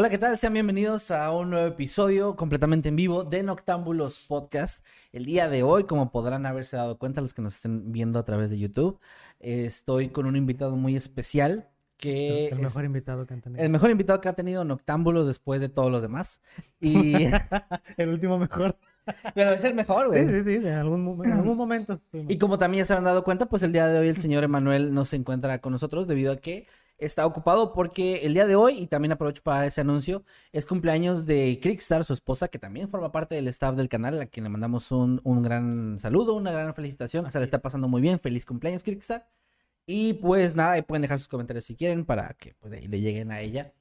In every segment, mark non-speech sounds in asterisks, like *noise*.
Hola, ¿qué tal? Sean bienvenidos a un nuevo episodio completamente en vivo de Noctámbulos Podcast. El día de hoy, como podrán haberse dado cuenta los que nos estén viendo a través de YouTube, estoy con un invitado muy especial que El es mejor invitado que han tenido. el mejor invitado que ha tenido Noctámbulos después de todos los demás. Y *laughs* El último mejor. pero es el mejor, Sí, güey. sí, sí, en algún, en algún momento. Y como también ya se habrán dado cuenta, pues el día de hoy el señor Emanuel no se encuentra con nosotros debido a que está ocupado porque el día de hoy, y también aprovecho para ese anuncio, es cumpleaños de Crickstar, su esposa, que también forma parte del staff del canal, a quien le mandamos un, un gran saludo, una gran felicitación, se le está pasando muy bien. Feliz cumpleaños, Crickstar. Y pues nada, ahí pueden dejar sus comentarios si quieren para que pues, le lleguen a ella.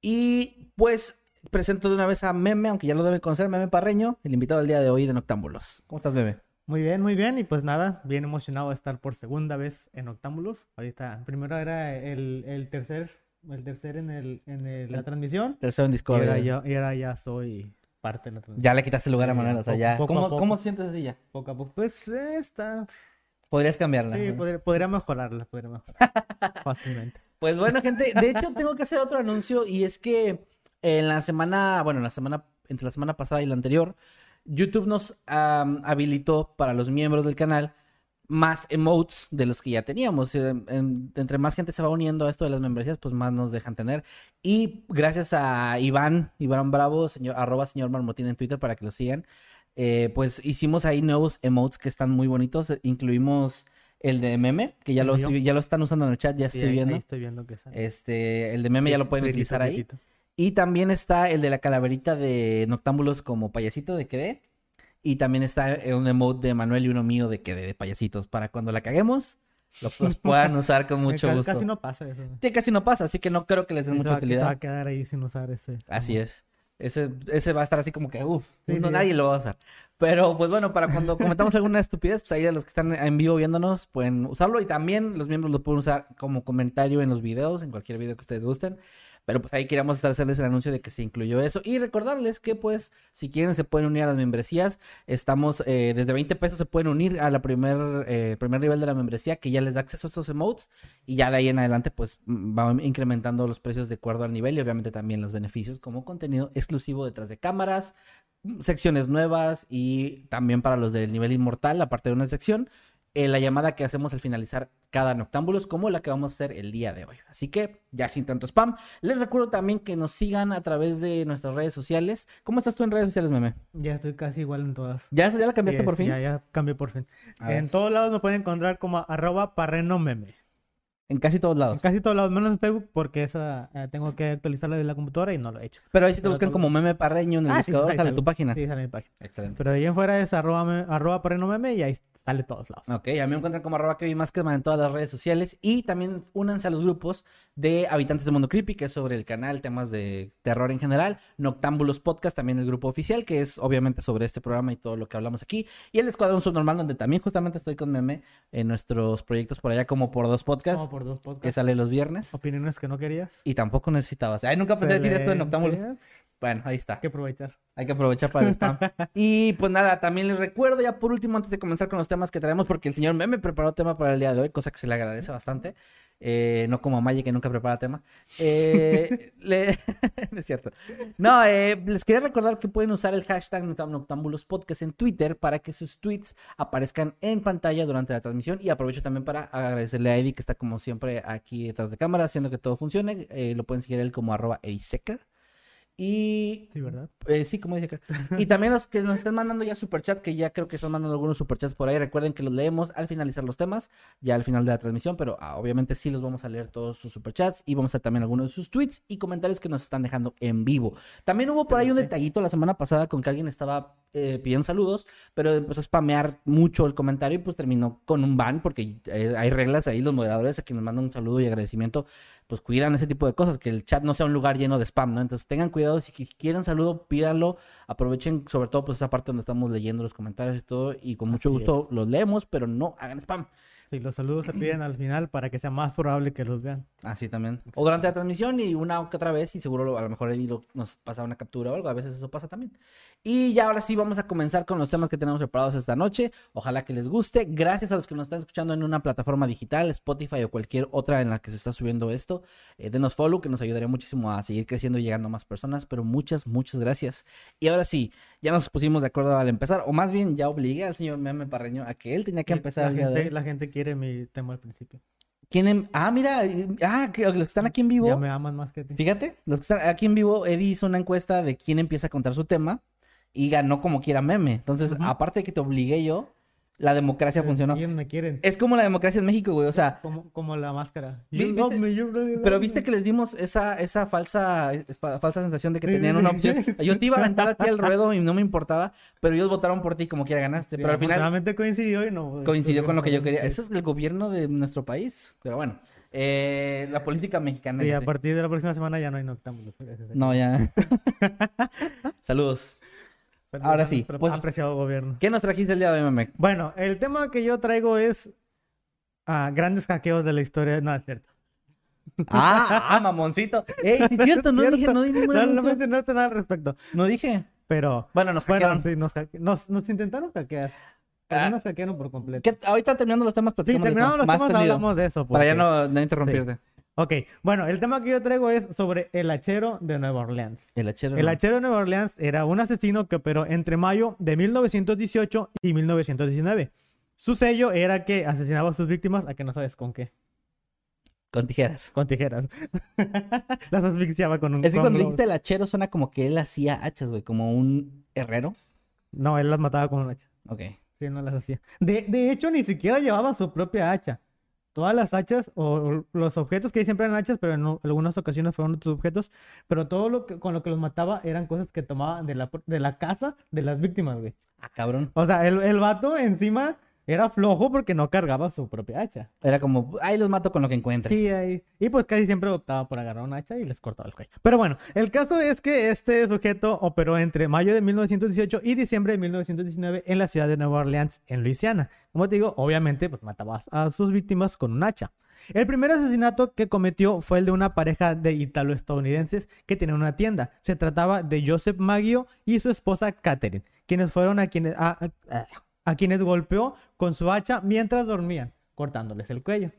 Y pues presento de una vez a Meme, aunque ya lo deben conocer, Meme Parreño, el invitado del día de hoy de Noctámbulos. ¿Cómo estás, Meme? Muy bien, muy bien. Y pues nada, bien emocionado de estar por segunda vez en Octámbulos. Ahorita, primero era el, el tercer, el tercer en, el, en el- la transmisión. Tercero en Y Discord. ahora, eh. ya, y ahora ya soy parte de la transmisión. Ya le quitaste lugar a Manuel, o sea, ya. poco ¿Cómo, poco. cómo te sientes así ya? Poco a poco. Pues eh, está. Podrías cambiarla. Sí, podría, podría mejorarla, podría mejorar. *laughs* Fácilmente. Pues bueno, gente, de hecho tengo que hacer otro anuncio y es que en la semana, bueno, en la semana, entre la semana pasada y la anterior, YouTube nos habilitó para los miembros del canal más emotes de los que ya teníamos. Eh, en- entre más gente se va uniendo a esto de las membresías, pues más nos dejan tener. Y gracias a Iván, Iván Bravo, señor, arroba señor Marmotín en Twitter para que lo sigan, eh, pues hicimos ahí nuevos emotes que están muy bonitos. Eh, Incluimos el de meme, que ya lo, mío. ya lo están usando en el chat, ya Sí, estoy ahí- viendo. ahí estoy viendo que. Este, el de meme ya lo pueden utilizar ahí. Y también está el de la calaverita de Noctámbulos como payasito de Quedé. Y también está un emote de Manuel y uno mío de Quedé, de payasitos. Para cuando la caguemos, lo- los puedan usar con *laughs* mucho gusto. Casi no pasa eso. Sí, casi no pasa, así que no creo que les den mucha va, se va utilidad. a quedar ahí sin usar ese. Así es. Ese, ese va a estar así como que, uff, Sí, no, sí, nadie lo va a usar. Pero pues bueno, para cuando *laughs* comentamos alguna estupidez, pues ahí a los que están en vivo viéndonos pueden usarlo y también los miembros lo pueden usar como comentario en los videos, en cualquier video que ustedes gusten. Pero pues ahí queríamos hacerles el anuncio de que se incluyó eso. Y recordarles que pues si quieren se pueden unir a las membresías. Estamos eh, desde 20 pesos se pueden unir a la primer, eh, primer nivel de la membresía que ya les da acceso a estos emotes. Y ya de ahí en adelante pues mm, va incrementando los precios de acuerdo al nivel y obviamente también los beneficios como contenido exclusivo detrás de cámaras, secciones nuevas y también para los del nivel inmortal, aparte de una sección, eh, la llamada que hacemos al finalizar cada Noctámbulos como la que vamos a hacer el día de hoy. Así que ya sin tanto spam, les recuerdo también que nos sigan a través de nuestras redes sociales. ¿Cómo estás tú en redes sociales, meme? Ya estoy casi igual en todas. ¿Ya, ya la cambiaste Sí, por sí, fin? Ya, ya cambié por fin. A ver. En todos lados me pueden encontrar como arroba parreno meme. En casi todos En lados. casi todos lados, menos en Facebook, porque esa eh, tengo que actualizarla de la computadora y no lo he hecho. Pero ahí sí te Pero buscan todo- como meme parreño en el Ah, sí, buscador, ahí sale tu página. Sí, sale en mi página. Excelente. Pero de ahí en fuera es arroba, me- arroba parreno meme y ahí sale todos lados. Ok, a mí me encuentran como arroba Kevin Maskedman en todas las redes sociales y también únanse a los grupos de Habitantes del Mundo Creepy, que es sobre el canal, temas de terror en general, Noctámbulos Podcast, también el grupo oficial, que es obviamente sobre este programa y todo lo que hablamos aquí, y el Escuadrón Subnormal, donde también justamente estoy con Meme en nuestros proyectos por allá como por dos podcasts, Como por dos que podcasts. sale los viernes, Opiniones que no querías. y tampoco necesitabas. Ay, nunca pensé decir esto en Noctámbulos. Bueno, ahí está. Hay que aprovechar. Hay que aprovechar para el spam. *laughs* y pues nada, también les recuerdo ya por último, antes de comenzar con los temas que traemos, porque el señor Meme preparó tema para el día de hoy, cosa que se le agradece bastante. Eh, no como a Maya que nunca prepara tema. Eh, *laughs* le- *laughs* no es cierto. No, eh, les quería recordar que pueden usar el hashtag Noctam- Noctámbulos Podcast en Twitter para que sus tweets aparezcan en pantalla durante la transmisión. Y aprovecho también para agradecerle a Eddie que está como siempre aquí detrás de cámara haciendo que todo funcione. Lo pueden seguir él como arroba edisecker. Y Sí, ¿verdad? eh, sí, como dice. Y también los que nos están mandando ya superchat, que ya creo que están mandando algunos superchats por ahí. Recuerden que los leemos al finalizar los temas, ya al final de la transmisión, pero ah, obviamente sí los vamos a leer todos sus superchats y vamos a leer también algunos de sus tweets y comentarios que nos están dejando en vivo. También hubo por ahí un detallito la semana pasada con que alguien estaba eh, pidiendo saludos, pero empezó a spamear mucho el comentario y pues terminó con un ban, porque eh, hay reglas ahí, los moderadores a quienes mandan un saludo y agradecimiento, pues cuidan ese tipo de cosas, que el chat no sea un lugar lleno de spam, ¿no? Entonces tengan cuidado, si qui- quieren saludo, pídanlo, aprovechen sobre todo pues esa parte donde estamos leyendo los comentarios y todo, y con mucho Así gusto los leemos, pero no hagan spam. Sí, los saludos se piden al final para que sea más probable que los vean. Así también. O durante la transmisión y una que otra vez, y seguro a lo mejor Eddie nos pasa una captura o algo, a veces eso pasa también. Y ya ahora sí vamos a comenzar con los temas que tenemos preparados esta noche. Ojalá que les guste. Gracias a los que nos están escuchando en una plataforma digital, Spotify o cualquier otra en la que se está subiendo esto. Eh, denos follow, que nos ayudaría muchísimo a seguir creciendo y llegando a más personas. Pero muchas, muchas gracias. Y ahora sí, ya nos pusimos de acuerdo al empezar, o más bien ya obligué al señor Meme Parreño a que él tenía que empezar la el día de gente, hoy. la gente quiere mi tema al principio. ¿Quién em- Ah, mira, ah, que los que están aquí en vivo. Ya me aman más que ti. Fíjate, los que están aquí en vivo, Eddie hizo una encuesta de quién empieza a contar su tema y ganó como quiera meme. Entonces, aparte de que te obligué yo, la democracia funcionó. Ellos me quieren. Es como la democracia en México, güey. O sea, Como, como la máscara. Vi- viste- me, pero viste que les dimos esa, esa falsa, fa- falsa sensación de que Sí, tenían sí, una sí. opción. Yo te iba a aventar a ti el *laughs* ruedo y no me importaba, pero ellos votaron por ti como quiera ganaste. Pero al final afortunadamente coincidió y no. coincidió con lo que yo quería. Eso es el gobierno de nuestro país. Pero bueno, eh, la política mexicana. Sí, yo a partir de la próxima semana ya no hay noctámbulos. No, ya. *laughs* Saludos. Saludos ahora sí, pues- apreciado gobierno. ¿Qué nos trajiste el día de hoy, meme? Bueno, el tema que yo traigo es ah, grandes hackeos de la historia. No, es cierto. Ah, ah, mamoncito. Ey, sí es cierto, no Cierto. dije, no dije ninguna No, no mencionaste nada al respecto. No dije. Pero. Bueno, nos Bueno, hackearon. sí, nos, hacke- nos, nos intentaron hackear. Pero Ah. no nos hackearon por completo. ¿Qué- ahorita terminando los temas, Sí, platicamos de terminamos los temas, hablamos de eso. Para ya no interrumpirte. Ok, bueno, el tema que yo traigo es sobre el hachero de Nueva Orleans. El hachero. El hachero de Nueva Orleans era un asesino que operó entre mayo de 1918 y 1919. Su sello era que asesinaba a sus víctimas, a que no sabes con qué, Con tijeras. con tijeras. *laughs* Las asfixiaba con un Es que cuando dijiste el hachero suena como que él hacía hachas, güey, como un herrero. No, él las mataba con un hacha. Ok. Sí, no las hacía. De, de hecho, ni siquiera llevaba su propia hacha. Todas las hachas o los objetos que siempre eran hachas, pero en o- algunas ocasiones fueron otros objetos. Pero todo lo que, con lo que los mataba eran cosas que tomaban de la, de la casa de las víctimas, güey. Ah, cabrón. O sea, el, el vato encima era flojo porque no cargaba su propia hacha. Era como, ahí los mato con lo que encuentre. Sí, ahí. Y pues casi siempre optaba por agarrar una hacha y les cortaba el cuello. Pero bueno, el caso es que este sujeto operó entre mayo de 1918 y diciembre de 1919 en la ciudad de Nueva Orleans, en Luisiana. Como te digo, obviamente, pues mataba a sus víctimas con un hacha. El primer asesinato que cometió fue el de una pareja de italo-estadounidenses que tenía una tienda. Se trataba de Joseph Maggio y su esposa Catherine, quienes fueron a quienes, a- a- a quienes golpeó con su hacha mientras dormían, cortándoles el cuello.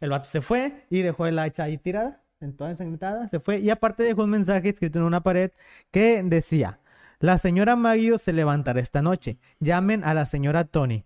El vato se fue y dejó el hacha ahí tirada, en toda ensangrentada, se fue y aparte dejó un mensaje escrito en una pared que decía, la señora Maggio se levantará esta noche, llamen a la señora Tony.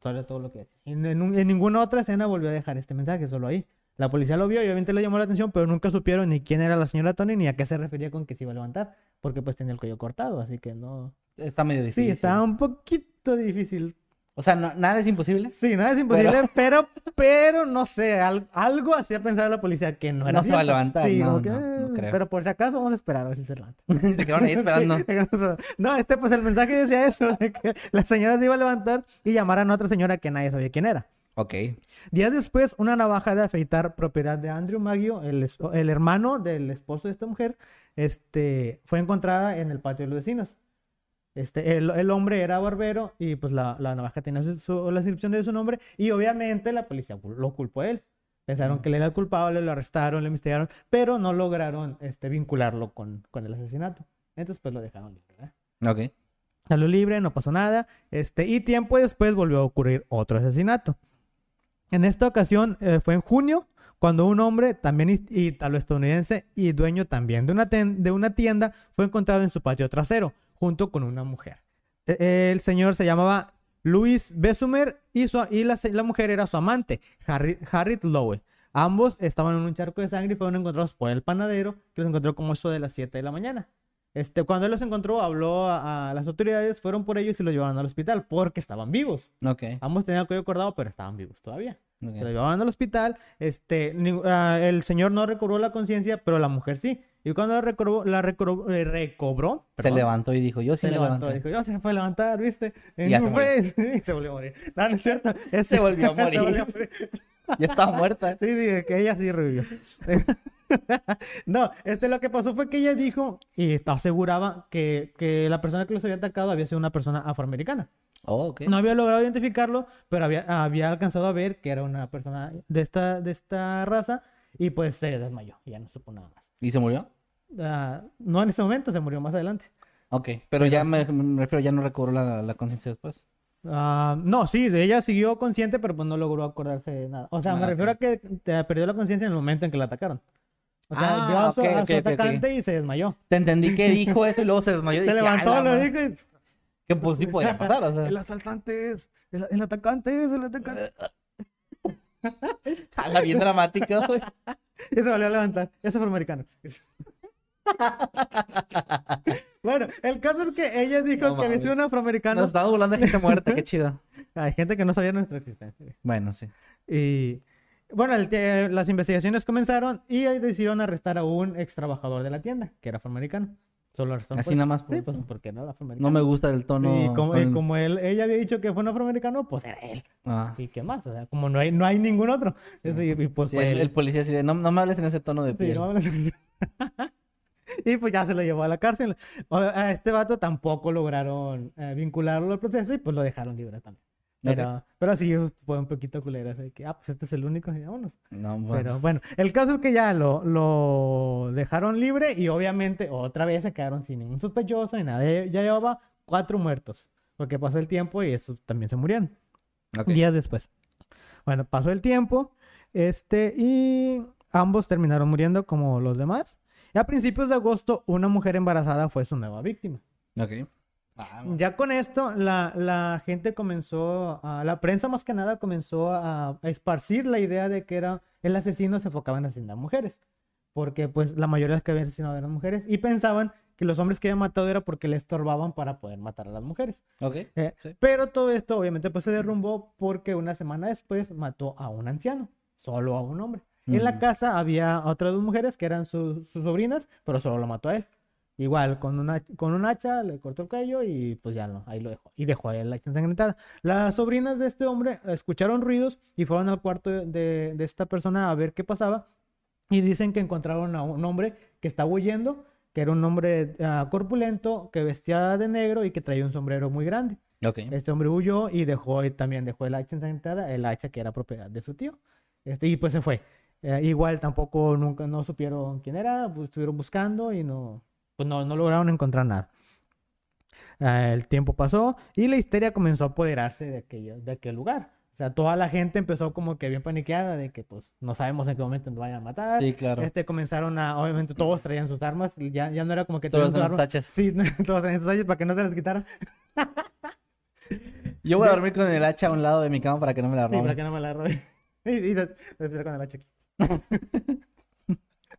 Todo lo que decía. En, en un- en ninguna otra escena volvió a dejar este mensaje, solo ahí. La policía lo vio y obviamente le llamó la atención, pero nunca supieron ni quién era la señora Tony ni a qué se refería con que se iba a levantar, porque pues tenía el cuello cortado, así que no... Está medio difícil. Sí, estaba un poquito difícil O sea, no- nada es imposible. Sí, nada es imposible, pero, pero, no sé, al- algo hacía pensar a la policía que no era No se va a levantar, Sí, no, que, no, no eh, creo. Pero por si acaso vamos a esperar a ver si se levanta. *laughs* Se quedaron ahí *laughs* esperando. no, este, pues el mensaje decía eso, de que la señora se iba a levantar y llamaran a otra señora que nadie sabía quién era. Ok. Días después, una navaja de afeitar propiedad de Andrew Maggio, el, el hermano del esposo de esta mujer, este, fue encontrada en el patio de los vecinos. Este, el, el hombre era barbero y pues la, la navaja tenía su, su- la inscripción de su nombre y obviamente la policía lo culpó a él. Pensaron Mm. que él era el culpable, lo arrestaron, lo investigaron, pero no lograron este, vincularlo con, con el asesinato. Entonces pues lo dejaron libre. ¿verdad? Ok. Salió libre, no pasó nada. Este, y tiempo después volvió a ocurrir otro asesinato. En esta ocasión eh, fue en junio, cuando un hombre, también italo-estadounidense y dueño también de una, ten- de una tienda, fue encontrado en su patio trasero, junto con una mujer. E- El señor se llamaba Luis Besumer y, su- y la, mujer era su amante, Harry- Harriet Lowe. Ambos estaban en un charco de sangre y fueron encontrados por el panadero, que los encontró como eso de las 7 de la mañana. Este, cuando él los encontró, habló a, a las autoridades, fueron por ellos y los llevaron al hospital porque estaban vivos. Ok. Ambos tenían el cuello cortado, pero estaban vivos todavía. ok. Se lo llevaban al hospital. Este, ni- ah, el señor no recobró la conciencia, pero la mujer sí. Y cuando la recobró, la recobró, eh, recobró Se levantó y dijo, yo sí se me levantó. levanté. Dijo, yo se fue a levantar, ¿viste? Y ya se fue. *laughs* y se volvió a morir. No, no es cierto. *laughs* *laughs* Se volvió a morir. volvió a morir. Ya estaba muerta. Sí, sí, que ella sí revivió. no, este lo que pasó fue que ella dijo y aseguraba que, que la persona que los había atacado había sido una persona afroamericana. Oh, ok. No había logrado identificarlo, pero había, había alcanzado a ver que era una persona de esta, de esta raza y pues se desmayó, ya no supo nada más. ¿Y se murió? Ah, no en ese momento, se murió más adelante. Ok. Pero ya me, me refiero, ya no recobró la, la conciencia después. Ah, no, sí, ella siguió consciente, pero pues no logró acordarse de nada. O sea, me Ah, refiero a que te perdió la conciencia en el momento en que la atacaron. O sea, Ah, vio a su, a atacante y se desmayó. Te entendí que dijo eso y luego se desmayó. y *laughs* Se levantó, "A la lo madre". dijo y... Que pues sí podía pasar, o sea. *laughs* El asaltante es, el, el atacante es, el atacante. *laughs* Jala bien dramática, güey. Y se volvió a levantar. Ese fue americano. *laughs* bueno, el caso es que ella dijo No que había sido un afroamericano. Nos estaba burlando de gente muerta, qué chido. *laughs* Hay gente que no sabía nuestra existencia. Bueno, sí. Y bueno, el las investigaciones comenzaron y decidieron arrestar a un ex trabajador de la tienda, que era afroamericano. Solo arrestaron Así nada más, Sí, pues. pues porque no era afroamericano. No me gusta el tono. Y como, con como él, ella había dicho que fue un afroamericano, pues era él. Ah. Así que más, o sea, como no hay, no hay ningún otro. Eso, y, y pues Sí, el, policía de, no, no me hables en ese tono de Sí, piel. *laughs* y pues ya se lo llevó a la cárcel. A este vato tampoco lograron eh, vincularlo al proceso y pues lo dejaron libre también. Pero, pero sí fue un poquito culero. así que, ah, pues este es el único y vámonos. No, bueno. Pero bueno, el caso es que ya lo, lo dejaron libre y obviamente otra vez se quedaron sin ningún sospechoso ni nada. Ya llevaba cuatro muertos. Porque pasó el tiempo y esos también se murieron Ok. días después. Bueno, pasó el tiempo, este, y ambos terminaron muriendo como los demás. Y a principios de agosto, una mujer embarazada fue su nueva víctima. Ok. Ya con esto, la, la gente comenzó, a, la prensa más que nada comenzó a, a esparcir la idea de que era el asesino se enfocaba en asesinar mujeres. Porque pues la mayoría de las que habían asesinado eran mujeres y pensaban que los hombres que habían matado era porque le estorbaban para poder matar a las mujeres. Ok. Eh, Sí. Pero todo esto obviamente pues se derrumbó porque una semana después mató a un anciano, solo a un hombre. En la casa había otras dos mujeres que eran su- sus sobrinas, pero solo lo mató a él. Igual, con una, con un hacha le cortó el cuello y pues ya no, ahí lo dejó. Y dejó ahí la hacha ensangrentada. Las sobrinas de este hombre escucharon ruidos y fueron al cuarto de, de- esta persona a ver qué pasaba. Y dicen que encontraron a un hombre que estaba huyendo, que era un hombre ah, corpulento, que vestía de negro y que traía un sombrero muy grande. Ok. Este hombre huyó y dejó y también dejó el hacha ensangrentada, el hacha que era propiedad de su tío. Este, y pues se fue. Eh, igual tampoco nunca no supieron quién era, pues estuvieron buscando y no, pues no, no lograron encontrar nada. Ah, el tiempo pasó y la histeria comenzó a apoderarse de, aquello, de aquel lugar. O sea, toda la gente empezó como que bien paniqueada de que pues no sabemos en qué momento nos vayan a matar. Sí, claro. Este comenzaron a, obviamente todos traían sus armas, y ya, ya no era como que Todos traían sus tachas. Sí, todos traían sus armas para que no se las quitaran. Yo voy a dormir con el hacha a un lado de mi cama para que no me la Sí, para roben. que no me la robe. y y de- de- con el hacha aquí.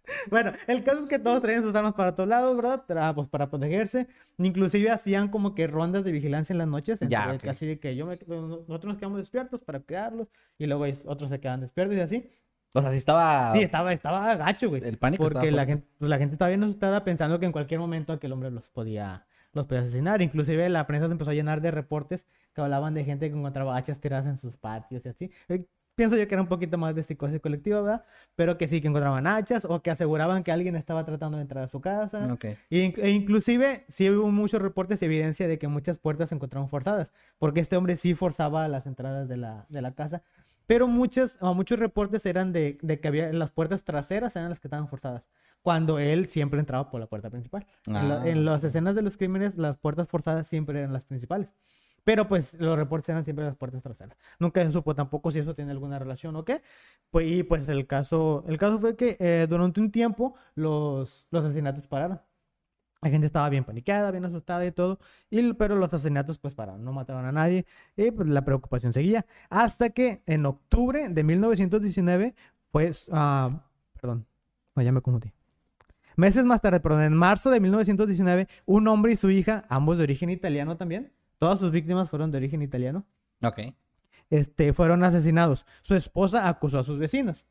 *laughs* bueno, el caso es que todos traían sus armas para todos lados, ¿verdad? Para, pues, para protegerse. Inclusive hacían como que rondas de vigilancia en las noches. Ya, entre- ok. Así de que yo me- nosotros nos quedamos despiertos para cuidarlos. Y luego otros se quedan despiertos y así. O sea, si estaba... Sí, estaba, estaba gacho, güey. El pánico Porque estaba la gente, pues, la gente estaba bien asustada pensando que en cualquier momento aquel hombre los podía, los podía asesinar. Inclusive la prensa se empezó a llenar de reportes que hablaban de gente que encontraba hachas tiradas en sus patios y así. Pienso yo que era un poquito más de psicosis colectiva, ¿verdad? Pero que sí, que encontraban hachas o que aseguraban que alguien estaba tratando de entrar a su casa. Ok. E, e inclusive sí hubo muchos reportes y evidencia de que muchas puertas se encontraron forzadas, porque este hombre sí forzaba las entradas de la, de la casa, pero muchas, o muchos reportes eran de, de que había las puertas traseras eran las que estaban forzadas, cuando él siempre entraba por la puerta principal. En, la- en Ah. las escenas de los crímenes, las puertas forzadas siempre eran las principales. Pero pues los reportes eran siempre las puertas traseras. Nunca se supo tampoco si eso tiene alguna relación o qué. Pues, y pues el caso, el caso fue que eh, durante un tiempo los, los asesinatos pararon. La gente estaba bien paniqueada, bien asustada y todo, y, pero los asesinatos pues pararon, no mataron a nadie y pues la preocupación seguía. Hasta que en octubre de 1919 fue, ah, perdón, no, ya me confundí. Meses más tarde, perdón, en marzo de 1919, un hombre y su hija, ambos de origen italiano también, todas sus víctimas fueron de origen italiano, Ok. este, fueron asesinados. Su esposa acusó a sus vecinos.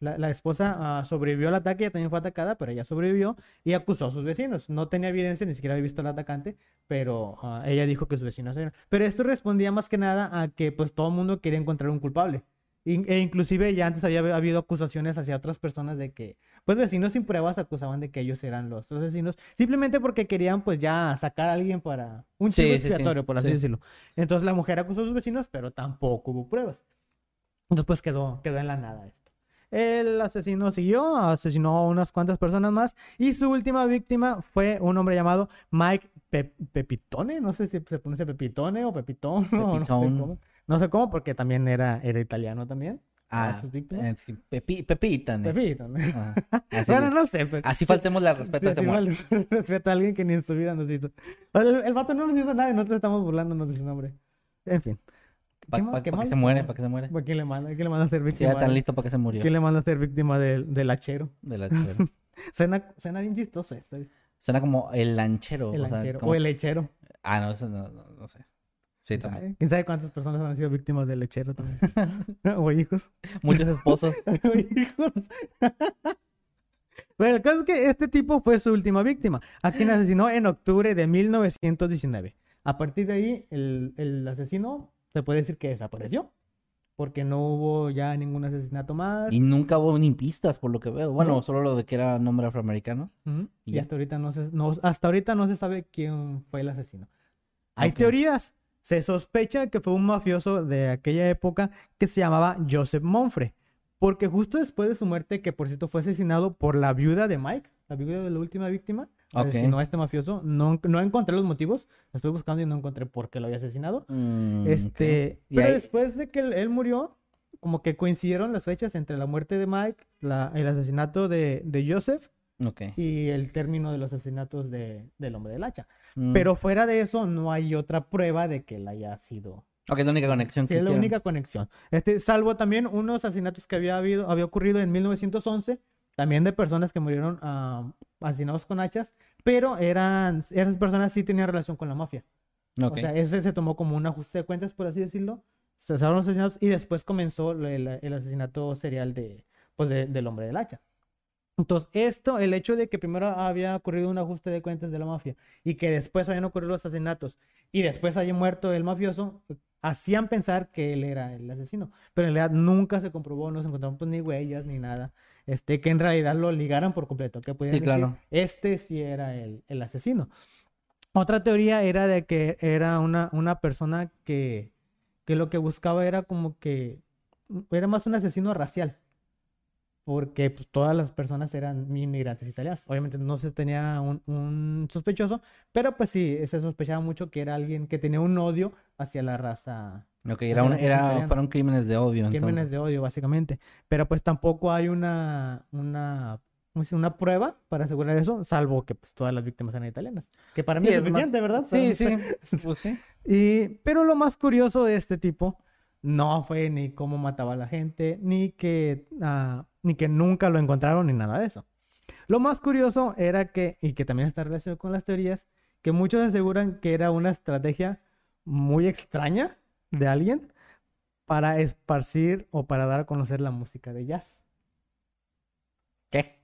La, la esposa ah, sobrevivió al ataque, ella también fue atacada, pero ella sobrevivió y acusó a sus vecinos. No tenía evidencia, ni siquiera había visto al atacante, pero ah, ella dijo que sus vecinos eran. Pero esto respondía más que nada a que pues todo el mundo quería encontrar un culpable. E inclusive ya antes había habido acusaciones hacia otras personas de que, pues vecinos sin pruebas acusaban de que ellos eran los, los asesinos, simplemente porque querían pues ya sacar a alguien para un Sí, chivo sí, sí, expiatorio, por así sí. decirlo. Entonces la mujer acusó a sus vecinos, pero tampoco hubo pruebas. Entonces pues quedó, quedó en la nada esto. El asesino siguió, asesinó a unas cuantas personas más y su última víctima fue un hombre llamado Mike Pe- Pepitone, no sé si se pronuncia Pepitone o Pepitón, *laughs* o no sé cómo. No sé cómo, porque también era, era italiano también. Ah, sus víctimas? eh, Pepi, Pepita. ¿no? Pepitone. Ah, *laughs* así, Bueno, no sé. pero- así faltemos la respeto a este *laughs* respeto a alguien que ni en su vida nos hizo. El, el vato no nos hizo nada y nosotros estamos burlándonos de su nombre. En fin. Para qué que se muere, para que se muere. ¿Para quién le manda? ¿Quién le manda a ser víctima? ya tan listo para que se murió. ¿Quién le manda a ser víctima del, del hachero? De la *laughs* chera. Suena, suena bien chistoso esto. El Suena como el lanchero. o sea, lanchero. como- O el lechero. Ah, no, eso no, no, no sé. Sí, ¿Quién también. sabe? ¿Quién sabe cuántas personas han sido víctimas del lechero también? *laughs* o hijos. Muchos esposos. *laughs* O hijos. Bueno, el caso es que este tipo fue su última víctima, a quien asesinó en octubre de 1919. A partir de ahí, el, el asesino se puede decir que desapareció, porque no hubo ya ningún asesinato más. Y nunca hubo ni pistas, por lo que veo. Bueno, No. solo lo de que era nombre afroamericano. Ujú, y Y, ya. hasta ahorita no se, no- hasta ahorita no se sabe quién fue el asesino. Hay Ok. teorías. Se sospecha que fue un mafioso de aquella época que se llamaba Joseph Monfre. Porque justo después de su muerte, que por cierto fue asesinado por la viuda de Mike, la viuda de la última víctima, Ok. asesinó a este mafioso. No, no encontré los motivos, estoy buscando y no encontré por qué lo había asesinado. Mm, Este, pero ahí- después de que él, murió, como que coincidieron las fechas entre la muerte de Mike, la- el asesinato de, de Joseph y el término de los asesinatos de, del hombre del hacha. Mm. Pero fuera de eso, no hay otra prueba de que él haya sido. Ok, es la única conexión Sí, que es la hicieron. única conexión. Este, salvo también unos asesinatos que había habido, había ocurrido en 1911, también de personas que murieron ah, asesinados con hachas, pero eran, esas personas sí tenían relación con la mafia. Ok. O sea, ese se tomó como un ajuste de cuentas, por así decirlo. Se cesaron los asesinatos y después comenzó el, el asesinato serial de, pues de- del hombre del hacha. Entonces, esto, el hecho de que primero había ocurrido un ajuste de cuentas de la mafia y que después habían ocurrido los asesinatos y después haya muerto el mafioso, hacían pensar que él era el asesino. Pero en realidad nunca se comprobó, no se encontraron pues, ni huellas ni nada. Este, que en realidad lo ligaran por completo. Que pudieran Sí, decir, claro. este sí era el, el asesino. Otra teoría era de que era una, una persona que, que lo que buscaba era como que era más un asesino racial. Porque pues, todas las personas eran inmigrantes italianos. Obviamente no se tenía un, un sospechoso, pero pues sí, se sospechaba mucho que era alguien que tenía un odio hacia la raza. Ok, era un, Era fueron crímenes de odio. Crímenes entonces. de odio, básicamente. Pero pues tampoco hay una, una, una prueba para asegurar eso, salvo que pues todas las víctimas eran italianas. Que para mí Sí, es es más- suficiente, ¿verdad? Sí, sí. *laughs* Pues sí. y, pero lo más curioso de este tipo no fue ni cómo mataba a la gente, ni que, ah, ni que nunca lo encontraron, ni nada de eso. Lo más curioso era que, y que también está relacionado con las teorías, que muchos aseguran que era una estrategia muy extraña de alguien para esparcir o para dar a conocer la música de jazz. ¿Qué?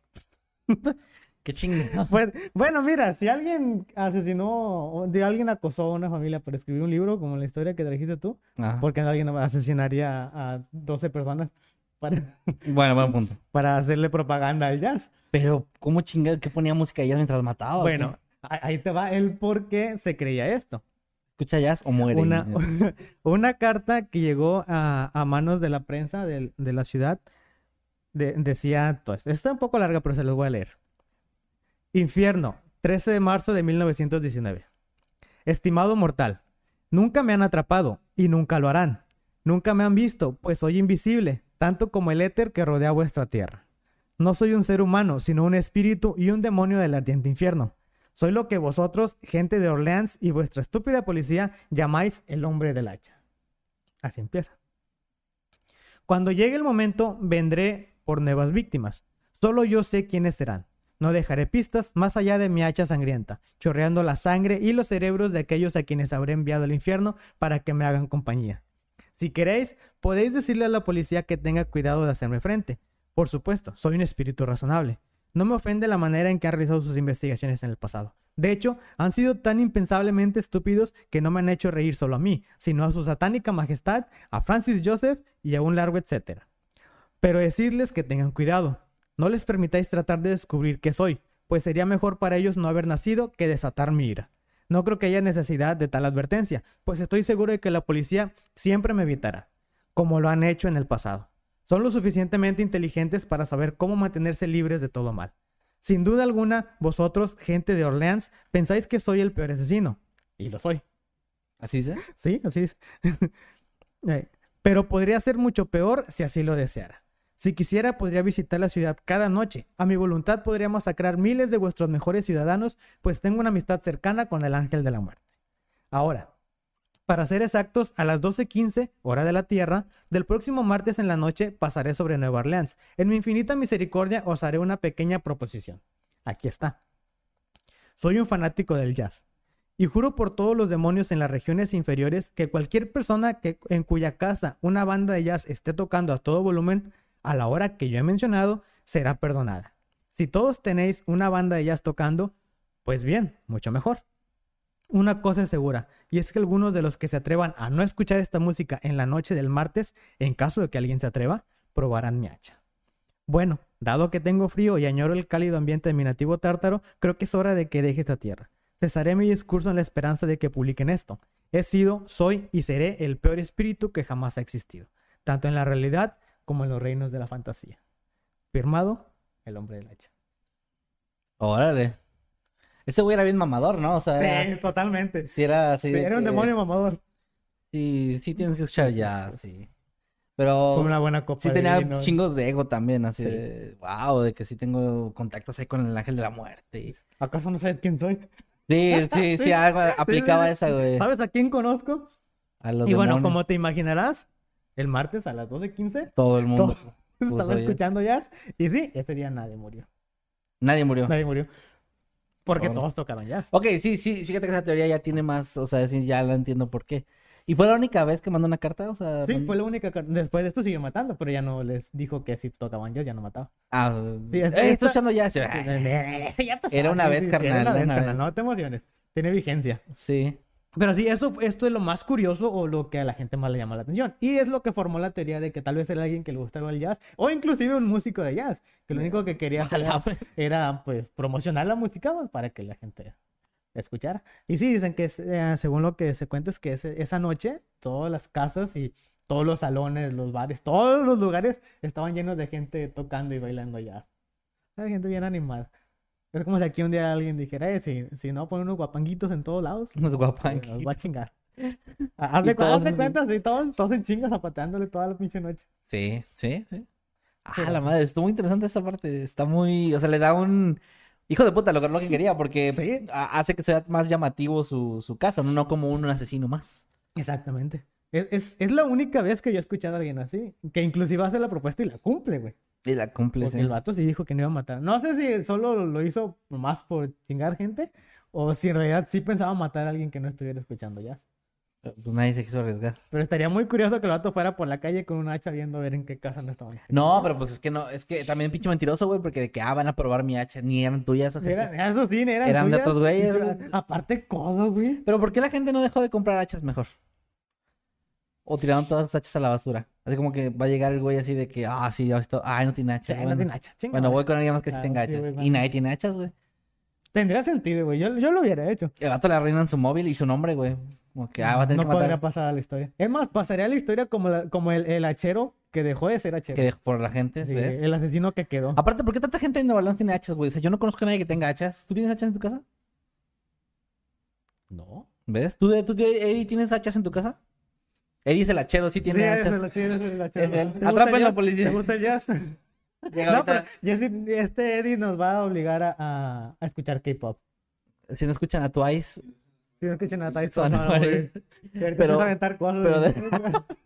*laughs* Qué chingada. *laughs* Pues, bueno, mira, si alguien asesinó, o de alguien acosó a una familia para escribir un libro, como la historia que trajiste tú, Ajá. porque alguien asesinaría a 12 personas para, *laughs* Bueno, buen punto. para hacerle propaganda al jazz. Pero, ¿cómo chingada que ponía música de jazz mientras mataba? qué? Bueno, ahí te va el por qué se creía esto. ¿Escucha jazz o muere? Una, *laughs* una carta que llegó a, a manos de la prensa del- de, la ciudad de- decía, esto. está un poco larga, pero se los voy a leer. Infierno, 13 de marzo de 1919. Estimado mortal, nunca me han atrapado y nunca lo harán. Nunca me han visto, pues soy invisible, tanto como el éter que rodea vuestra tierra. No soy un ser humano, sino un espíritu y un demonio del ardiente infierno. Soy lo que vosotros, gente de Orleans y vuestra estúpida policía, llamáis el hombre del hacha. Así empieza. Cuando llegue el momento, vendré por nuevas víctimas. Solo yo sé quiénes serán. No dejaré pistas más allá de mi hacha sangrienta, chorreando la sangre y los cerebros de aquellos a quienes habré enviado al infierno para que me hagan compañía. Si queréis, podéis decirle a la policía que tenga cuidado de hacerme frente. Por supuesto, soy un espíritu razonable. No me ofende la manera en que han realizado sus investigaciones en el pasado. De hecho, han sido tan impensablemente estúpidos que no me han hecho reír solo a mí, sino a su satánica majestad, a Francis Joseph y a un largo etcétera. Pero decirles que tengan cuidado, no les permitáis tratar de descubrir qué soy, pues sería mejor para ellos no haber nacido que desatar mi ira. No creo que haya necesidad de tal advertencia, pues estoy seguro de que la policía siempre me evitará, como lo han hecho en el pasado. Son lo suficientemente inteligentes para saber cómo mantenerse libres de todo mal. Sin duda alguna, vosotros, gente de Orleans, pensáis que soy el peor asesino. Y lo soy. ¿Así es? Sí, así es. *laughs* Eh, Pero podría ser mucho peor si así lo deseara. Si quisiera, podría visitar la ciudad cada noche. A mi voluntad podría masacrar miles de vuestros mejores ciudadanos, pues tengo una amistad cercana con el ángel de la muerte. Ahora, para ser exactos, a las 12.15, hora de la Tierra, del próximo martes en la noche pasaré sobre Nueva Orleans. En mi infinita misericordia os haré una pequeña proposición. Aquí está. Soy un fanático del jazz. Y juro por todos los demonios en las regiones inferiores que cualquier persona que, en cuya casa una banda de jazz esté tocando a todo volumen, a la hora que yo he mencionado, será perdonada. Si todos tenéis una banda de jazz tocando, pues bien, mucho mejor. Una cosa es segura, y es que algunos de los que se atrevan a no escuchar esta música en la noche del martes, en caso de que alguien se atreva, probarán mi hacha. Bueno, dado que tengo frío y añoro el cálido ambiente de mi nativo tártaro, creo que es hora de que deje esta tierra. Cesaré mi discurso en la esperanza de que publiquen esto. He sido, soy y seré el peor espíritu que jamás ha existido, tanto en la realidad como en los reinos de la fantasía. Firmado, el hombre del hacha. Órale. Ese güey era bien mamador, ¿no? O sea, Sí, era, totalmente. sí era así Era un demonio mamador. Sí, sí tienes que escuchar ya, sí. Pero Con una buena copa sí tenía vino. chingos de ego también, así Sí. de, wow, de que sí tengo contactos ahí con el ángel de la muerte. y- ¿Acaso no sabes quién soy? Sí, *laughs* sí, sí, Sí, algo aplicaba esa, güey. ¿Sabes a quién conozco? A los y bueno, como te imaginarás, el martes a las 12.15 todo el mundo. todo- *laughs* estaba escuchando jazz. Y sí, ese día nadie murió. Nadie murió. Nadie murió. Porque Órale. todos tocaban jazz. Ok, sí, sí, fíjate que esa teoría ya tiene más, o sea, sí, ya la entiendo por qué. ¿Y fue la única vez que mandó una carta? O sea, Sí, mandó- fue la única. car- Después de esto siguió matando, pero ya no les dijo que si tocaban jazz ya no mataba. Ah, Sí, eh, esta- estoy esta- escuchando *laughs* ya. Pasó, Era una vez, sí, carnal, Era una era vez, una carnal. vez. No te emociones. Tiene vigencia. sí. Pero sí, eso, esto es lo más curioso o lo que a la gente más le llama la atención. Y es lo que formó la teoría de que tal vez era alguien que le gustaba el jazz o inclusive un músico de jazz, que lo único que quería hacer güey. era pues promocionar la música pues, para que la gente escuchara. Y sí, dicen que eh, según lo que se cuenta es que ese- esa noche todas las casas y todos los salones, los bares, todos los lugares estaban llenos de gente tocando y bailando jazz. Gente bien animada. Es como si aquí un día alguien dijera, eh, si, si no ponen unos guapanguitos en todos lados, Unos eh, guapanquitos. Nos va a chingar. *laughs* Haz de, Y cu- todos haz de así. cuenta, sí, todos, todos en chingas zapateándole toda la pinche noche. Sí, sí, sí. Ah, la madre, estuvo muy interesante esa parte. Está muy, o sea, le da un hijo de puta, logró lo que quería, porque Sí. hace que sea más llamativo su, su caso, no, no como un asesino más. Exactamente. Es, es, es la única vez que yo he escuchado a alguien así, que inclusive hace la propuesta y la cumple, güey. Y la cumple, Porque el vato sí dijo que no iba a matar. No sé si solo lo hizo más por chingar gente o si en realidad sí pensaba matar a alguien que no estuviera escuchando jazz. Pero, Pues nadie se quiso arriesgar. Pero estaría muy curioso que el vato fuera por la calle con un hacha viendo a ver en qué casa no estaban. No, pero pues es que no, es que también pinche mentiroso, güey, porque de que, ah, van a probar mi hacha, ni eran tuyas, ojete. Era- eso sí, eran, Eran de suyas. otros güeyes. Aparte, codo, güey. Pero ¿por qué la gente no dejó de comprar hachas mejor? O tiraron todas sus hachas a la basura. Así como que va a llegar el güey así de que, ah, sí, ya esto, ay, no tiene Sí, hachas. no bueno. tiene hacha. Chinga, Bueno, voy con alguien más que sí Ah, tenga sí, hachas. güey, y nadie tiene hachas, güey. Tendría sentido, güey. Yo, yo lo hubiera hecho. El vato le arruinan su móvil y su nombre, güey. Como que, ah, va a tener no que matar. podría pasar a la historia. Es más, pasaría a la historia como, la- como el, el hachero que dejó de ser hachero. Que dejó por la gente, Sí, ¿ves? el asesino que quedó. Aparte, ¿por qué tanta gente en Nueva Orleans tiene hachas, güey? O sea, yo no conozco a nadie que tenga hachas. ¿Tú tienes hachas en tu casa? No. ¿Ves? ¿Tú, tú, Eddie, tienes hachas en tu casa? Eddie es el hachero, sí tiene sí, es el, sí, es el hachero. Es él. ¿Te gusta el Atrápenlo, jazz? policía. ¿Te gusta el jazz? *laughs* *laughs* Llega no, ahorita- pero Jesse- este Eddie nos va a obligar a, a, a escuchar K-pop. Si no escuchan a Twice, Si no escuchan a Tyson, Van a morir. Pero- a aventar cosas. pero de- *laughs*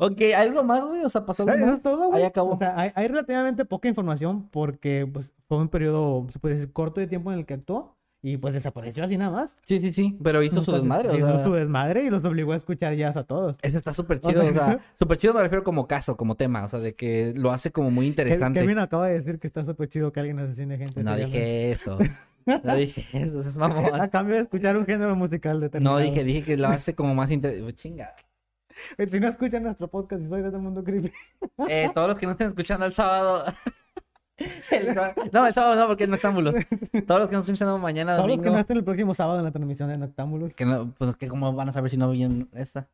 Ok, ¿algo más, güey? O sea, pasó algo Eso más? todo, güey. Ahí acabó. O sea, hay, hay relativamente poca información porque pues, fue un periodo, se puede decir, corto de tiempo en el que actuó y pues desapareció así nada más. Sí, sí, sí, pero hizo su desmadre, o hizo sea, su desmadre y los obligó a escuchar jazz a todos. Eso está súper chido, o sea, *laughs* súper chido me refiero como caso, como tema, o sea, de que lo hace como muy interesante. Kevin acaba de decir que está súper chido que alguien asesine gente. No dije eso, *laughs* no dije eso, eso es mamón. A cambio de escuchar un género musical determinado. No dije, dije que lo hace como más interesante. Chinga. Eh, *laughs* Si no escuchan nuestro podcast, Historias del Mundo Creepy. Eh, todos los que no estén escuchando el sábado. *laughs* El no, el sábado no, porque es noctámbulos. Todos los que no estén escuchando mañana, Todos los domingo. que no estén el próximo sábado en la transmisión de Noctámbulos. Que no, pues que cómo van a saber si no vienen esta.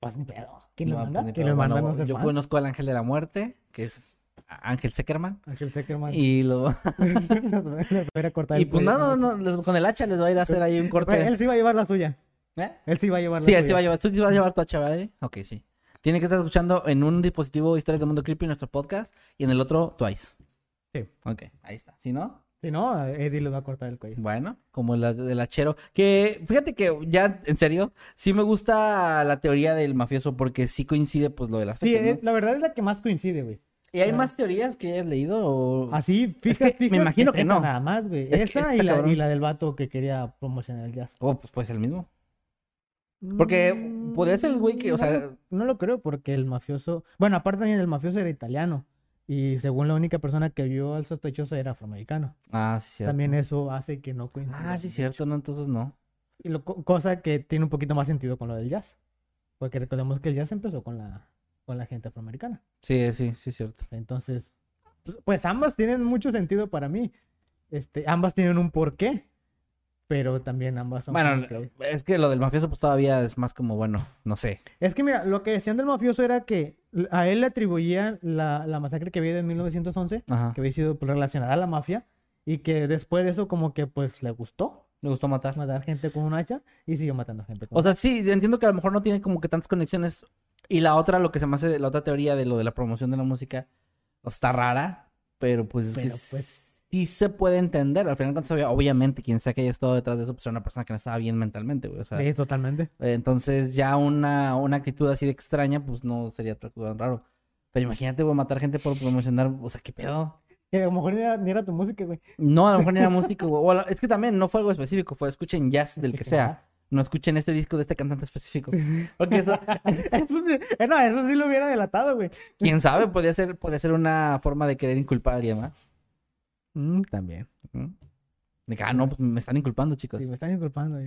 Pues ni pedo. ¿Quién lo No, manda? pues, ¿Quién lo manda? Bueno, yo conozco al ángel de la muerte, que es Ángel Seckerman. Ángel Seckerman. Y lo *laughs* *laughs* a cortar y pues cuello no, con no, con el hacha les va a ir a hacer ahí un corte. Él sí va a llevar la suya. ¿Eh? Él sí va a llevar la Sí, suya. él sí va a llevar. ¿Tú sí vas a llevar tu hacha, ¿verdad? Ok, sí. Tiene que estar escuchando en un dispositivo Historias del Mundo Creepy, nuestro podcast, y en el otro Twice. Sí. Ok, ahí está. ¿Sí, no? Si no, Eddie les va a cortar el cuello. Bueno, como la del hachero. Que fíjate que ya, en serio, sí me gusta la teoría del mafioso porque sí coincide pues lo de las Sí, fechas, ¿no? es- la verdad es la que más coincide, güey. ¿Y hay ah. más teorías que hayas leído? O... Así, Es fijas, que me imagino que no. Nada más, güey. Es Esa y la, cabrón. y la del vato que quería promocionar el jazz. Oh, pues puede ser el mismo. Porque Mm, podría ser el güey que, o no sea- No lo creo porque el mafioso... Bueno, aparte también el mafioso era italiano. Y según la única persona que vio al sospechoso era afroamericano. Ah, sí, cierto. También eso hace que no coincida. Ah, sí, cierto, no, entonces no. Y lo, co- cosa que tiene un poquito más sentido con lo del jazz. Porque recordemos que el jazz empezó con la, con la gente afroamericana. Sí, sí, sí, cierto. Entonces, pues, pues ambas tienen mucho sentido para mí. Este, ambas tienen un porqué. Pero también ambas son Bueno, que- es que lo del mafioso pues todavía es más como, bueno, no sé. Es que mira, lo que decían del mafioso era que a él le atribuían la, la masacre que había en 1911, Ajá. que había sido pues, relacionada a la mafia, y que después de eso como que pues le gustó Me gustó matar. matar gente con un hacha y siguió matando gente con O sea, sí, entiendo que a lo mejor no tiene como que tantas conexiones. Y la otra, lo que se me hace, la otra teoría de lo de la promoción de la música, está rara, pero pues es que pues- sí se puede entender. Al final, cuentas, obvia- obviamente, quien sea que haya estado detrás de eso, pues era una persona que no estaba bien mentalmente, güey. O sea, Sí, totalmente. eh, entonces ya una, una actitud así de extraña, pues no sería tan raro. Pero imagínate, güey, matar gente por promocionar, o sea, ¿qué pedo? Que a lo mejor ni era, ni era tu música, güey. No, a lo mejor ni era *laughs* músico, güey. O es que también no fue algo específico, fue escuchen jazz del que sea. No escuchen este disco de este cantante específico. Porque eso, *laughs* Eso sí, eh, no, eso sí lo hubiera delatado, güey. quién sabe, podría ser, podría ser una forma de querer inculpar a alguien más. Mm, también. ¿Mm? Ah, no, pues me están inculpando, chicos. Sí, me están inculpando.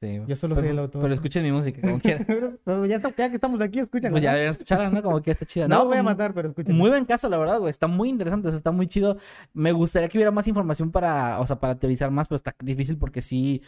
Sí. Yo solo pero, soy el autor. Pero escuchen mi música, como *laughs* quieran. Pero, pero ya, está- ya que estamos aquí, escúchala. Pues ya deberían escucharla, ¿no? Como que está chida. No, No, voy a matar, pero escúchala. Muy buen caso, la verdad, güey. Está muy interesante, o sea, está muy chido. Me gustaría que hubiera más información para, o sea, para teorizar más, pero está difícil porque sí.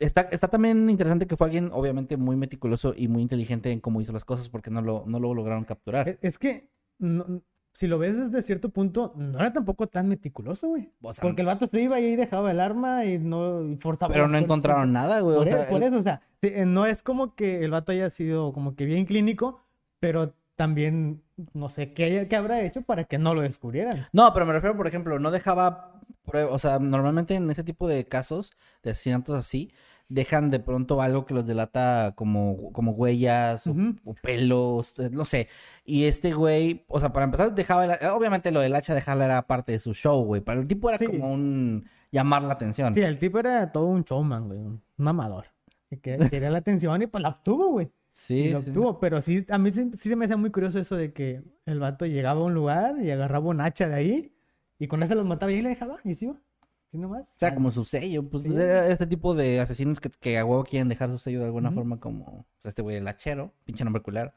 Está, está también interesante que fue alguien, obviamente, muy meticuloso y muy inteligente en cómo hizo las cosas porque no lo, no lo lograron capturar. Es, es que, no- si lo ves desde cierto punto, no era tampoco tan meticuloso, güey. O Porque el vato se iba y dejaba el arma y no y portaba. pero no encontraron nada, güey. o Por, sea, e- por el- eso, o sea, eh, no es como que el vato haya sido como que bien clínico, pero también no sé qué, qué habrá hecho para que no lo descubrieran. No, pero me refiero, por ejemplo, no dejaba prue- O sea, normalmente en ese tipo de casos de asesinatos así, dejan de pronto algo que los delata como, como huellas o, pelos, eh, no sé. Y este güey, o sea, para empezar, dejaba. el- obviamente lo del hacha dejarla era parte de su show, güey. Para el tipo era Sí. como un. llamar la atención. Sí, el tipo era todo un showman, güey, un mamador. Y que *laughs* quería la atención y pues la obtuvo, güey. Sí, Y lo sí. obtuvo, pero sí, a mí sí, sí se me hacía muy curioso eso de que el vato llegaba a un lugar y agarraba un hacha de ahí y con ese los mataba y ahí le dejaba y se iba. Así nomás. O sea, como su sello, pues Sí. era este tipo de asesinos que, que a huevo quieren dejar su sello de alguna forma, como pues, este güey, el hachero, pinche nombre culero.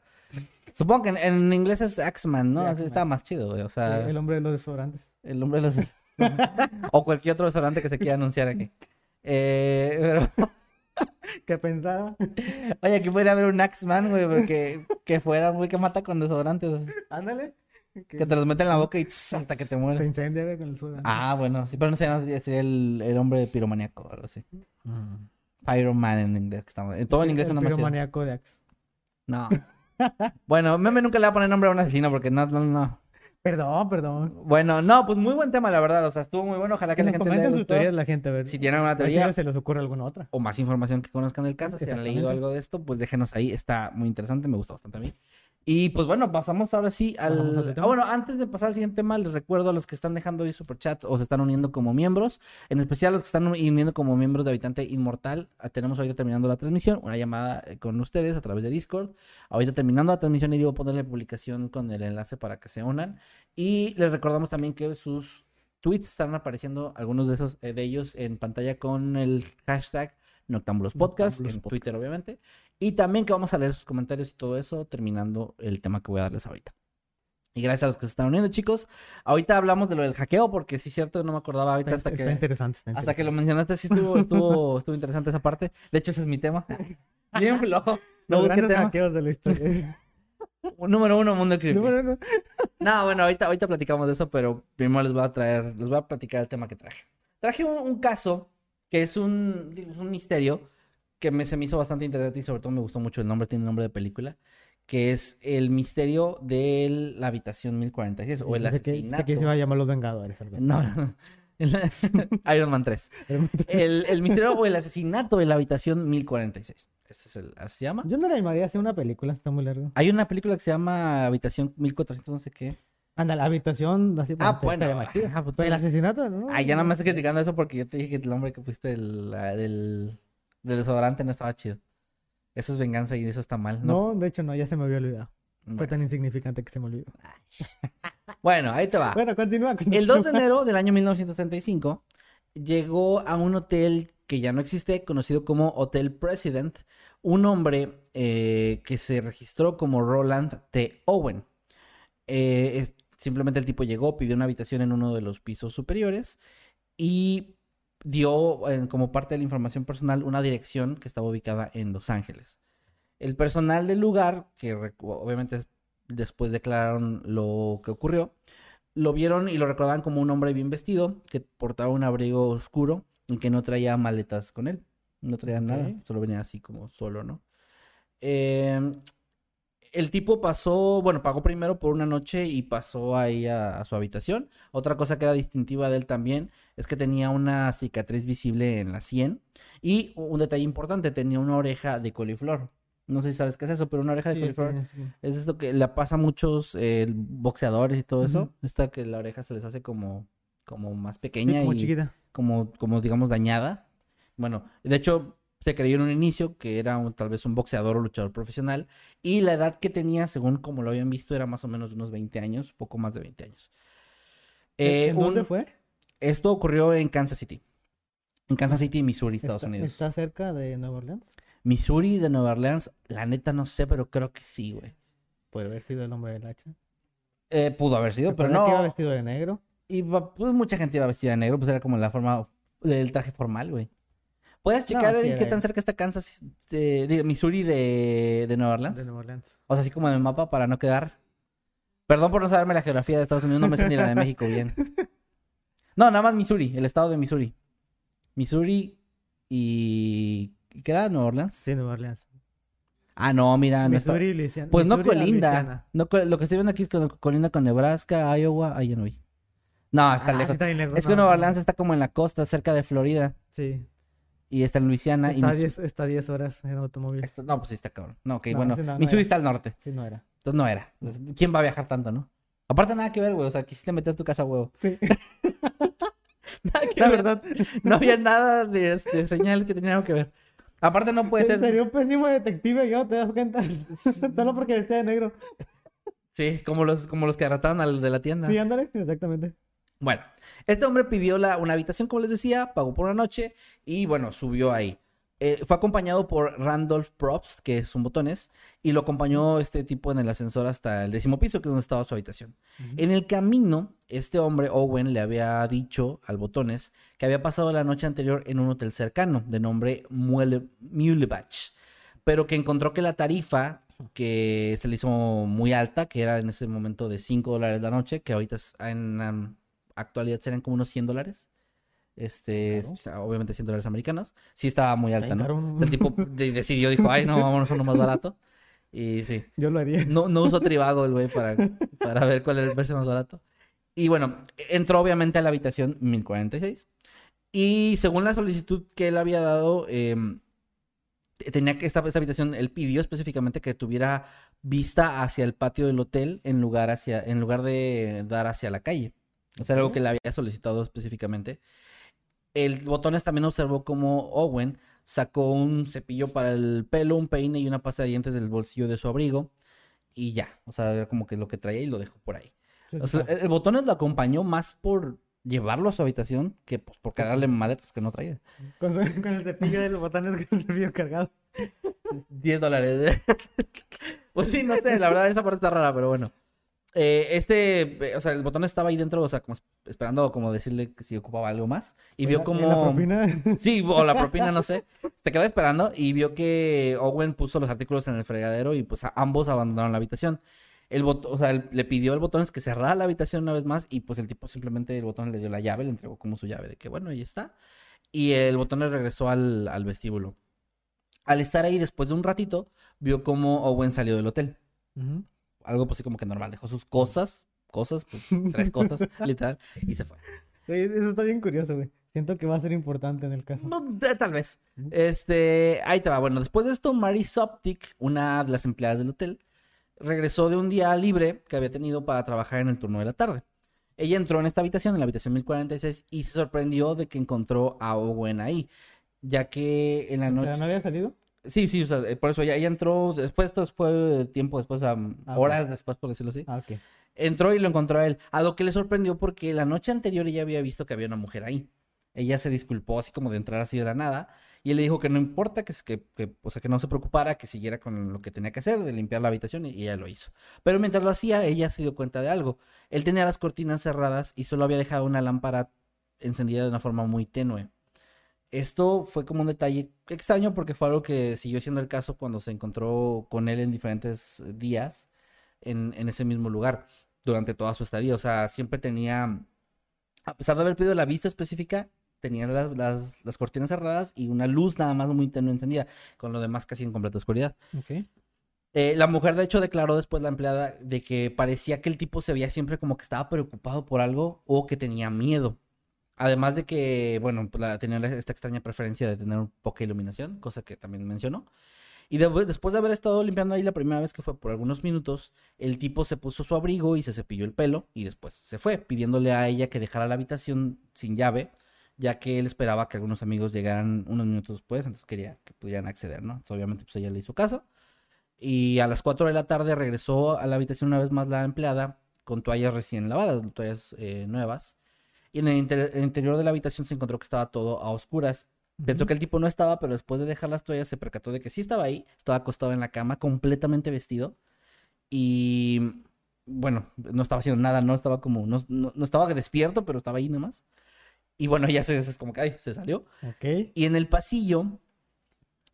Supongo que en, en inglés es Axeman, ¿no? Sí, Así está más chido, güey. O sea, el hombre de los desodorantes. el nombre de los... *laughs* o cualquier otro restaurante que se quiera anunciar aquí. Eh, pero, *laughs* ¿Qué pensaba? oye, aquí podría haber un Axeman, güey, porque que fuera un güey que mata con desodorantes. Ándale. Que te los mete en la boca y tss, hasta que te Te mueres. incendia güey, con el desodorante. Ah, bueno, sí, pero no sé, no sé, sería el, el hombre piromaníaco o algo así. Mm. Pyroman en inglés. Que estamos... en Todo en inglés El más chido. piromaníaco de Axe. No. bueno, Meme nunca le va a poner nombre a un asesino porque no, no, no. Perdón, perdón. Bueno, no, pues muy buen tema, la verdad. O sea, estuvo muy bueno. Ojalá que Que la nos gente le comenten sus teorías la gente, a ver. Si tienen alguna a ver si teoría se les ocurre alguna otra. o más información que conozcan del caso, si han leído Exactamente. algo de esto, pues déjenos ahí. Está muy interesante, me gustó bastante a mí. Y pues bueno, pasamos ahora sí al. Ah, bueno, antes de pasar al siguiente tema, les recuerdo a los que están dejando ahí superchats o se están uniendo como miembros, en especial los que están uniendo como miembros de Habitante Inmortal. Ah, Tenemos ahorita terminando la transmisión, una llamada eh, con ustedes a través de Discord. Ahorita terminando la transmisión y digo ponerle publicación con el enlace para que se unan. Y les recordamos también que sus tweets están apareciendo, algunos de esos eh, de ellos en pantalla con el hashtag Noctambulos Podcast, Noctambulos en Podcast. Twitter obviamente. Y también que vamos a leer sus comentarios y todo eso terminando el tema que voy a darles ahorita. Y gracias a los que se están uniendo, chicos. Ahorita hablamos de lo del hackeo, porque sí es cierto, no me acordaba ahorita Está, hasta está que... interesante. está Hasta que lo interesante. mencionaste, sí estuvo, *laughs* estuvo, estuvo interesante esa parte. De hecho, ese es mi tema. *laughs* Bien flojo. No Los tema. hackeos de la historia. *laughs* Número uno, Mundo Creepy. Número uno. No, bueno, ahorita, ahorita platicamos de eso, pero primero les voy a traer, les voy a platicar el tema que traje. Traje un, un caso que es un, es un misterio que me, se me hizo bastante interesante y sobre todo me gustó mucho el nombre, tiene nombre de película, que es el misterio de la habitación 1046 o el que- asesinato. pensé que se iba a llamar Los Vengadores. así. No, no. *laughs* Iron Man 3. *laughs* El, el misterio o el asesinato de la habitación 1046. Ese es el, así se llama. Yo no la llamaría así una película, está muy largo. Hay una película que se llama Habitación 1400, no sé qué. Anda, la habitación, así Ah, está- bueno. ajá, pues, el asesinato, ¿no? Ay, ya nada más estoy criticando eso porque yo te dije que el nombre que pusiste del, la- del, del desodorante no estaba chido. Eso es venganza y eso está mal, ¿no? No, de hecho no, ya se me había olvidado. Fue tan insignificante que se me olvidó. *laughs* Bueno, ahí te va. Bueno, continúa. El 2 de enero *laughs* del año 1935 llegó a un hotel que ya no existe, conocido como Hotel President, un hombre eh, que se registró como Roland T. Owen. Eh, es- simplemente el tipo llegó, pidió una habitación en uno de los pisos superiores y dio eh, como parte de la información personal una dirección que estaba ubicada en Los Ángeles. El personal del lugar, que obviamente después declararon lo que ocurrió, lo vieron y lo recordaban como un hombre bien vestido, que portaba un abrigo oscuro y que no traía maletas con él. No traía nada, solo venía así como solo, ¿no? Eh, el tipo pasó, bueno, pagó primero por una noche y pasó ahí a, a su habitación. Otra cosa que era distintiva de él también es que tenía una cicatriz visible en la sien. Y un detalle importante, tenía una oreja de coliflor. No sé si sabes qué es eso, pero una oreja de Sí, coliflor sí, sí. es esto que le pasa a muchos eh, boxeadores y todo eso. Esta que la oreja se les hace como, como más pequeña como y chiquita. como, como digamos dañada. Bueno, de hecho se creyó en un inicio que era un- tal vez un boxeador o luchador profesional y la edad que tenía, según como lo habían visto, era más o menos de unos 20 años, poco más de 20 años. Eh, ¿En dónde un- fue? Esto ocurrió en Kansas City. En Kansas City, Missouri, Estados está, Unidos. ¿Está cerca de Nueva Orleans? Missouri de Nueva Orleans, la neta no sé, pero creo que sí, güey. Puede haber sido el hombre del hacha. Eh, pudo haber sido, pero no. que iba vestido de negro. Iba, pues mucha gente iba vestida de negro, pues era como la forma del traje formal, güey. ¿Puedes checar, sí Eddie, qué tan cerca está Kansas, de, digo, Missouri de, de Nueva Orleans? De Nueva Orleans. O sea, así como en el mapa para no quedar. Perdón por no saberme la geografía de Estados Unidos, no me sé ni la de México bien. *laughs* No, nada más Missouri, el estado de Missouri. Missouri y... ¿Qué era? ¿Nueva Orleans? Sí, Nueva Orleans. Ah, no, mira, no está- Missouri, Luisiana. Pues no Missouri colinda. No, lo que estoy viendo aquí es que colinda con Nebraska, Iowa, ahí ya no vi. No, está Ah, lejos. está bien lejos. Es que no, Nueva no. Orleans está como en la costa, cerca de Florida. Sí. Y está en Luisiana. y Está a Mis- 10 está a 10 horas en automóvil. No, pues sí está cabrón. No, ok, No, bueno. ese no, no Missouri era. está al norte. Sí, no era. Entonces no era. Entonces, ¿Quién va a viajar tanto, no? Aparte, nada que ver, güey. O sea, quisiste meter tu casa a huevo. Sí. *laughs* Nada que La ver. verdad. No había nada de, de señal que tenía algo que ver. Aparte, no puede ser. Sería un pésimo detective, yo, ¿te das cuenta? *laughs* Solo porque vestía de negro. Sí, como los, como los que arrataron al de la tienda. Sí, ándale, exactamente. Bueno, este hombre pidió la, una habitación, como les decía, pagó por una noche y bueno, subió ahí. Eh, fue acompañado por Randolph Probst, que es un botones, y lo acompañó este tipo en el ascensor hasta el décimo piso, que es donde estaba su habitación. En el camino, este hombre, Owen, le había dicho al botones que había pasado la noche anterior en un hotel cercano, de nombre Muele- Mulebach, pero que encontró que la tarifa que se le hizo muy alta, que era en ese momento de 5 dólares la noche, que ahorita es- en um, actualidad serán como unos 100 dólares. Este, Claro. obviamente 100 dólares americanos. Sí estaba muy alta, ¿no? el tipo *laughs* de- decidió, dijo, ay, no, vámonos a uno más barato. Y sí. Yo lo haría. No, no usó Trivago el güey *laughs* para, para ver cuál era el precio más barato. Y bueno, entró obviamente a la habitación 1046. Y según la solicitud que él había dado, eh, te- tenía que esta, esta habitación, él pidió específicamente que tuviera vista hacia el patio del hotel en lugar, hacia, en lugar de dar hacia la calle. O sea, algo que le había solicitado específicamente. El botones también observó como Owen sacó un cepillo para el pelo, un peine y una pasta de dientes del bolsillo de su abrigo. Y ya, o sea, era como que lo que traía y lo dejó por ahí. O sea, el, el botones lo acompañó más por llevarlo a su habitación que pues, por cargarle madres que no traía. Con, su- con el cepillo de los botones con el cepillo cargado. *laughs* 10 dólares. *laughs* pues sí, no sé, la verdad esa parte está rara, pero bueno. Eh, este, eh, o sea, el botón estaba ahí dentro, o sea, como es- esperando como decirle que si ocupaba algo más. Y vio ¿La- como... la propina? *laughs* Sí, o la propina, no sé. *laughs* Se quedó esperando y vio que Owen puso los artículos en el fregadero y pues ambos abandonaron la habitación. El bot- o sea, le pidió al botón que cerrara la habitación una vez más y pues el tipo simplemente el botón le dio la llave, le entregó como su llave de que bueno, ahí está. Y el botón regresó al, al vestíbulo. Al estar ahí después de un ratito, vio como Owen salió del hotel. Algo pues así como que normal, dejó sus cosas, cosas, pues, tres *laughs* cosas, literal, y se fue. Eso está bien curioso, güey. Siento que va a ser importante en el caso. No, de- tal vez. Este, ahí te va. Bueno, después de esto, Mary Soptic, una de las empleadas del hotel, regresó de un día libre que había tenido para trabajar en el turno de la tarde. Ella entró en esta habitación, en la habitación 1046, y se sorprendió de que encontró a Owen ahí, ya que en la ¿Pero noche... no había salido? Sí, sí, o sea, eh, por eso ella, ella entró, después, esto fue tiempo después, Ah, ok. horas después, por decirlo así. Ah, ok. Entró y lo encontró a él, a lo que le sorprendió porque la noche anterior ella había visto que había una mujer ahí. Ella se disculpó así como de entrar así de la nada y él le dijo que no importa, que, que, que, o sea, que no se preocupara, que siguiera con lo que tenía que hacer, de limpiar la habitación y, y ella lo hizo. Pero mientras lo hacía, ella se dio cuenta de algo. Él tenía las cortinas cerradas y solo había dejado una lámpara encendida de una forma muy tenue. Esto fue como un detalle extraño porque fue algo que siguió siendo el caso cuando se encontró con él en diferentes días en, en ese mismo lugar durante toda su estadía. O sea, siempre tenía, a pesar de haber pedido la vista específica, tenía las, las, las cortinas cerradas y una luz nada más muy tenue encendida, con lo demás casi en completa oscuridad. Eh, la mujer, de hecho, declaró después la empleada de que parecía que el tipo se veía siempre como que estaba preocupado por algo o que tenía miedo. Además de que, bueno, pues, la- tenía esta extraña preferencia de tener poca iluminación, cosa que también mencionó. Y de- después de haber estado limpiando ahí la primera vez que fue por algunos minutos, el tipo se puso su abrigo y se cepilló el pelo y después se fue, pidiéndole a ella que dejara la habitación sin llave, ya que él esperaba que algunos amigos llegaran unos minutos después, entonces quería que pudieran acceder, ¿no? Obviamente, pues ella le hizo caso. Y a las 4 de la tarde regresó a la habitación una vez más la empleada con toallas recién lavadas, toallas eh, nuevas. Y en el, inter- el interior de la habitación se encontró que estaba todo a oscuras. Pensó que el tipo no estaba, pero después de dejar las toallas se percató de que sí estaba ahí. Estaba acostado en la cama, completamente vestido. Y bueno, no estaba haciendo nada, no estaba como, no, no- no estaba despierto, pero estaba ahí nomás. Y bueno, ya se, es como que ay, se salió. Y en el pasillo,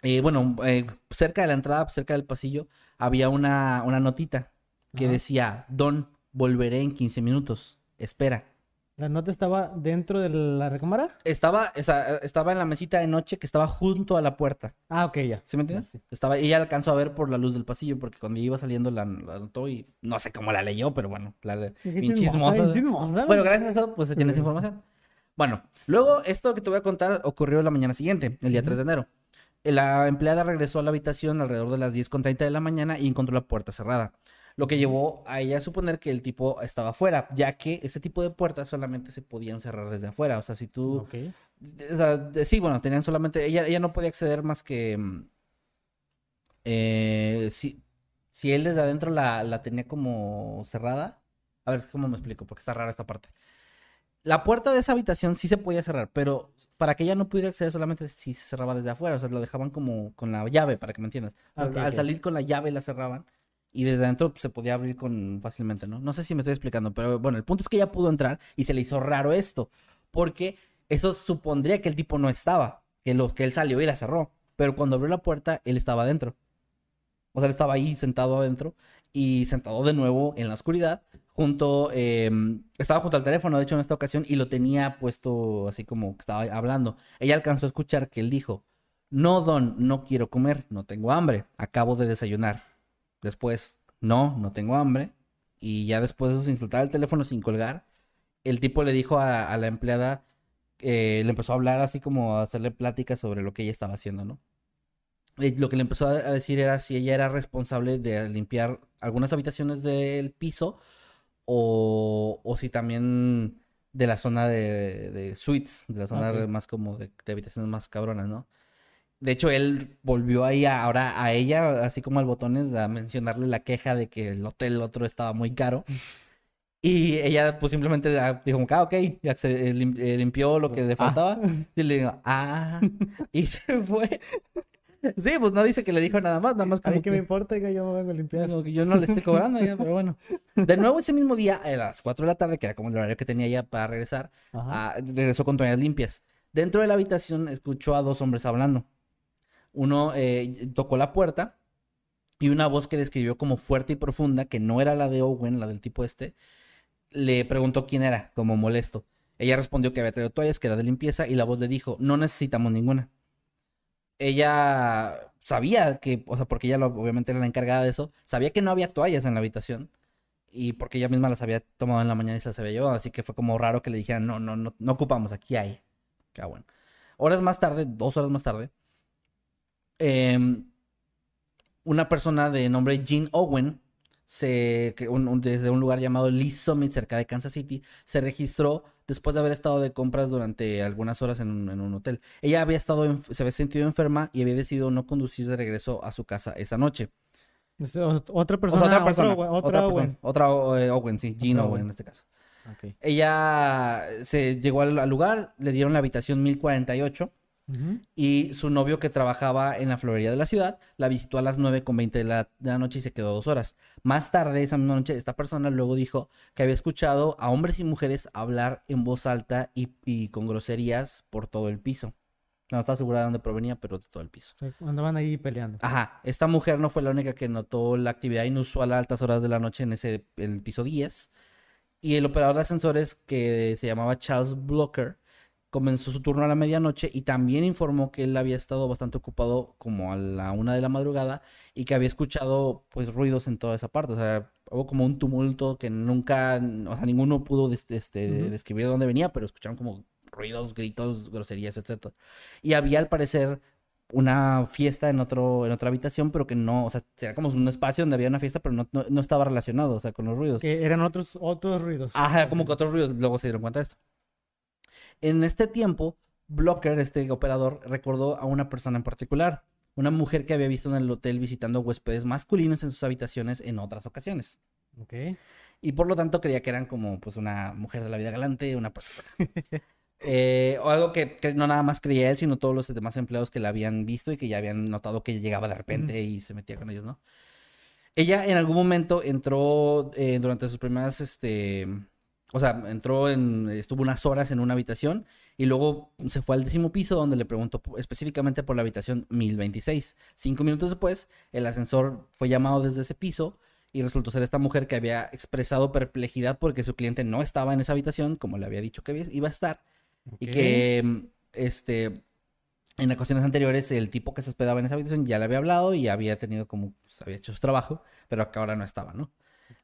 eh, bueno, eh, cerca de la entrada, cerca del pasillo, había una, una notita que decía, Don, volveré en 15 minutos, espera. ¿La nota estaba dentro de la recámara? Estaba, esa- estaba en la mesita de noche que estaba junto a la puerta. Ah, ok, ya. ¿Sí me entiendes? Sí. Estaba, ella alcanzó a ver por la luz del pasillo, porque cuando iba saliendo la, la notó y no sé cómo la leyó, pero bueno, la chismosa, chismosa. Bueno, gracias a eso, pues se tiene esa información. Bueno, luego esto que te voy a contar ocurrió la mañana siguiente, el día 3 de enero. La empleada regresó a la habitación alrededor de las 10.30 de la mañana y encontró la puerta cerrada. Lo que llevó a ella a suponer que el tipo estaba afuera, ya que ese tipo de puertas solamente se podían cerrar desde afuera. O sea, si tú... O sea, sí, bueno, tenían solamente... Ella, ella no podía acceder más que... mm, eh, si, si él desde adentro la, la tenía como cerrada. A ver, ¿cómo me explico? Porque está rara esta parte. La puerta de esa habitación sí se podía cerrar, pero para que ella no pudiera acceder solamente si se cerraba desde afuera. O sea, lo dejaban como con la llave, para que me entiendas. O sea, Ok, al salir con la llave la cerraban y desde adentro pues, se podía abrir con fácilmente, ¿no? No sé si me estoy explicando, pero bueno, el punto es que ella pudo entrar y se le hizo raro esto, porque eso supondría que el tipo no estaba, que, lo, que él salió y la cerró, pero cuando abrió la puerta, él estaba adentro. O sea, él estaba ahí sentado adentro y sentado de nuevo en la oscuridad, junto, eh, estaba junto al teléfono, de hecho, en esta ocasión, y lo tenía puesto así como que estaba hablando. Ella alcanzó a escuchar que él dijo, no, don, no quiero comer, no tengo hambre, acabo de desayunar. Después, no, no tengo hambre. Y ya después de eso, sin soltar el teléfono, sin colgar, el tipo le dijo a, a la empleada, eh, le empezó a hablar así como a hacerle pláticas sobre lo que ella estaba haciendo, ¿no? eh, lo que le empezó a decir era si ella era responsable de limpiar algunas habitaciones del piso o, o si también de la zona de, de suites, de la zona más como de, de habitaciones más cabronas, ¿no? De hecho, él volvió ahí a- ahora a ella, así como al botones, a mencionarle la queja de que el hotel otro estaba muy caro. Y ella pues simplemente ah, dijo, como que, ah, ok, se eh, lim- limpió lo que le Ah. faltaba. Y le digo, ah, *laughs* y se fue. Sí, pues no dice que le dijo nada más, nada más A mí como que me que, importa que yo me vengo a limpiar. como que yo no le estoy cobrando ya, pero bueno. De nuevo ese mismo día, a las 4 de la tarde, que era como el horario que tenía ya para regresar, ah, regresó con toallas limpias. Dentro de la habitación escuchó a dos hombres hablando. Uno eh, tocó la puerta y una voz que describió como fuerte y profunda, que no era la de Owen, la del tipo este, le preguntó quién era, como molesto. Ella respondió que había traído toallas, que era de limpieza, y la voz le dijo, no necesitamos ninguna. Ella sabía que, o sea, porque ella lo- obviamente era la encargada de eso, sabía que no había toallas en la habitación, y porque ella misma las había tomado en la mañana y se las había llevado, así que fue como raro que le dijeran, no, no, no, no ocupamos, aquí hay. Que ah, bueno. Horas más tarde, dos horas más tarde, em, una persona de nombre Jean Owen, se, que un- un- desde un lugar llamado Lee Summit, cerca de Kansas City, se registró después de haber estado de compras durante algunas horas en un, en un hotel. Ella había estado, en- se había sentido enferma y había decidido no conducir de regreso a su casa esa noche. O- Otra persona. sea, otra persona, otro- otra, otra persona, Owen. otra eh, Owen, sí, Jean Otra Owen Owen. en este caso. Ella se llegó al, al lugar, le dieron la habitación 1048 Y su novio que trabajaba en la florería de la ciudad la visitó a las 9.20 de la, de la noche y se quedó dos horas. Más tarde, esa misma noche, esta persona luego dijo que había escuchado a hombres y mujeres hablar en voz alta y, y con groserías por todo el piso. No estaba segura de dónde provenía, pero de todo el piso. Andaban ahí peleando. Ajá, esta mujer no fue la única que notó la actividad inusual a altas horas de la noche en ese el piso 10. Y el operador de ascensores, que se llamaba Charles Blocker, comenzó su turno a la medianoche y también informó que él había estado bastante ocupado como a la una de la madrugada y que había escuchado pues ruidos en toda esa parte. O sea, hubo como un tumulto que nunca, o sea, ninguno pudo des- este, Ujú. describir de dónde venía, pero escucharon como ruidos, gritos, groserías, etc. Y había al parecer una fiesta en otro en otra habitación, pero que no, o sea, era como un espacio donde había una fiesta, pero no, no, no estaba relacionado, o sea, con los ruidos. Que eran otros, otros ruidos. Ajá, como que otros ruidos, luego se dieron cuenta de esto. En este tiempo, Blocker, este operador, recordó a una persona en particular, una mujer que había visto en el hotel visitando huéspedes masculinos en sus habitaciones en otras ocasiones. Ok. Y por lo tanto creía que eran como pues una mujer de la vida galante, una persona. *laughs* Eh, o algo que, que no nada más creía él, sino todos los demás empleados que la habían visto y que ya habían notado que llegaba de repente y se metía con ellos, ¿no? Ella en algún momento entró eh, durante sus primeras, este, o sea, entró en, estuvo unas horas en una habitación y luego se fue al décimo piso donde le preguntó específicamente por la habitación 1026. Cinco minutos después, el ascensor fue llamado desde ese piso y resultó ser esta mujer que había expresado perplejidad porque su cliente no estaba en esa habitación, como le había dicho que iba a estar, y que, este, en ocasiones anteriores el tipo que se hospedaba en esa habitación ya le había hablado y había tenido como, pues, había hecho su trabajo, pero acá ahora no estaba, ¿no?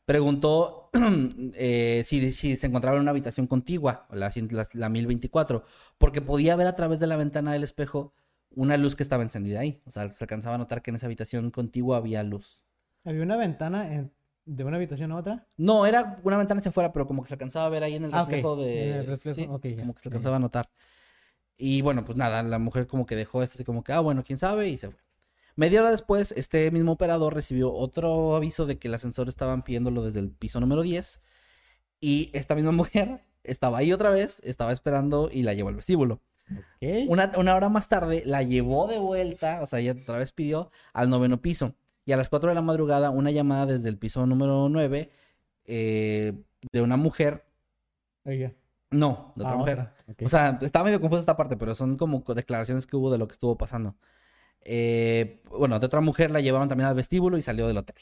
Preguntó *clears throat* eh, si, si se encontraba en una habitación contigua, la, la, la 1024, porque podía ver a través de la ventana del espejo una luz que estaba encendida ahí. O sea, se alcanzaba a notar que en esa habitación contigua había luz. Había una ventana en- de una habitación a otra. No, era una ventana hacia afuera, pero como que se alcanzaba a ver ahí en el Ah, reflejo de... el reflejo, sí, como que se alcanzaba a notar. Y bueno, pues nada, la mujer como que dejó esto así como que, ah, bueno, quién sabe, y se fue. Media hora después, este mismo operador recibió otro aviso de que el ascensor estaban pidiéndolo desde el piso número 10. Y esta misma *laughs* mujer estaba ahí otra vez, estaba esperando y la llevó al vestíbulo. Una, una hora más tarde la llevó de vuelta, o sea, ella otra vez pidió al noveno piso. Y a las 4 de la madrugada, una llamada desde el piso número 9 eh, de una mujer. Oiga. No, de otra Ah, mujer. O sea, está medio confusa esta parte, pero son como co- declaraciones que hubo de lo que estuvo pasando. Eh, bueno, de otra mujer la llevaron también al vestíbulo y salió del hotel.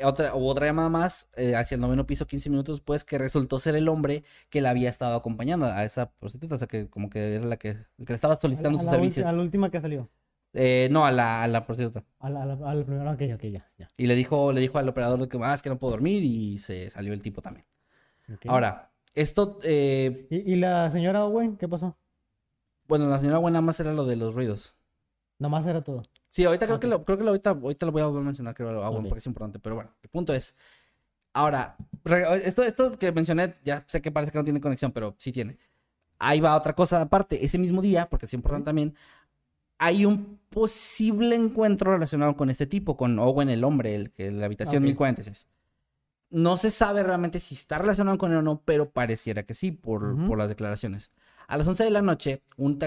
Otra, hubo otra llamada más eh, hacia el noveno piso 15 minutos después que resultó ser el hombre que la había estado acompañando a esa prostituta, o sea que como que era la que, le estaba a solicitando la, sus a servicios. a la última que salió. Eh, no, a la, a la prostituta. A la, a la, a la primera. Ok, ok, ya. ya. Y le dijo, le dijo al operador que, ah, es que no puedo dormir y se salió el tipo también. Ahora, esto, eh, ¿Y, y la señora Owen? ¿Qué pasó? bueno, la señora buena más era lo de los ruidos. Nomás era todo. Sí, ahorita creo Ok. que lo, creo que lo ahorita, ahorita lo voy a mencionar, creo que Ok. porque es importante, pero bueno, el punto es. Ahora, esto, esto que mencioné, ya sé que parece que no tiene conexión, pero sí tiene. Ahí va otra cosa aparte. Ese mismo día, porque es importante también, hay un posible encuentro relacionado con este tipo, con Owen el hombre, el que la habitación Ok. 1046. No se sabe realmente si está relacionado con él o no, pero pareciera que sí, por, Ujú. por las declaraciones. A las 11 de la noche, un,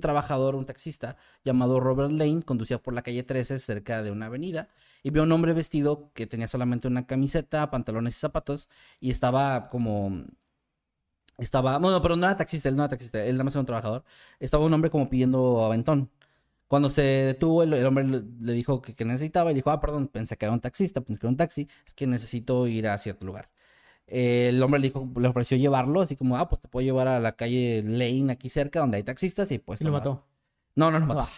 trabajador, un taxista llamado Robert Lane, conducía por la calle 13 cerca de una avenida y vio a un hombre vestido que tenía solamente una camiseta, pantalones y zapatos y estaba como... Estaba... Bueno, pero no era taxista, él no era taxista, él nada más era un trabajador. Estaba un hombre como pidiendo aventón. Cuando se detuvo, el, hombre le, le dijo que, que necesitaba y dijo, ah, perdón, pensé que era un taxista, pensé que era un taxi, es que necesito ir a cierto lugar. Eh, el hombre le dijo, le ofreció llevarlo, así como, ah, pues te puedo llevar a la calle Lane aquí cerca, donde hay taxistas y pues... Y lo tomar". mató. No, no lo mató.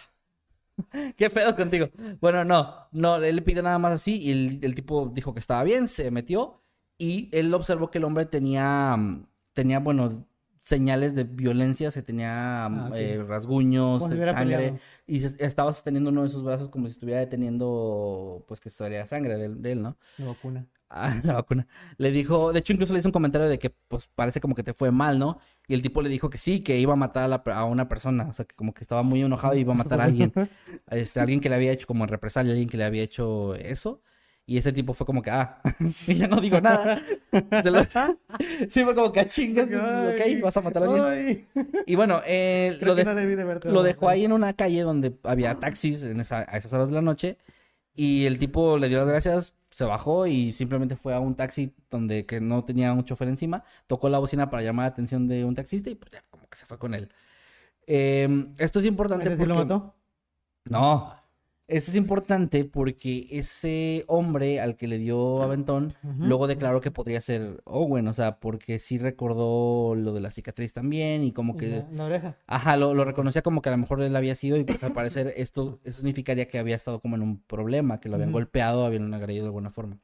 *laughs* ¿Qué pedo contigo? Bueno, no, no, él le pidió nada más así y el, el tipo dijo que estaba bien, se metió y él observó que el hombre tenía, mm, tenía, bueno, señales de violencia, se tenía mm, Ah, ok. eh, rasguños, hubiera sangre peleado. y se- estaba sosteniendo uno de sus brazos como si estuviera deteniendo, pues que salía sangre de, de él, ¿no? La vacuna. *laughs* La vacuna. Le dijo, de hecho incluso le hizo un comentario de que pues parece como que te fue mal, ¿no? Y el tipo le dijo que sí, que iba a matar a, la per- a una persona, o sea, que como que estaba muy enojado y iba a matar a alguien, *laughs* este, alguien que le había hecho como en represalia, alguien que le había hecho eso. Y este tipo fue como que, ah, *laughs* y ya no digo nada. Se lo- Sí, fue como que, "Ah, chingas, ok, vas a matar a alguien. Ay, Y bueno, eh, lo, no de verte. lo dejó ahí en una calle donde había taxis en esa- a esas horas de la noche. Y el tipo le dio las gracias, se bajó y simplemente fue a un taxi donde que no tenía un chofer encima. Tocó la bocina para llamar la atención de un taxista y pues ya como que se fue con él. Eh, esto es importante ¿Ese sí lo porque... mató? No. Esto es importante porque ese hombre al que le dio aventón luego declaró que podría ser Owen, o sea, porque sí recordó lo de la cicatriz también y como que... La, la oreja. Ajá, lo, lo reconocía como que a lo mejor él había sido y pues al parecer esto eso significaría que había estado como en un problema, que lo habían golpeado, habían agredido de alguna forma.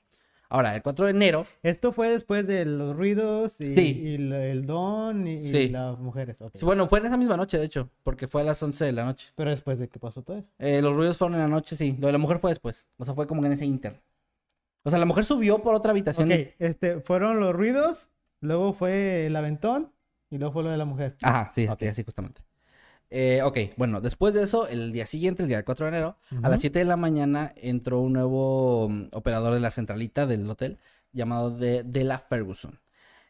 Ahora, el 4 de enero, Esto fue después de los ruidos y, Sí. y la- el don y, las mujeres. sí, bueno, fue en esa misma noche, de hecho, porque fue a las 11 de la noche. Pero después de que pasó todo eso. Eh, los ruidos fueron en la noche, sí. Lo de la mujer fue después. O sea, fue como en ese inter. O sea, la mujer subió por otra habitación. Ok, y- este, fueron los ruidos, luego fue el aventón y luego fue lo de la mujer. Ajá, sí, Ok. así, así justamente. Eh, ok, bueno, después de eso, el día siguiente, el día 4 de enero, a las Ujú. 7 de la mañana entró un nuevo mm, operador de la centralita del hotel llamado de, de la Ferguson.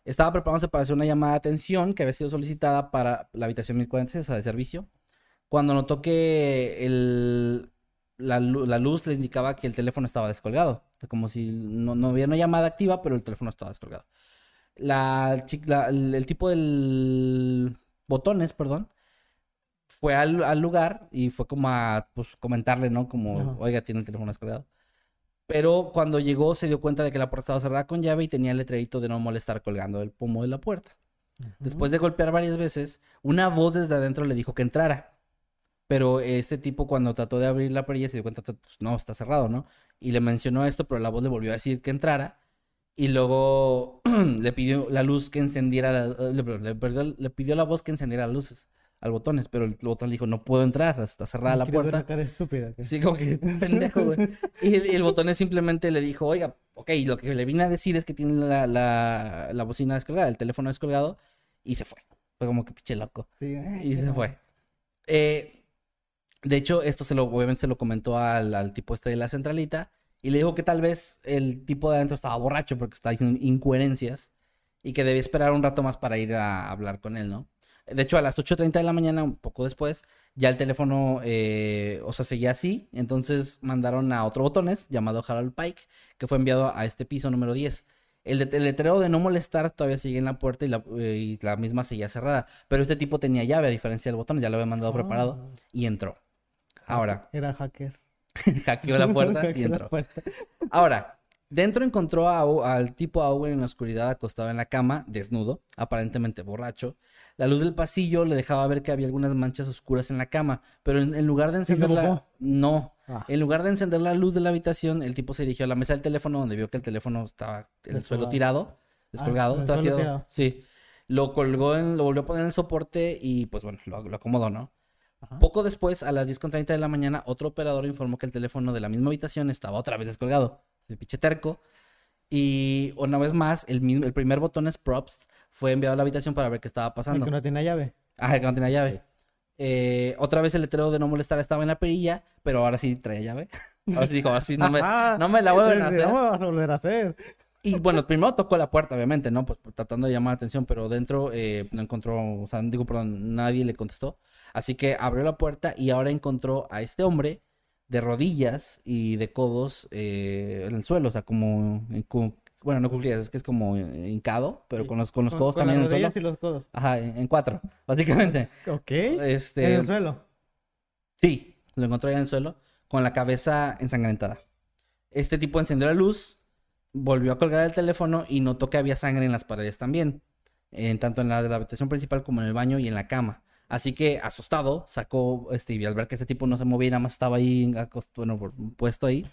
Estaba preparándose para hacer una llamada de atención que había sido solicitada para la habitación 1046, o sea, de servicio, cuando notó que el, la, la luz le indicaba que el teléfono estaba descolgado. Como si no, no había una llamada activa, pero el teléfono estaba descolgado. La, la- el, el tipo del botones, perdón, fue al, al lugar y fue como a pues, comentarle, ¿no? Como, Ajá. oiga, tiene el teléfono descolgado. Pero cuando llegó se dio cuenta de que la puerta estaba cerrada con llave y tenía el letrerito de no molestar colgando el pomo de la puerta. Después de golpear varias veces, una voz desde adentro le dijo que entrara. Pero este tipo cuando trató de abrir la perilla se dio cuenta, pues, no, está cerrado, ¿no? Y le mencionó esto, pero la voz le volvió a decir que entrara. Y luego *clears throat* le pidió la luz que encendiera, la- le, le pidió, le pidió la voz que encendiera las luces al botones, pero el botón dijo, no puedo entrar, está cerrada la ¿Quieres ver puerta. cara estúpida? ¿qué? Sí, como que *laughs* *laughs* pendejo, güey. Y el, botones simplemente le dijo, oiga, ok, lo que le vine a decir es que tiene la, la, la bocina descolgada, el teléfono descolgado, y se fue. Fue como que pinche loco. Sí, eh, Y se fue. Eh, de hecho, esto se lo, obviamente se lo comentó al, al tipo este de la centralita, y le dijo que tal vez el tipo de adentro estaba borracho porque estaba diciendo incoherencias, y que debía esperar un rato más para ir a hablar con él, ¿no? De hecho, a las 8.30 de la mañana, un poco después, ya el teléfono, eh, o sea, seguía así. Entonces mandaron a otro botones llamado Harold Pike, que fue enviado a este piso número 10. El, el letrero de no molestar todavía seguía en la puerta y la, eh, y la misma seguía cerrada. Pero este tipo tenía llave, a diferencia del botón, ya lo había mandado preparado Ah. y entró. Ahora, Era hacker. *laughs* hackeó la puerta y *laughs* entró. puerta. Ahora, dentro encontró a al tipo Owen en la oscuridad acostado en la cama, desnudo, aparentemente borracho. La luz del pasillo le dejaba ver que había algunas manchas oscuras en la cama, pero en, en lugar de ¿Sí se encenderla, no. Ah. En lugar de encender la luz de la habitación, el tipo se dirigió a la mesa del teléfono donde vio que el teléfono estaba en el suelo Descolgado. tirado, descolgado, Ah, el estaba tirado. tirado. Sí. Lo colgó, en, lo volvió a poner en el soporte y pues bueno, lo, lo acomodó, ¿no? Ajá. Poco después, a las 10.30 de la mañana, otro operador informó que el teléfono de la misma habitación estaba otra vez descolgado. El pinche terco. Y una vez más, el, mismo- el primer botón es props fue enviado a la habitación para ver qué estaba pasando. Porque no tiene llave. Ah, el que no tenía llave. Eh, otra vez el letrero de no molestar estaba en la perilla, pero ahora sí traía llave. *laughs* Ahora sí dijo, ahora sí no me, no me la vuelven a hacer. No me vas a volver a hacer. Y bueno, primero tocó la puerta, obviamente, ¿no? Pues tratando de llamar la atención, pero dentro eh, no encontró, o sea, digo, perdón, nadie le contestó. Así que abrió la puerta y ahora encontró a este hombre de rodillas y de codos eh, en el suelo, o sea, como, en cu- bueno, no cuclillas, es que es como eh, hincado, pero con los, con los Con- codos con también en las el suelo. y los codos. Ajá, en, en cuatro, *laughs* básicamente. Ok. Este, En el suelo. Sí, lo encontró ahí en el suelo, con la cabeza ensangrentada. Este tipo encendió la luz, volvió a colgar el teléfono y notó que había sangre en las paredes también, en tanto en la de la habitación principal como en el baño y en la cama. Así que, asustado, sacó, este, y al ver que este tipo no se movía, nada más estaba ahí, bueno, puesto ahí,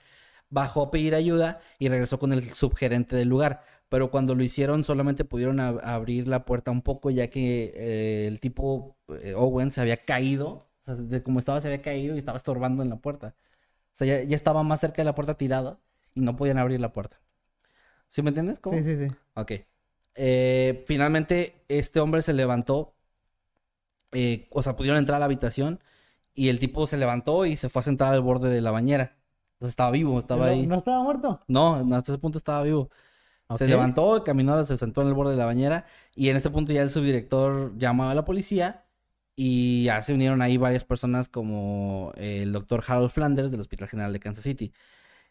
bajó a pedir ayuda y regresó con el subgerente del lugar. Pero cuando lo hicieron, solamente pudieron ab- abrir la puerta un poco, ya que eh, el tipo eh, Owen se había caído. O sea, de como estaba, se había caído y estaba estorbando en la puerta. O sea, ya, ya estaba más cerca de la puerta tirado y no podían abrir la puerta. ¿Sí me entiendes? ¿Cómo? Sí, sí, sí. Ok. Eh, finalmente, este hombre se levantó. eh, o sea, pudieron entrar a la habitación y el tipo se levantó y se fue a sentar al borde de la bañera. Entonces estaba vivo, estaba ¿No- ahí. ¿No estaba muerto? No, hasta ese punto estaba vivo. Se levantó, caminó, se sentó en el borde de la bañera y en este punto ya el subdirector llamó a la policía y ya se unieron ahí varias personas como el doctor Harold Flanders del Hospital General de Kansas City.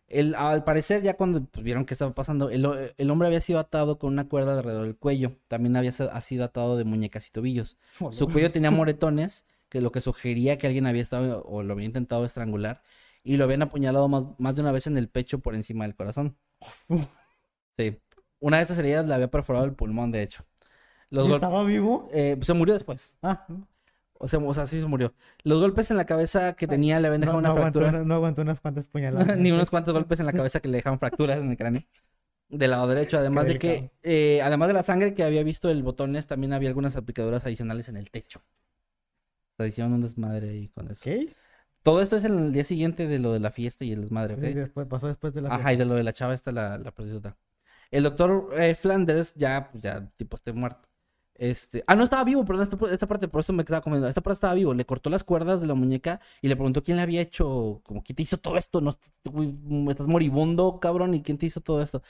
El, al parecer, ya cuando pues, vieron qué estaba pasando, el, ho- el hombre había sido atado con una cuerda alrededor del cuello. También había ha sido atado de muñecas y tobillos. Su cuello tenía moretones, que lo que sugería que alguien había estado o lo había intentado estrangular. Y lo habían apuñalado más, más de una vez en el pecho por encima del corazón. Sí. Una de esas heridas le había perforado el pulmón, de hecho. Los ¿Y gol- ¿Estaba vivo? eh, se murió después. Ah, O sea, o sea, sí se murió. Los golpes en la cabeza que tenía le habían no, dejado no una aguantó, fractura. no aguantó unas cuantas puñaladas. *laughs* Ni unos cuantos golpes en la cabeza que le dejaban fracturas en el cráneo. Del lado derecho. Además de que, eh, además de la sangre que había visto el botones, también había algunas aplicadoras adicionales en el techo. O sea, hicieron un desmadre ahí con eso. ¿Qué? Todo esto es en el día siguiente de lo de la fiesta y el desmadre, ¿ok? Sí, después, pasó después de la Ajá, fiesta. y de lo de la chava esta, la, la prostituta. El doctor eh, Flanders ya, pues ya, tipo, esté muerto. Este... Ah, no, estaba vivo, perdón, esta, esta parte, por eso me estaba comiendo. Esta parte estaba vivo. Le cortó las cuerdas de la muñeca y le preguntó quién le había hecho, como, ¿quién te hizo todo esto? No, est- güey, estás moribundo, cabrón, ¿y quién te hizo todo esto?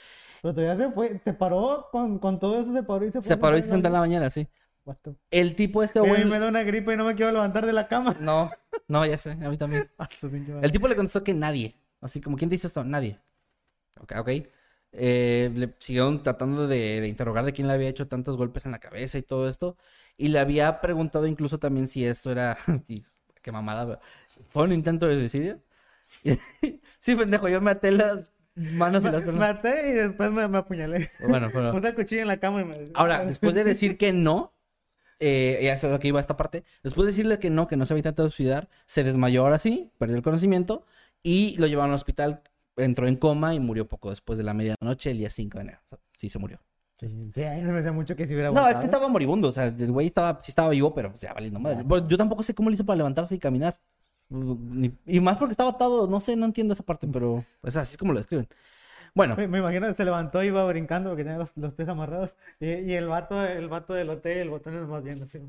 Pero todavía se fue, se paró con, con todo eso, se paró y se fue. Se paró y se sentó en la mañana, sí. What the- El tipo este, Eh, güey... me da una gripe y no me quiero levantar de la cama. *laughs* No, no, ya sé, a mí también. A *laughs* su pinche madre. El tipo le contestó que nadie. Así como, ¿quién te hizo esto? Nadie. Ok, ok. Eh, le siguieron tratando de, de interrogar de quién le había hecho tantos golpes en la cabeza y todo esto. Y le había preguntado incluso también si esto era... *laughs* Qué mamada, ¿Fue un intento de suicidio? sí, pendejo, yo me até las manos y las Me piernas. maté y después me, me apuñalé. Bueno, pero... Puse el cuchillo en la cama y me... Ahora, después de decir que no, eh, ya sé que iba esta parte, después de decirle que no, que no se había intentado suicidar, se desmayó ahora sí, perdió el conocimiento y lo llevaron al hospital, entró en coma y murió poco después de la medianoche, el día 5 de enero. O sea, sí se murió. Sí, sí, me hacía mucho que si hubiera No, es que estaba moribundo, o sea, el güey estaba, sí estaba vivo, pero pues, ya valiendo madre. Bueno, yo tampoco sé cómo le hizo para levantarse y caminar. Ni- Y más porque estaba atado, no sé, no entiendo esa parte, pero pues así es como lo describen. Bueno, Me, me imagino que se levantó y iba brincando porque tenía los, los pies amarrados. Y, y el vato, el vato del hotel, el botón es más bien así.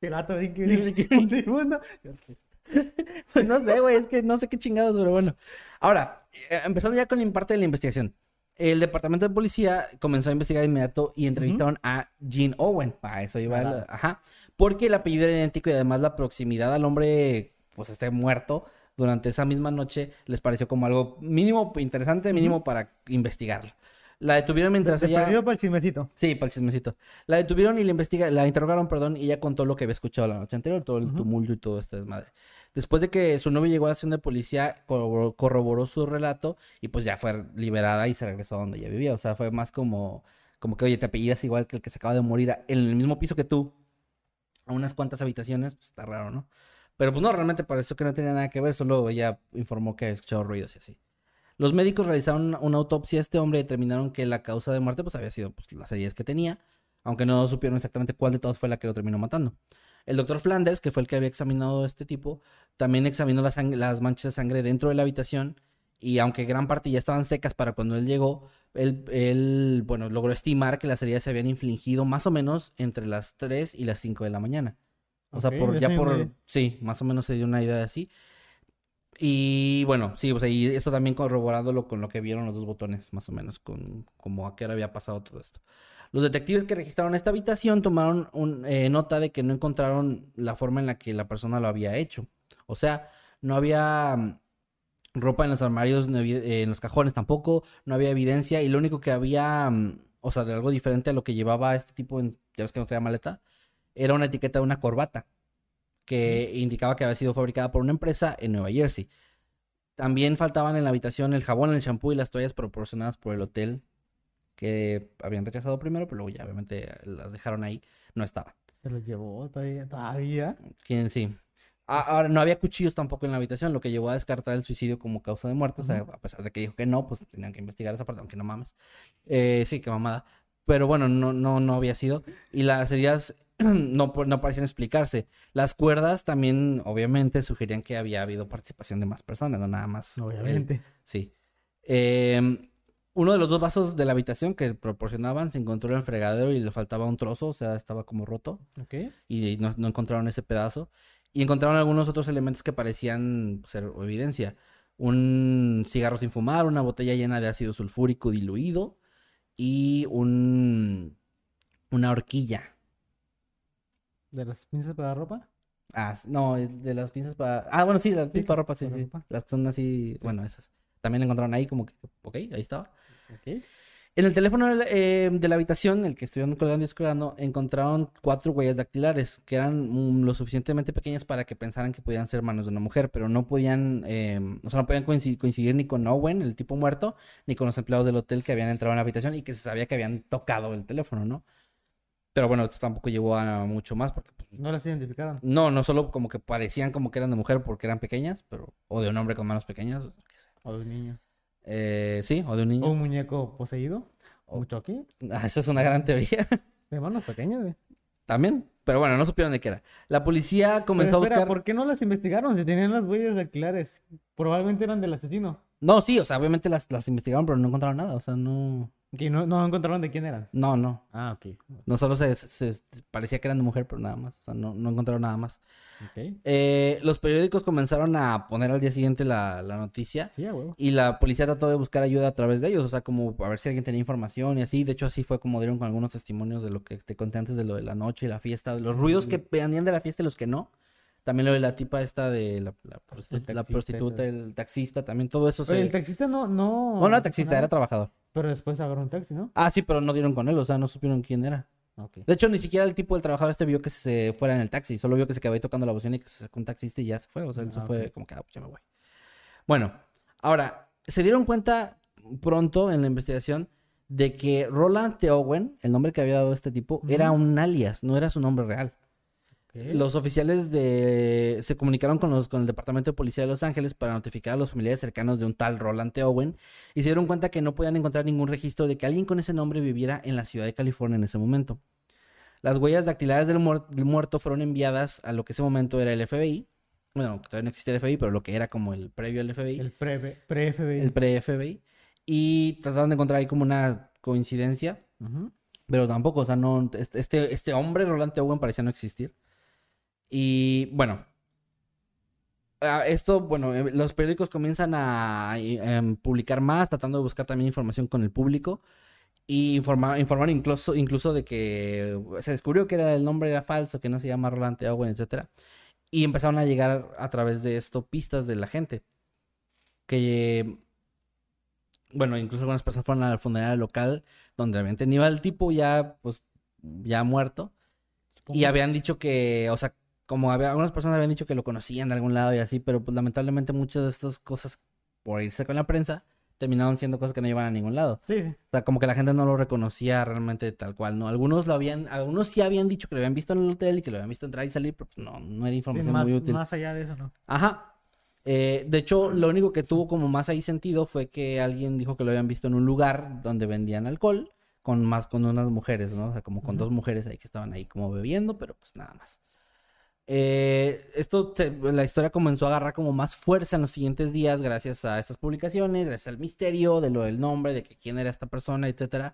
Y *laughs* el vato brinque, brinque, *laughs* moribundo. Yo sí. *laughs* Pues no sé, güey, es que no sé qué chingados, pero bueno. Ahora, eh, empezando ya con la parte de la investigación. El departamento de policía comenzó a investigar de inmediato y entrevistaron a Gene Owen. A eso iba, el- ajá. Porque el apellido era idéntico y además la proximidad al hombre, pues esté muerto durante esa misma noche, les pareció como algo mínimo interesante, mínimo para investigarlo. La detuvieron mientras ella... perdió para el chismecito. Sí, para el chismecito. La detuvieron y la investiga, la interrogaron, perdón, y ella contó lo que había escuchado la noche anterior, todo el tumulto y todo este desmadre. Después de que su novio llegó a la estación de policía, corroboró, corroboró su relato y pues ya fue liberada y se regresó a donde ella vivía. O sea, fue más como, como que, oye, te apellidas igual que el que se acaba de morir en el mismo piso que tú, a unas cuantas habitaciones, pues está raro, ¿no? Pero pues no, realmente pareció que no tenía nada que ver, solo ella informó que había escuchado ruidos y así. Los médicos realizaron una, autopsia a este hombre y determinaron que la causa de muerte pues había sido pues, las heridas que tenía, aunque no supieron exactamente cuál de todas fue la que lo terminó matando. El doctor Flanders, que fue el que había examinado a este tipo, también examinó las, manchas de sangre dentro de la habitación y aunque gran parte ya estaban secas para cuando él llegó, él, él, bueno, logró estimar que las heridas se habían infligido más o menos entre las 3 y las 5 de la mañana. O sea, por, ya por... Sí, más o menos se dio una idea así. Y bueno, sí, o sea, y esto también corroborándolo con lo que vieron los dos botones, más o menos, con como a qué hora había pasado todo esto. Los detectives que registraron esta habitación tomaron un, eh, nota de que no encontraron la forma en la que la persona lo había hecho. O sea, no había mm, ropa en los armarios, no había- eh, en los cajones tampoco, no había evidencia y lo único que había, mm, o sea, de algo diferente a lo que llevaba este tipo, en, ya ves que no traía maleta, era una etiqueta de una corbata que indicaba que había sido fabricada por una empresa en Nueva Jersey. También faltaban en la habitación el jabón, el champú y las toallas proporcionadas por el hotel que habían rechazado primero, pero luego ya obviamente las dejaron ahí, no estaban. Se los llevó todavía. ¿Todavía? ¿Quién sí? Ahora, no había cuchillos tampoco en la habitación, lo que llevó a descartar el suicidio como causa de muerte. O sea, a pesar de que dijo que no, pues tenían que investigar esa parte, aunque no mames. Eh, sí, qué mamada. Pero bueno, no, no, no había sido. Y las heridas *clears throat* no, no parecían explicarse. Las cuerdas también, obviamente, sugerían que había habido participación de más personas, no nada más. él. Obviamente. Sí. Eh, uno de los dos vasos de la habitación que proporcionaban se encontró en el fregadero y le faltaba un trozo, o sea, estaba como roto Ok. y no, no encontraron ese pedazo. Y encontraron algunos otros elementos que parecían ser evidencia. Un cigarro sin fumar, una botella llena de ácido sulfúrico diluido y un una horquilla. ¿De las pinzas para ropa? Ah, no, de las pinzas para... Ah, bueno, sí, las pinzas para ropa, sí, para sí. ropa. Las que son así, bueno, esas. También encontraron ahí como que, ok, ahí estaba. Ok. En el teléfono eh, de la habitación, el que estuvieron colgando y descolgando, encontraron cuatro huellas dactilares que eran mm, lo suficientemente pequeñas para que pensaran que podían ser manos de una mujer, pero no podían, eh, o sea, no podían coincidir, coincidir ni con Owen, el tipo muerto, ni con los empleados del hotel que habían entrado en la habitación y que se sabía que habían tocado el teléfono, ¿no? Pero bueno, esto tampoco llevó a mucho más porque pues, No las identificaron. no, no solo como que parecían como que eran de mujer porque eran pequeñas, pero o de un hombre con manos pequeñas, o qué sé. O de un niño. Eh, sí, o de un niño. O un muñeco poseído. O- ¿Un choque? Ah, esa es una gran teoría. De manos pequeñas, güey. También, pero bueno, no supieron de qué era. La policía Pero comenzó a buscar. ¿por qué no las investigaron? Si tenían las huellas dactilares. Probablemente eran del asesino. No, sí, o sea, obviamente las, las investigaron, pero no encontraron nada. O sea, no. Que no, no encontraron de quién eran. No, no. Ah, ok. No solo se, se- se- parecía que eran de mujer, pero nada más. O sea, no, no encontraron nada más. Ok. Eh, los periódicos comenzaron a poner al día siguiente la, la noticia. Sí, a huevo. Y la policía trató de buscar ayuda a través de ellos, o sea, como a ver si alguien tenía información y así. De hecho, así fue como dieron con algunos testimonios de lo que te conté antes de lo de la noche y la fiesta, de los ruidos que venían de la fiesta y los que no. También lo de la tipa esta de la, la prostitu- la taxista y prostituta, el taxista, también todo eso se... el taxista no... No, Bueno, no era taxista, era trabajador. Pero después agarró un taxi, ¿no? Ah, sí, pero no dieron con él, o sea, no supieron quién era. De hecho, ni siquiera el tipo del trabajador este vio que se fuera en el taxi, solo vio que se quedó ahí tocando la bocina y que se sacó un taxista y ya se fue, o sea, él se Ah, fue como que, ah, pues ya me voy. Bueno, ahora, se dieron cuenta pronto en la investigación de que Roland T. Owen, el nombre que había dado este tipo, era un alias, no era su nombre real. Los oficiales de... se comunicaron con, los... con el Departamento de Policía de Los Ángeles para notificar a los familiares cercanos de un tal Roland T. Owen y se dieron cuenta que no podían encontrar ningún registro de que alguien con ese nombre viviera en la ciudad de California en ese momento. Las huellas dactilares del, del muerto fueron enviadas a lo que ese momento era el FBI. Bueno, todavía no existía el FBI, pero lo que era como el previo al FBI, El pre- pre-FBI. el pre-FBI. Y trataron de encontrar ahí como una coincidencia, pero tampoco, o sea, no, este, este, este hombre, Roland T. Owen, parecía no existir. Y bueno, esto, bueno, eh, los periódicos comienzan a eh, em, publicar más, tratando de buscar también información con el público. Y informar, informar incluso, incluso de que se descubrió que era, el nombre era falso, que no se llama Roland T. Owen, etcétera. Y empezaron a llegar a través de esto pistas de la gente. Que, bueno, incluso algunas personas fueron al funerario local donde habían tenido al tipo ya, pues, ya muerto. Y habían dicho que, o sea, como había, algunas personas habían dicho que lo conocían de algún lado y así, pero pues lamentablemente muchas de estas cosas, por irse con la prensa, terminaron siendo cosas que no llevan a ningún lado. Sí, sí. O sea, como que la gente no lo reconocía realmente tal cual, ¿no? Algunos lo habían, algunos sí habían dicho que lo habían visto en el hotel y que lo habían visto entrar y salir, pero pues no, no era Sí, información más, muy útil. más allá de eso, ¿no? Ajá. Eh, de hecho, lo único que tuvo como más ahí sentido fue que alguien dijo que lo habían visto en un lugar donde vendían alcohol con más con unas mujeres, ¿no? O sea, como con dos mujeres ahí que estaban ahí como bebiendo, pero pues nada más. Eh, esto, se- la historia comenzó a agarrar como más fuerza en los siguientes días gracias a estas publicaciones, gracias al misterio de lo del nombre, de que quién era esta persona, etcétera.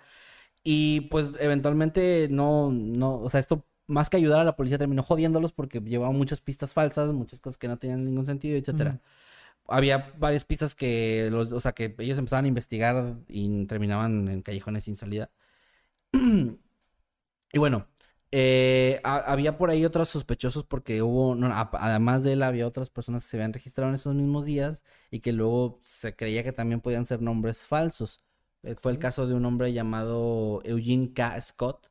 Y pues eventualmente no, no, o sea, esto más que ayudar a la policía terminó jodiéndolos porque llevaba muchas pistas falsas, muchas cosas que no tenían ningún sentido, etcétera. Había varias pistas que los, o sea, que ellos empezaban a investigar y terminaban en callejones sin salida. *clears throat* Y bueno, eh, ha- había por ahí otros sospechosos porque hubo, no, a- además de él, había otras personas que se habían registrado en esos mismos días y que luego se creía que también podían ser nombres falsos. Eh, Fue el caso de un hombre llamado Eugene K. Scott,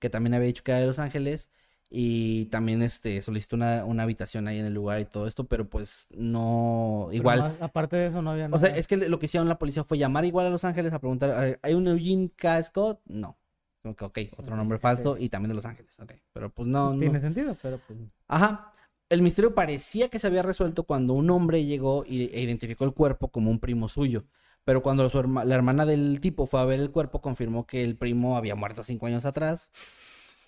que también había dicho que era de Los Ángeles y también este, solicitó una, una habitación ahí en el lugar y todo esto, pero pues no, Pero igual. más- aparte de eso no había O sea, nada. es que lo que hicieron la policía fue llamar igual a Los Ángeles a preguntar, "Eh, ¿hay un Eugene K. Scott? No. Como que, ok, otro nombre falso y también de Los Ángeles. Ok, pero pues no, no. Tiene sentido, pero pues... Ajá. El misterio parecía que se había resuelto cuando un hombre llegó e identificó el cuerpo como un primo suyo. Pero cuando su herma- la hermana del tipo fue a ver el cuerpo, confirmó que el primo había muerto cinco años atrás.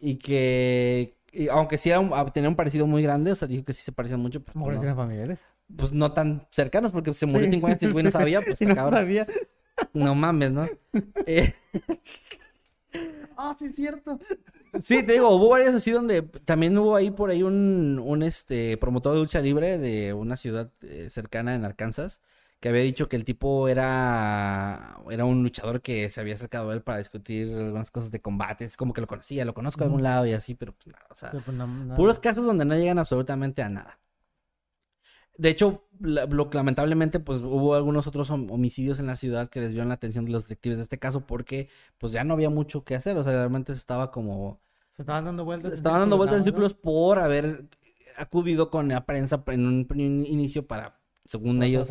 Y que, y aunque sí un- ah, tenía un parecido muy grande, o sea, dijo que sí se parecían mucho, pues, si no, eran familiares. pues no tan cercanos, porque se murió Sí. cinco años y no sabía, pues *laughs* y no cabrón. sabía. No mames, ¿no? Eh, *laughs* Ah, sí, es cierto. Sí, te digo, hubo varias así donde también hubo ahí por ahí un, un este promotor de lucha libre de una ciudad eh, cercana en Arkansas que había dicho que el tipo era era un luchador que se había acercado a él para discutir algunas cosas de combates, como que lo conocía, lo conozco de algún lado y así, pero pues nada, o sea, pues, no- no- puros casos donde no llegan absolutamente a nada. De hecho, la- lamentablemente, pues hubo algunos otros hom- homicidios en la ciudad que desviaron la atención de los detectives de este caso porque pues ya no había mucho que hacer, o sea, realmente se estaba como Se estaban dando vueltas. en Estaban dando vueltas en círculos por haber acudido con la prensa en un, inicio para, según ellos.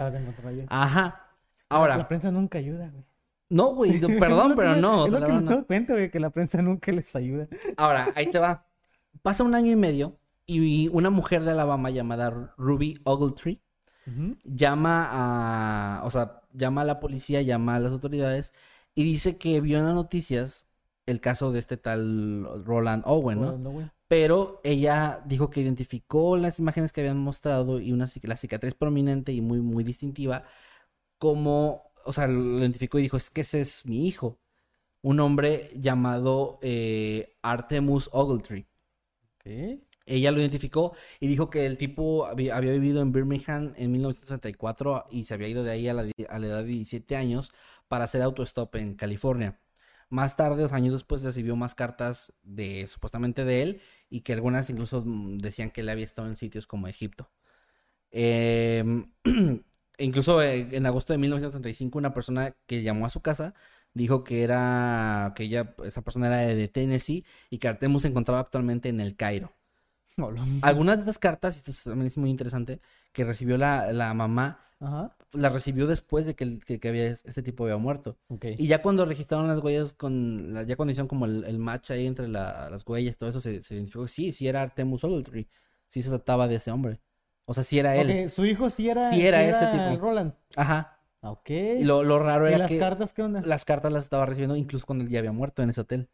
Ajá. La Ahora, prensa nunca ayuda, güey. no, güey, *laughs* perdón, pero no. o Es sea, lo la que me cuenta, güey, que la prensa nunca les ayuda. Ahora, ahí te va. Pasa un año y medio y una mujer de Alabama llamada Ruby Ogletree llama a, o sea, llama a la policía, llama a las autoridades y dice que vio en las noticias el caso de este tal Roland Owen, ¿no? Bueno, güey. Pero ella dijo que identificó las imágenes que habían mostrado y una la cicatriz prominente y muy, muy distintiva como, o sea, lo identificó y dijo, es que ese es mi hijo. Un hombre llamado eh, Artemus Ogletree. ¿Qué? Ella lo identificó y dijo que el tipo había, vivido en Birmingham en 1964 y se había ido de ahí a la, di- a la edad de 17 años para hacer autostop en California. Más tarde, dos años después, recibió más cartas de supuestamente de él y que algunas incluso mm, decían que él había estado en sitios como Egipto. Em, *clears throat* incluso eh, en agosto de 1935 una persona que llamó a su casa dijo que era que ella esa persona era de Tennessee y que Artemus se encontraba actualmente en el Cairo. No, lo- Algunas de estas cartas, y esto es- también es muy interesante, que recibió la, la mamá, Ajá. las recibió después de que, que, que había, este tipo había muerto. Y ya cuando registraron las huellas con, la- ya cuando hicieron como el, el match ahí entre la- las huellas, todo eso, se, se identificó que sí, sí era Artemus Ogletree, sí se trataba de ese hombre. O sea, sí era él. Su hijo sí era, Sí era este tipo. Roland. Ajá. Ah, Ok. Y lo, lo raro ¿Y era las que cartas qué onda? las cartas las estaba recibiendo incluso cuando él ya había muerto en ese hotel.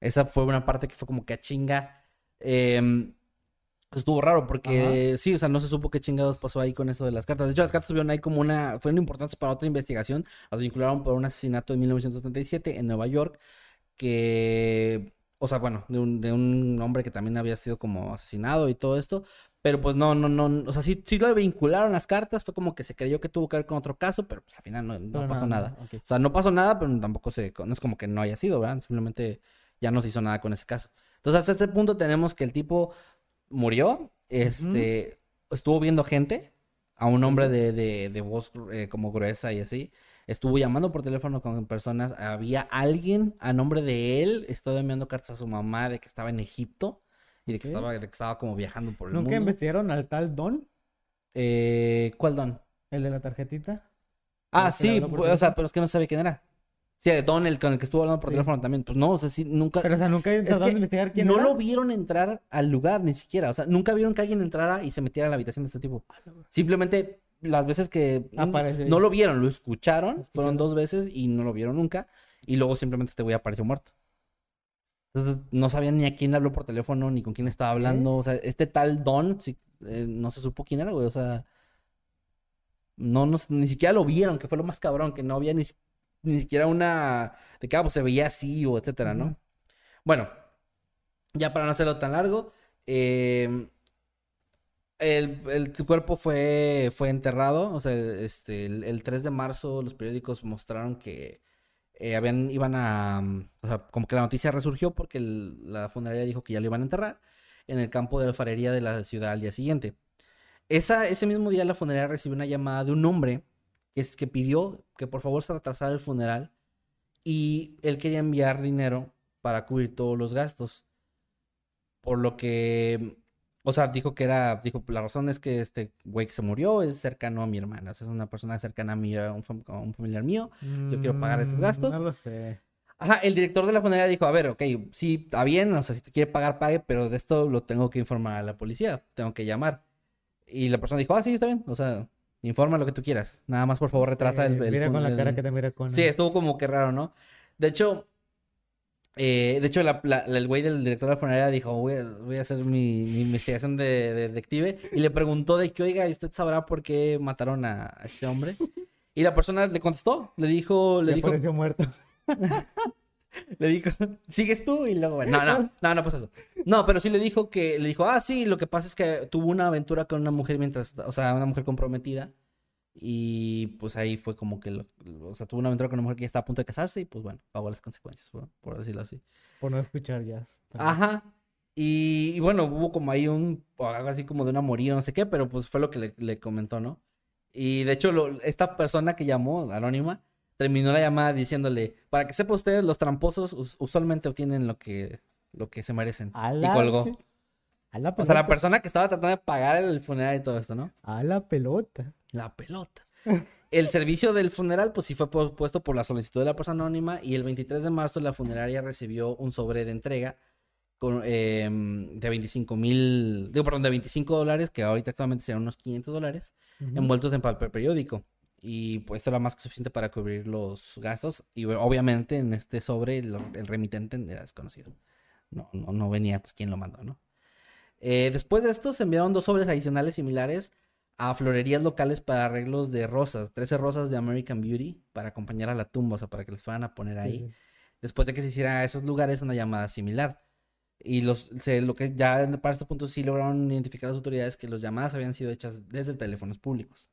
Esa fue una parte que fue como que a chinga. Em, estuvo raro porque sí, o sea, no se supo qué chingados pasó ahí con eso de las cartas. De hecho, las cartas tuvieron ahí como una, fueron importantes para otra investigación. Las vincularon por un asesinato en 1977 en Nueva York que, o sea, bueno, de un, de un hombre que también había sido como asesinado y todo esto. Pero pues no, no, no, o sea, sí, sí lo vincularon las cartas, fue como que se creyó que tuvo que ver con otro caso, pero pues al final no, no pasó nada. O sea, no pasó nada, pero tampoco se, no es como que no haya sido, ¿verdad? Simplemente ya no se hizo nada con ese caso. Entonces, hasta este punto tenemos que el tipo murió, este, estuvo viendo gente, a un hombre de, de, de voz eh, como gruesa y así, estuvo llamando por teléfono con personas, había alguien a nombre de él, estaba enviando cartas a su mamá de que estaba en Egipto y de que estaba, de que estaba como viajando por el ¿Nunca mundo. investigaron al tal Don? Eh, ¿cuál don? El de la tarjetita. Ah, ¿El que le sí, o sea, pero es que no sabe quién era. Sí, Don, el con el que estuvo hablando por Sí. teléfono también. Pues no, o sea, sí, nunca. Pero, o sea, nunca de investigar quién no era. lo vieron entrar al lugar ni siquiera. O sea, nunca vieron que alguien entrara y se metiera a la habitación de este tipo. Simplemente las veces que no lo vieron, lo escucharon, Lo fueron dos veces y no lo vieron nunca. Y luego simplemente este güey apareció muerto. Entonces, no sabían ni a quién habló por teléfono, ni con quién estaba hablando. O sea, este tal Don, sí, eh, no se supo quién era, güey. O sea, no, no, ni siquiera lo vieron, que fue lo más cabrón, que no había ni, ni siquiera una, de que, ah, pues se veía así o etcétera, ¿no? Bueno, ya para no hacerlo tan largo, eh, el, el- cuerpo fue, fue enterrado, o sea, este, el, el 3 de marzo los periódicos mostraron que eh, habían, iban a, mm, o sea, como que la noticia resurgió porque el- la funeraria dijo que ya lo iban a enterrar en el campo de alfarería de la ciudad al día siguiente. Esa, ese mismo día la funeraria recibió una llamada de un hombre que, es, que pidió que por favor se retrasara el funeral y él quería enviar dinero para cubrir todos los gastos. Por lo que, o sea, dijo que era, dijo, la razón es que este güey que se murió es cercano a mi hermana, o sea, es una persona cercana a mí, a un, fam- a un familiar mío. Yo quiero pagar esos Mm, gastos. No lo sé. Ajá, el director de la funeraria dijo, a ver, ok, sí, está bien, o sea, si te quiere pagar, pague, pero de esto lo tengo que informar a la policía, tengo que llamar. Y la persona dijo, ah, sí, está bien, o sea, informa lo que tú quieras, nada más por favor retrasa el... Sí, el- Mira con la cara que te mira con. Sí, estuvo como que raro, ¿no? De hecho, eh, de hecho, la- la- el güey del director de la funeraria dijo, voy a, voy a hacer mi, mi investigación de, de detective. Y le preguntó de que, oiga, ¿y usted sabrá por qué mataron a, a este hombre? Y la persona le contestó, le dijo, le dijo, apareció muerto. *laughs* le dijo, ¿sigues tú? Y luego, bueno, no, no, *laughs* no, no pasa eso. No, pero sí le dijo que, le dijo, ah, sí, lo que pasa es que tuvo una aventura con una mujer mientras, o sea, una mujer comprometida. Y pues ahí fue como que, lo- o sea, tuvo una aventura con una mujer que ya estaba a punto de casarse y pues bueno, pagó las consecuencias, por, por decirlo así. Por no escuchar jazz. Ajá. Y, y bueno, hubo como ahí un, algo así como de un amorío, no sé qué, pero pues fue lo que le, le comentó, ¿no? Y de hecho, lo- esta persona que llamó, anónima, terminó la llamada diciéndole, para que sepa usted, los tramposos us- usualmente obtienen lo que, lo que se merecen. A Y colgó. A la O sea, la pelota. persona que estaba tratando de pagar el funeral y todo esto, ¿no? A la pelota. La pelota. El servicio del funeral, pues sí fue pu- puesto por la solicitud de la persona anónima y el 23 de marzo la funeraria recibió un sobre de entrega con, em, de 25 mil, digo, perdón, de 25 dólares, que ahorita actualmente serían unos 500 dólares, envueltos en papel periódico. Y pues era más que suficiente para cubrir los gastos. Y obviamente en este sobre el, el remitente era desconocido. No, no, no venía pues quién lo mandó, ¿no? Eh, después de esto se enviaron dos sobres adicionales similares a florerías locales para arreglos de rosas, 13 rosas de American Beauty para acompañar a la tumba, o sea, para que les fueran a poner ahí. sí. Después de que se hiciera a esos lugares una llamada similar. Y los, se- lo que ya para este punto sí lograron identificar las autoridades que las llamadas habían sido hechas desde teléfonos públicos.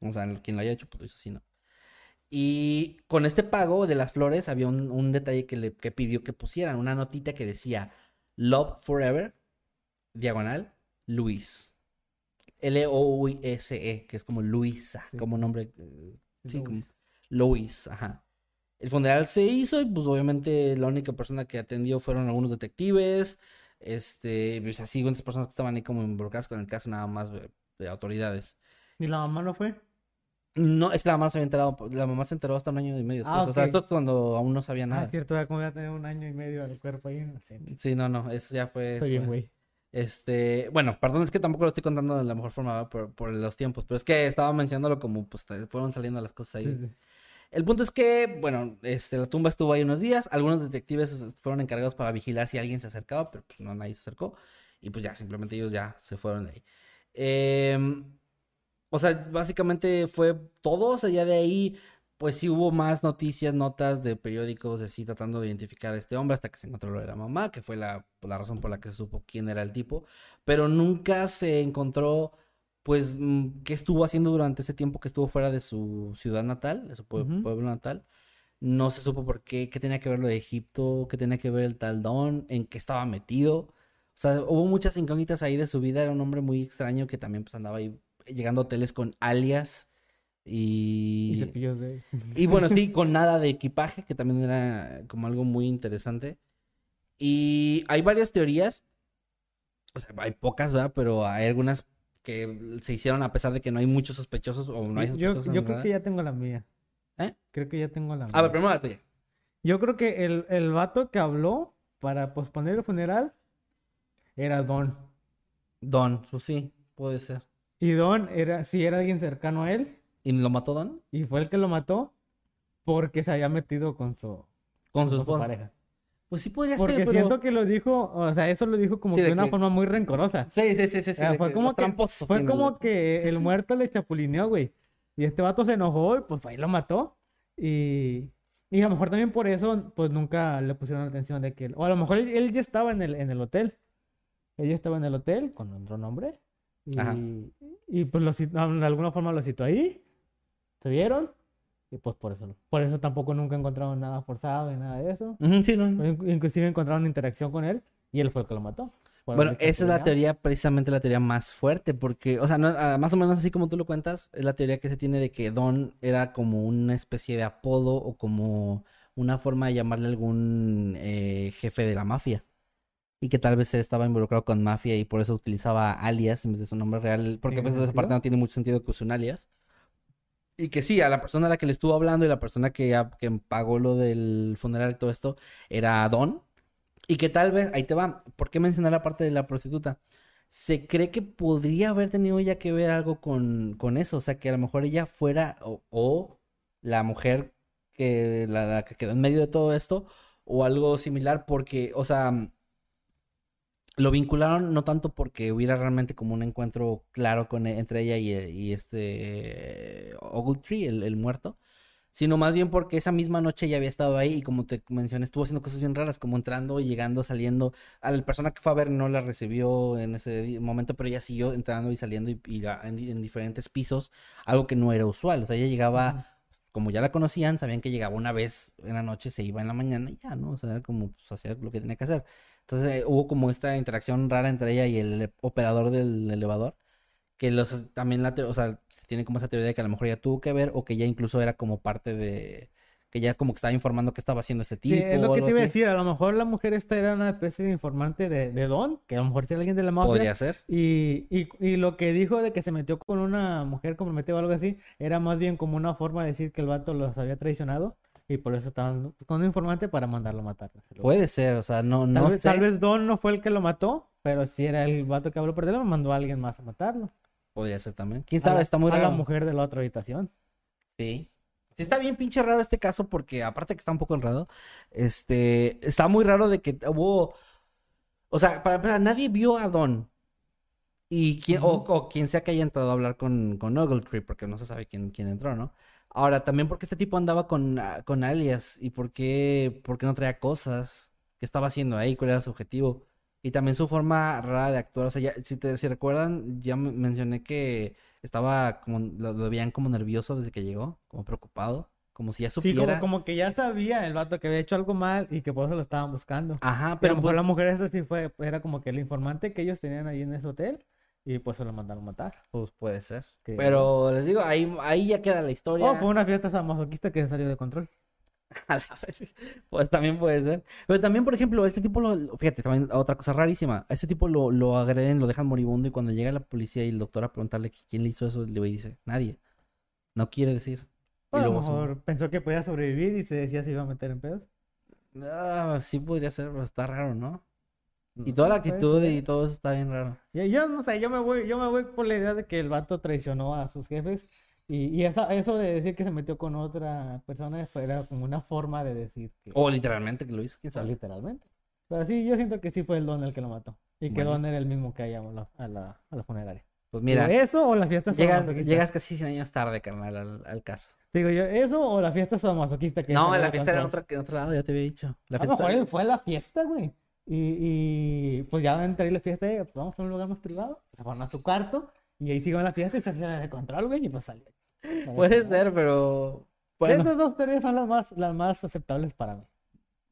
O sea, quien lo haya hecho, pues lo hizo así, ¿no? Y con este pago de las flores había un, un detalle que le que pidió que pusieran, una notita que decía Love Forever, diagonal, Luis. L-O-U-S-E, E, que es como Luisa, Sí. como nombre. eh, Sí, Luis. como Luis, ajá. El funeral se hizo y pues obviamente la única persona que atendió fueron algunos detectives, este, pues así, unas personas que estaban ahí como involucradas con el caso nada más de, de autoridades. ¿Y la mamá no fue? No, es que la mamá se había enterado, la mamá se enteró hasta un año y medio después. Ah, O sea, esto es cuando aún no sabía Ah, nada. es cierto, ya como ya tenía un año y medio al cuerpo ahí. No sé. Sí, no, no, eso ya fue. Estoy bien, güey. Este, bueno, perdón, es que tampoco lo estoy contando de la mejor forma por, por los tiempos, pero es que estaba mencionándolo como pues fueron saliendo las cosas ahí. Sí, sí. El punto es que, bueno, este, la tumba estuvo ahí unos días. Algunos detectives es- fueron encargados para vigilar si alguien se acercaba, pero pues no, nadie se acercó. Y pues ya, simplemente ellos ya se fueron de ahí. Em, o sea, básicamente fue todo. O sea, ya de ahí, pues sí hubo más noticias, notas de periódicos, así tratando de identificar a este hombre hasta que se encontró lo de la mamá, que fue la, la razón por la que se supo quién era el tipo. Pero nunca se encontró pues, mm, qué estuvo haciendo durante ese tiempo que estuvo fuera de su ciudad natal, de su pue- pueblo natal. No se supo por qué, qué tenía que ver lo de Egipto, qué tenía que ver el tal Don, en qué estaba metido. O sea, hubo muchas incógnitas ahí de su vida. Era un hombre muy extraño que también pues andaba ahí llegando a hoteles con alias Y y... cepillos de... *laughs* Y bueno, sí, con nada de equipaje, que también era como algo muy interesante. Y hay varias teorías, o sea, hay pocas, ¿verdad? Pero hay algunas que se hicieron a pesar de que no hay muchos sospechosos o no hay Yo, sospechosos. yo en creo que ya tengo la mía. ¿Eh? Creo que ya tengo la mía. A ver, primero la tuya. Yo creo que el, el vato que habló para posponer el funeral era Don. Don, pues sí, puede ser. Y Don era, sí era alguien cercano a él. ¿Y lo mató Don? Y fue el que lo mató porque se había metido con su, Con su con su esposa. pareja. Pues sí podría Porque ser, pero... siento que lo dijo, o sea, eso lo dijo como Sí, que de una que- forma muy rencorosa. Sí, sí, sí, sí. O sea, fue como que, tramposos fue como que el muerto le chapulineó, güey. Y este vato se enojó y pues ahí lo mató. Y, y a lo mejor también por eso, pues nunca le pusieron atención de que... él- O a lo mejor él, él ya estaba en el, en el hotel. Él ya estaba en el hotel con otro nombre. Y, Ajá. y pues de alguna forma lo citó ahí. Se vieron. Y pues por eso, por eso tampoco nunca encontraron nada forzado y nada de eso. Sí, no. In- Inclusive encontraron interacción con él y él fue el que lo mató. Bueno, esa es la teoría, precisamente la teoría más fuerte, porque, o sea, no, ah, más o menos así como tú lo cuentas, es la teoría que se tiene de que Don era como una especie de apodo o como una forma de llamarle a algún eh, jefe de la mafia. Y que tal vez él estaba involucrado con mafia y por eso utilizaba alias en vez de su nombre real, porque ¿Tiene pues esa parte no tiene mucho sentido que use un alias. Y que sí, a la persona a la que le estuvo hablando y la persona que, que pagó lo del funeral y todo esto era Don. Y que tal vez, ahí te va, ¿por qué mencionar la parte de la prostituta? Se cree que podría haber tenido ella que ver algo con, con eso, o sea, que a lo mejor ella fuera o, o la mujer que, la, la que quedó en medio de todo esto o algo similar, porque, o sea, lo vincularon no tanto porque hubiera realmente como un encuentro claro con, e- entre ella y, y este Ogletree, el, el muerto, sino más bien porque esa misma noche ella había estado ahí y como te mencioné, estuvo haciendo cosas bien raras, como entrando, llegando, saliendo. A la persona que fue a ver no la recibió en ese momento, pero ella siguió entrando y saliendo y, y en, di- en diferentes pisos, algo que no era usual. O sea, ella llegaba, como ya la conocían, sabían que llegaba una vez en la noche, se iba en la mañana y ya, ¿no? O sea, era como pues, hacer lo que tenía que hacer. Entonces eh, hubo como esta interacción rara entre ella y el operador del elevador que los también la, o sea, se tiene como esa teoría de que a lo mejor ya tuvo que ver o que ya incluso era como parte de que ya como que estaba informando qué estaba haciendo este tipo Sí, es lo que te iba a decir. A lo mejor la mujer esta era una especie de informante de, de Don, que a lo mejor era alguien de la mafia. Podría ser. Y, y, y lo que dijo de que se metió con una mujer comprometida o algo así, era más bien como una forma de decir que el vato los había traicionado y por eso estaban con un informante para mandarlo a matar. Puede ser, o sea, no, Tal, vez, sé. tal vez Don no fue el que lo mató, pero si era el vato que habló por teléfono, mandó a alguien más a matarlo. Podría ser también. ¿Quién sabe? la- Está muy a la mujer de la otra habitación. Sí. Sí está bien pinche raro este caso porque aparte que está un poco enredado, este, está muy raro de que hubo, o sea, para nadie vio a Don. Y quién, o, o quien sea que haya entrado a hablar con, con Ogletree, porque no se sabe quién, quién entró, ¿no? Ahora, también porque este tipo andaba con, ah, con alias y por qué, por qué no traía cosas, qué estaba haciendo ahí, cuál era su objetivo. Y también su forma rara de actuar. O sea, ya, si, te, si recuerdan, ya me- mencioné que estaba como, lo, lo veían como nervioso desde que llegó, como preocupado, como si ya Sí, supiera. como, como que ya sabía el vato que había hecho algo mal y que por eso lo estaban buscando. Ajá, Pero pero a lo mejor pues, la mujer esta sí fue, era como que el informante que ellos tenían ahí en ese hotel y por eso lo mandaron a matar. pues puede ser. Que- Pero les digo, ahí, ahí ya queda la historia. O fue una fiesta samosoquista que salió de control. *laughs* A la vez. Pues también puede ser. Pero también, por ejemplo, este tipo lo. Fíjate, también otra cosa rarísima. A este tipo lo, lo agreden, lo dejan moribundo y cuando llega la policía y el doctor a preguntarle quién le hizo eso, güey dice, nadie. No quiere decir. Y O a lo se- mejor pensó que podía sobrevivir y se decía se iba a meter en pedos. Ah, sí podría ser, pero está raro, ¿no? Y toda la puede actitud y todo eso está bien raro. Yo, yo no sé, yo me voy, yo me voy por la idea de que el vato traicionó a sus jefes y, y esa- eso de decir que se metió con otra persona fuera como una forma de decir que O literalmente que lo hizo, quién sabe. literalmente. Pero sí, yo siento que sí fue el Don el que lo mató y que Bueno. Don era el mismo que allá a la, a la, funeraria. Pues mira, eso o la fiesta llegas, llegas casi 100 años tarde, carnal, al, al caso. Digo yo, eso o la fiesta sadomasoquista que No, la fiesta era en, en otro lado, ya te había dicho. La A lo mejor fue la fiesta, güey. Y, y pues ya entre ahí la fiesta, pues vamos a un lugar más privado. Se fueron a su cuarto y ahí siguieron la fiesta y se hicieron de control, güey, y pues salió. Puede ser, pero... Bueno. Estas dos teorías son las más, las más aceptables para mí.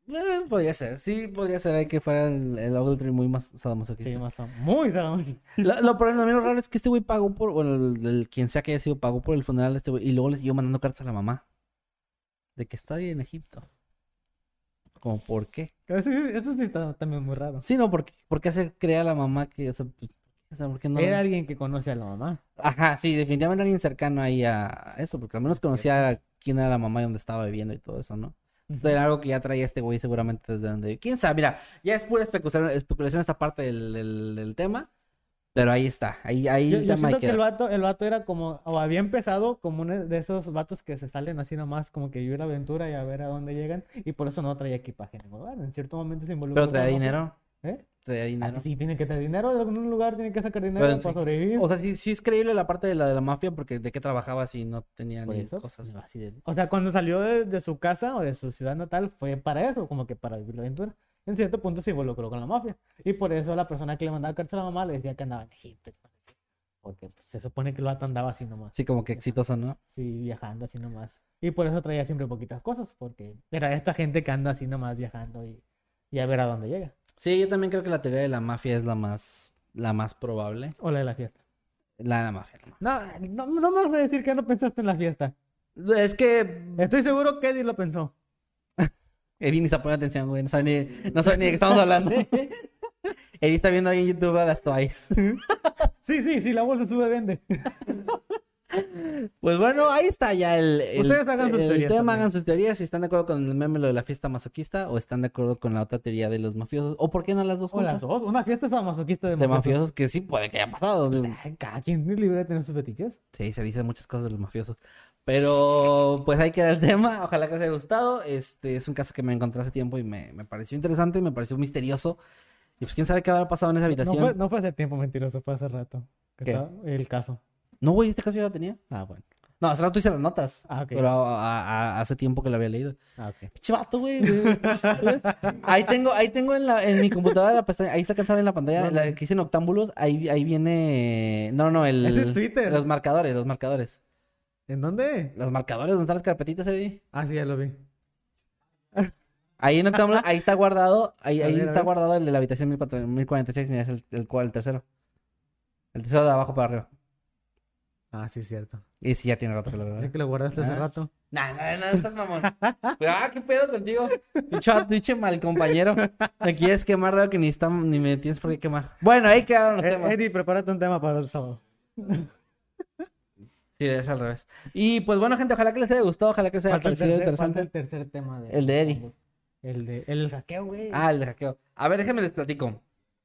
eh, podría ser. Sí, podría ser ahí que fuera el, el muy más sadomasoquista. Sí, más muy sadomasoquistas. Lo, lo, pero lo raro es que este güey pagó por, el, el- quien sea que haya sido, pagó por el funeral de este güey y luego le siguió mandando cartas a la mamá. De que está ahí en Egipto. Como, ¿por qué? Eso, eso sí está también muy raro. Sí, no, porque, ¿por qué hacer creer a la mamá que, o sea, pues, o sea, ¿por qué no? Era alguien que conoce a la mamá. Ajá, sí, definitivamente alguien cercano ahí a eso, porque al menos conocía quién era la mamá y dónde estaba viviendo y todo eso, ¿no? Esto era algo que ya traía este güey seguramente desde donde... ¿Quién sabe? Mira, ya es pura especulación, especulación esta parte del, del, del tema, Pero ahí está, ahí, ahí Yo, el yo siento que el vato, el vato era como, o había empezado como uno de esos vatos que se salen así nomás, como que vivir la aventura y a ver a dónde llegan, y por eso no traía equipaje lugar. En cierto momento se involucró Pero traía dinero, ¿Eh? traía Ah, dinero. sí, tiene que tener dinero, de algún lugar tiene que sacar dinero Pero para sí. sobrevivir. O sea, sí, sí es creíble la parte de la de la mafia porque de qué trabajaba si no tenía ni eso, cosas. no, así de- O sea, cuando salió de, de su casa o de su ciudad natal fue para eso, como que para vivir la aventura. En cierto punto se involucró con la mafia. Y por eso la persona que le mandaba cartas a la mamá le decía que andaba en Egipto. Porque pues, se supone que el vato andaba así nomás. Así como que exitoso, ¿no? Sí, viajando así nomás. Y por eso traía siempre poquitas cosas, porque era esta gente que anda así nomás viajando y, y a ver a dónde llega. Sí, yo también creo que la teoría de la mafia es la más, la más probable. O la de la fiesta. La de la mafia. No, no, no me vas a decir que no pensaste en la fiesta. Es que Estoy seguro que Eddie lo pensó. Eddie ni está poniendo atención, güey. No sabe ni, no sabe ni de qué estamos hablando. *laughs* Eddie está viendo ahí en YouTube a las Twice. Sí, sí, sí, la bolsa sube, vende. *laughs* Pues bueno, ahí está ya el, el, Ustedes hagan sus el teorías tema, también. hagan sus teorías, si están de acuerdo con el meme lo de la fiesta masoquista o están de acuerdo con la otra teoría de los mafiosos. O por qué no las dos O las dos. Una fiesta masoquista de De mafiosos. mafiosos que sí puede que haya pasado. Ay, Cada quien es libre de tener sus fetiches. Sí, se dicen muchas cosas de los mafiosos. Pero pues ahí queda el *laughs* tema. Ojalá que les haya gustado. Este es un caso que me encontré hace tiempo y me, me pareció interesante, me pareció misterioso. Y pues quién sabe qué habrá pasado en esa No habitación. fue, no fue hace tiempo mentiroso, fue hace rato. que ¿Qué? estaba el caso. No, güey, este caso yo lo tenía. Ah, bueno. No, hace rato hice las notas. Ah, ok. Pero a- a- a- hace tiempo que lo había leído. Ah, ok. Pinche vato, güey. *laughs* ahí tengo, ahí tengo en, la, en mi computadora la pestaña, ahí está alcanzable en la pantalla, la que dice Noctámbulos, ahí, ahí viene. No, no, el. Es en Twitter. Los marcadores, los marcadores. ¿En dónde? Los marcadores, ¿dónde están las carpetitas ahí? Ah, sí, ya lo vi. Ahí en Noctámbulos, ahí está guardado, ahí, ahí está guardado el de la habitación 1400 1046, mira, es el, el el tercero. El tercero de abajo para arriba. Ah, sí, cierto. Y sí, ya tiene rato que lo veo. Así que lo guardaste hace Ah. rato. Nah, nah, nah, estás mamón. *laughs* ah, qué pedo contigo. Dicho, dicho mal compañero. Me quieres quemar de algo que ni, está, ni me tienes por qué quemar. Bueno, ahí quedaron los Eh, temas. Eddie, prepárate un tema para el sábado. Sí, es al revés. Y pues bueno, gente, ojalá que les haya gustado, ojalá que les haya parecido tercer, interesante. el tercer tema. De, El de Eddie. El de el hackeo, güey. Ah, el de hackeo. A ver, déjenme les platico.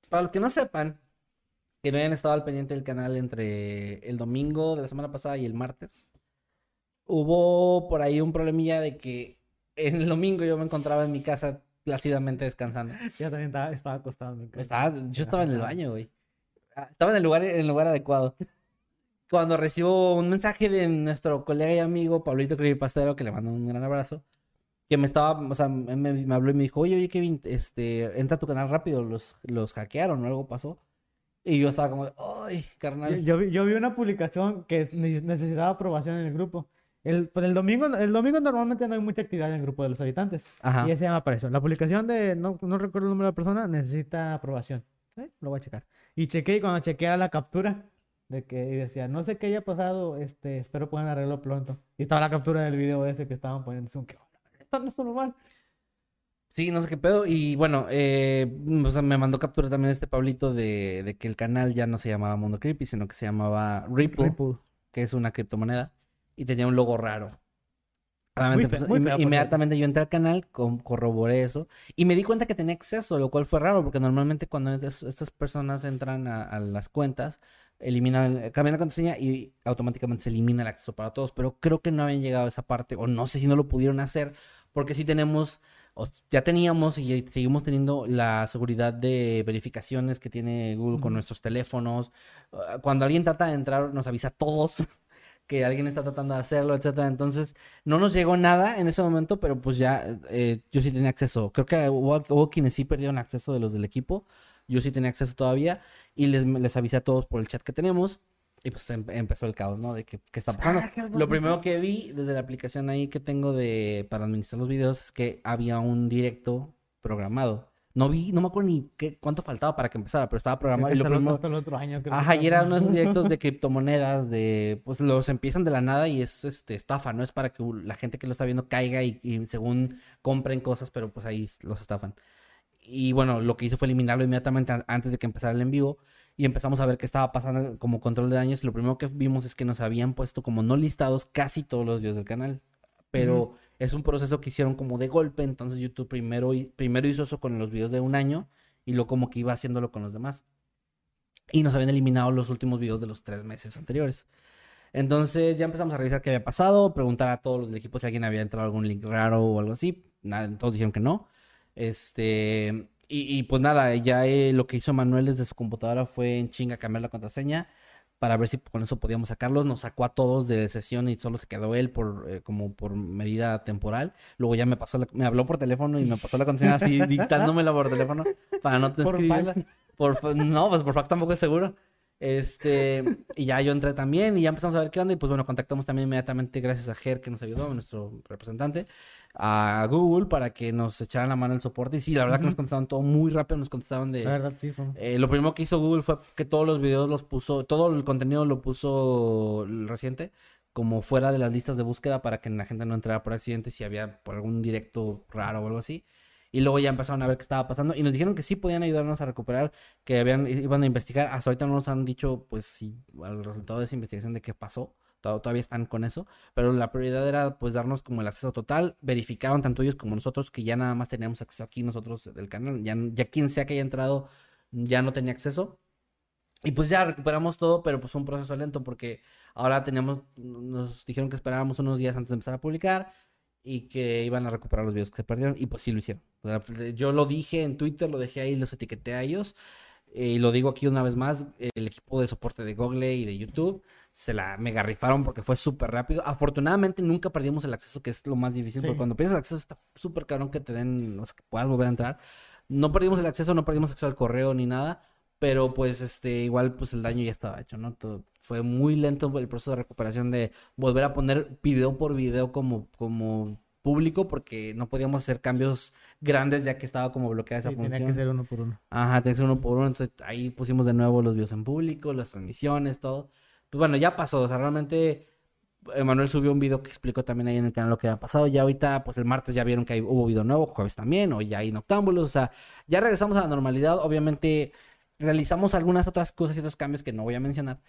Para los que no sepan, que no hayan estado al pendiente del canal entre el domingo de la semana pasada y el martes, hubo por ahí un problemilla de que en el domingo yo me encontraba en mi casa plácidamente descansando. *laughs* Ya también estaba, estaba acostado. en mi cama. Estaba, yo estaba en el baño, güey. Ah, Estaba en el lugar, en el lugar adecuado. Cuando recibo un mensaje de nuestro colega y amigo Pablito Creepastero, que le mando un gran abrazo, que me estaba, o sea, me, me habló y me dijo, oye, oye, Kevin, este, entra a tu canal rápido, los, los hackearon o algo pasó. Y yo estaba como, ay, Yo, carnal. yo vi, yo vi una publicación que ne- necesitaba aprobación en el grupo. El, pues el domingo, el domingo normalmente no hay mucha actividad en el grupo de los habitantes. Ajá. Y ese me apareció. La publicación de, no, no recuerdo el nombre de la persona, necesita aprobación. ¿Eh? Lo voy a checar. Y chequé y cuando chequé era la captura de que y decía, no sé qué haya pasado, este, espero puedan arreglarlo pronto. Y estaba la captura del video ese que estaban poniendo. Zoom, que, esto no está normal. Sí, no sé qué pedo. Y bueno, eh, o sea, me mandó captura también este Pablito de, de que el canal ya no se llamaba Mundo Creepy, sino que se llamaba Ripple. Ripple. que es una criptomoneda, y tenía un logo raro. Fe- pues, muy inme- feo, por inmediatamente yo entré al canal, corroboré eso, y me di cuenta que tenía acceso, lo cual fue raro, porque normalmente cuando es- estas personas entran a, a las cuentas, eliminan, cambian la contraseña y automáticamente se elimina el acceso para todos, pero creo que no habían llegado a esa parte, o no sé si no lo pudieron hacer, porque sí tenemos, ya teníamos y seguimos teniendo la seguridad de verificaciones que tiene Google con nuestros teléfonos. Uh, Cuando alguien trata de entrar, nos avisa a todos *laughs* que alguien está tratando de hacerlo, etcétera. Entonces, no nos llegó nada en ese momento, pero pues ya eh, yo sí tenía acceso. Creo que hubo, hubo quienes sí perdieron acceso de los del equipo. Yo sí tenía acceso todavía y les, les avisé a todos por el chat que tenemos. Y pues em- empezó el caos, ¿no? De que, qué está pasando. Ah, qué Lo primero que vi desde la aplicación ahí que tengo de para administrar los videos es que había un directo programado. No vi, no me acuerdo ni qué, cuánto faltaba para que empezara, pero estaba programado. que Y lo primero, el otro año. creo que Ajá, y está. eran unos *laughs* directos de criptomonedas, de, pues los empiezan de la nada y es este estafa, no es para que la gente que lo está viendo caiga y, y según compren cosas, pero pues ahí los estafan. Y bueno, lo que hice fue eliminarlo inmediatamente an- antes de que empezara el en vivo y empezamos a ver qué estaba pasando como control de daños y lo primero que vimos es que nos habían puesto como no listados casi todos los videos del canal, pero es un proceso que hicieron como de golpe, entonces YouTube primero, primero hizo eso con los videos de un año y luego como que iba haciéndolo con los demás. y nos habían eliminado los últimos videos de los tres meses anteriores. Entonces ya empezamos a revisar qué había pasado, preguntar a todos los del equipo si alguien había entrado algún link raro o algo así. Nada, todos dijeron que no. Este, y, y pues nada, ya eh, lo que hizo Manuel desde su computadora fue en chinga cambiar la contraseña para ver si con eso podíamos sacarlos. Nos sacó a todos de sesión y solo se quedó él por eh, como por medida temporal. Luego ya me pasó, la- me habló por teléfono y me pasó la contraseña así *laughs* dictándomela por teléfono para no Por escribirla. Por, no, pues por fax tampoco es seguro. Este, y ya yo entré también y ya empezamos a ver qué onda. Y pues bueno, contactamos también inmediatamente, gracias a Ger que nos ayudó, nuestro representante, a Google para que nos echaran la mano el soporte. Y sí, la verdad que nos Ujú. contestaban todo muy rápido, nos contestaban de. La verdad, sí. Fue... Eh, lo primero que hizo Google fue que todos los videos los puso, todo el contenido lo puso el reciente como fuera de las listas de búsqueda para que la gente no entrara por accidente si había por algún directo raro o algo así. Y luego ya empezaron a ver qué estaba pasando y nos dijeron que sí podían ayudarnos a recuperar, que habían, iban a investigar. Hasta ahorita no nos han dicho, pues, si al resultado de esa investigación de qué pasó. To- Todavía están con eso, pero la prioridad era pues darnos como el acceso total. Verificaron tanto ellos como nosotros que ya nada más teníamos acceso aquí nosotros del canal. Ya, ya quien sea que haya entrado ya no tenía acceso. Y pues ya recuperamos todo, pero pues fue un proceso lento porque ahora teníamos, nos dijeron que esperábamos unos días antes de empezar a publicar y que iban a recuperar los videos que se perdieron y pues sí lo hicieron. Pues, yo lo dije en Twitter, lo dejé ahí, los etiqueté a ellos eh, y lo digo aquí una vez más, el equipo de soporte de Google y de YouTube se la mega rifaron porque fue súper rápido. Afortunadamente nunca perdimos el acceso, que es lo más difícil, Sí. porque cuando pierdes el acceso está súper cabrón que te den, o sea, que puedas volver a entrar. No perdimos el acceso, no perdimos acceso al correo ni nada, pero pues este, igual pues el daño ya estaba hecho, ¿no? Todo- fue muy lento el proceso de recuperación de volver a poner video por video como, como público porque no podíamos hacer cambios grandes ya que estaba como bloqueada esa Sí, tenía función. que ser uno por uno. Ajá, tenía que ser uno por uno. Entonces ahí pusimos de nuevo los videos en público, las transmisiones, todo. Pues bueno, ya pasó. O sea, realmente Emanuel subió un video que explicó también ahí en el canal lo que había pasado. Ya ahorita, pues el martes ya vieron que hay- hubo video nuevo, jueves también, o ya hay noctámbulos. O sea, ya regresamos a la normalidad. Obviamente realizamos algunas otras cosas y otros cambios que no voy a mencionar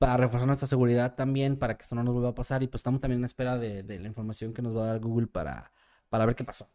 para reforzar nuestra seguridad también, para que esto no nos vuelva a pasar. Y pues estamos también en espera de, de la información que nos va a dar Google para, para ver qué pasó.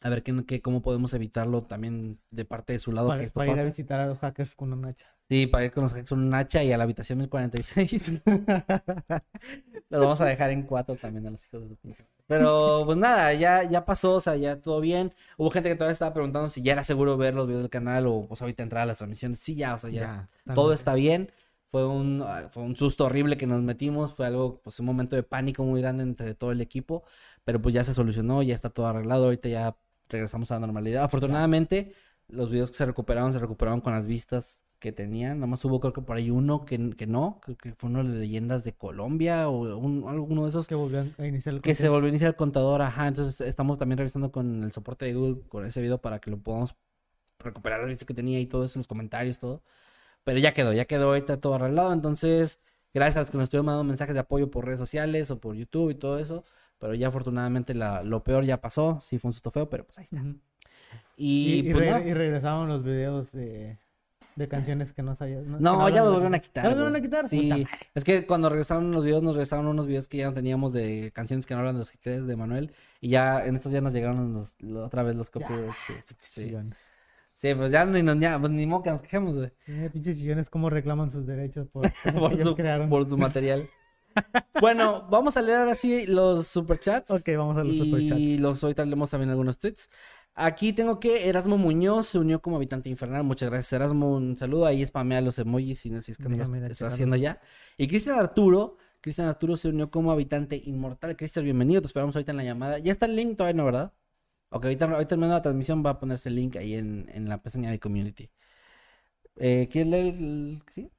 A ver qué, qué- cómo podemos evitarlo también de parte de su lado. Para, que esto para ir a pase. visitar a los hackers con una hacha. Sí, para ir con los hacks con un hacha y a la habitación 1046. *laughs* Los vamos a dejar en cuatro también a los hijos de su. Pero pues nada, ya, ya pasó, o sea, ya todo bien. Hubo gente que todavía estaba preguntando si ya era seguro ver los videos del canal o pues ahorita entrar a las transmisiones. Sí, ya, o sea, ya, está todo bien. está bien. Fue un, ah, fue un susto horrible que nos metimos, fue algo, pues un momento de pánico muy grande entre todo el equipo, pero pues ya se solucionó, ya está todo arreglado, ahorita ya regresamos a la normalidad. Afortunadamente, los videos que se recuperaron, se recuperaron con las vistas que tenían, nada más hubo creo que por ahí uno que, que no, creo que fue uno de leyendas de Colombia o un- alguno de esos que volvían a iniciar el que se volvió a iniciar el contador, ajá, entonces estamos también revisando con el soporte de Google con ese video para que lo podamos recuperar las vistas que tenía y todo eso, los comentarios, todo. Pero ya quedó, ya quedó ahorita todo arreglado, entonces gracias a los que nos estuvieron mandando mensajes de apoyo por redes sociales o por YouTube y todo eso, pero ya afortunadamente la, lo peor ya pasó, sí fue un susto feo, pero pues ahí está. Y, Y, y pues re- nada. y regresaron los videos de, de canciones que no sabías. que No, ya hablan lo de- volvieron a quitar. ¿Ya lo volvieron a quitar? Sí, es que cuando regresaron los videos, nos regresaron unos videos que ya no teníamos de canciones que no hablan de los que crees de Manuel. Y ya en estos días nos llegaron los- lo- otra vez los copyrights. Sí, sí. Sí, pues ya ni, nos- ya, pues ni modo que nos quejemos, güey. Eh, pinches chillones, cómo reclaman sus derechos por, *laughs* Por, su, por su material. *laughs* bueno, vamos a leer ahora sí los superchats. Ok, vamos a los y superchats. los ahorita leemos también algunos tweets. Aquí tengo que Erasmo Muñoz se unió como habitante infernal. Muchas gracias, Erasmo. Un saludo. Ahí spamea los emojis si no si es que no lo checarlos. haciendo ya. Y Cristian Arturo. Cristian Arturo se unió como habitante inmortal. Cristian, bienvenido. Te esperamos ahorita en la llamada. Ya está el link todavía, ¿no, verdad? Ok, ahorita, ahorita terminando la transmisión va a ponerse el link ahí en, en la pestaña de community. Eh, ¿Quieres leer el... ¿Sí?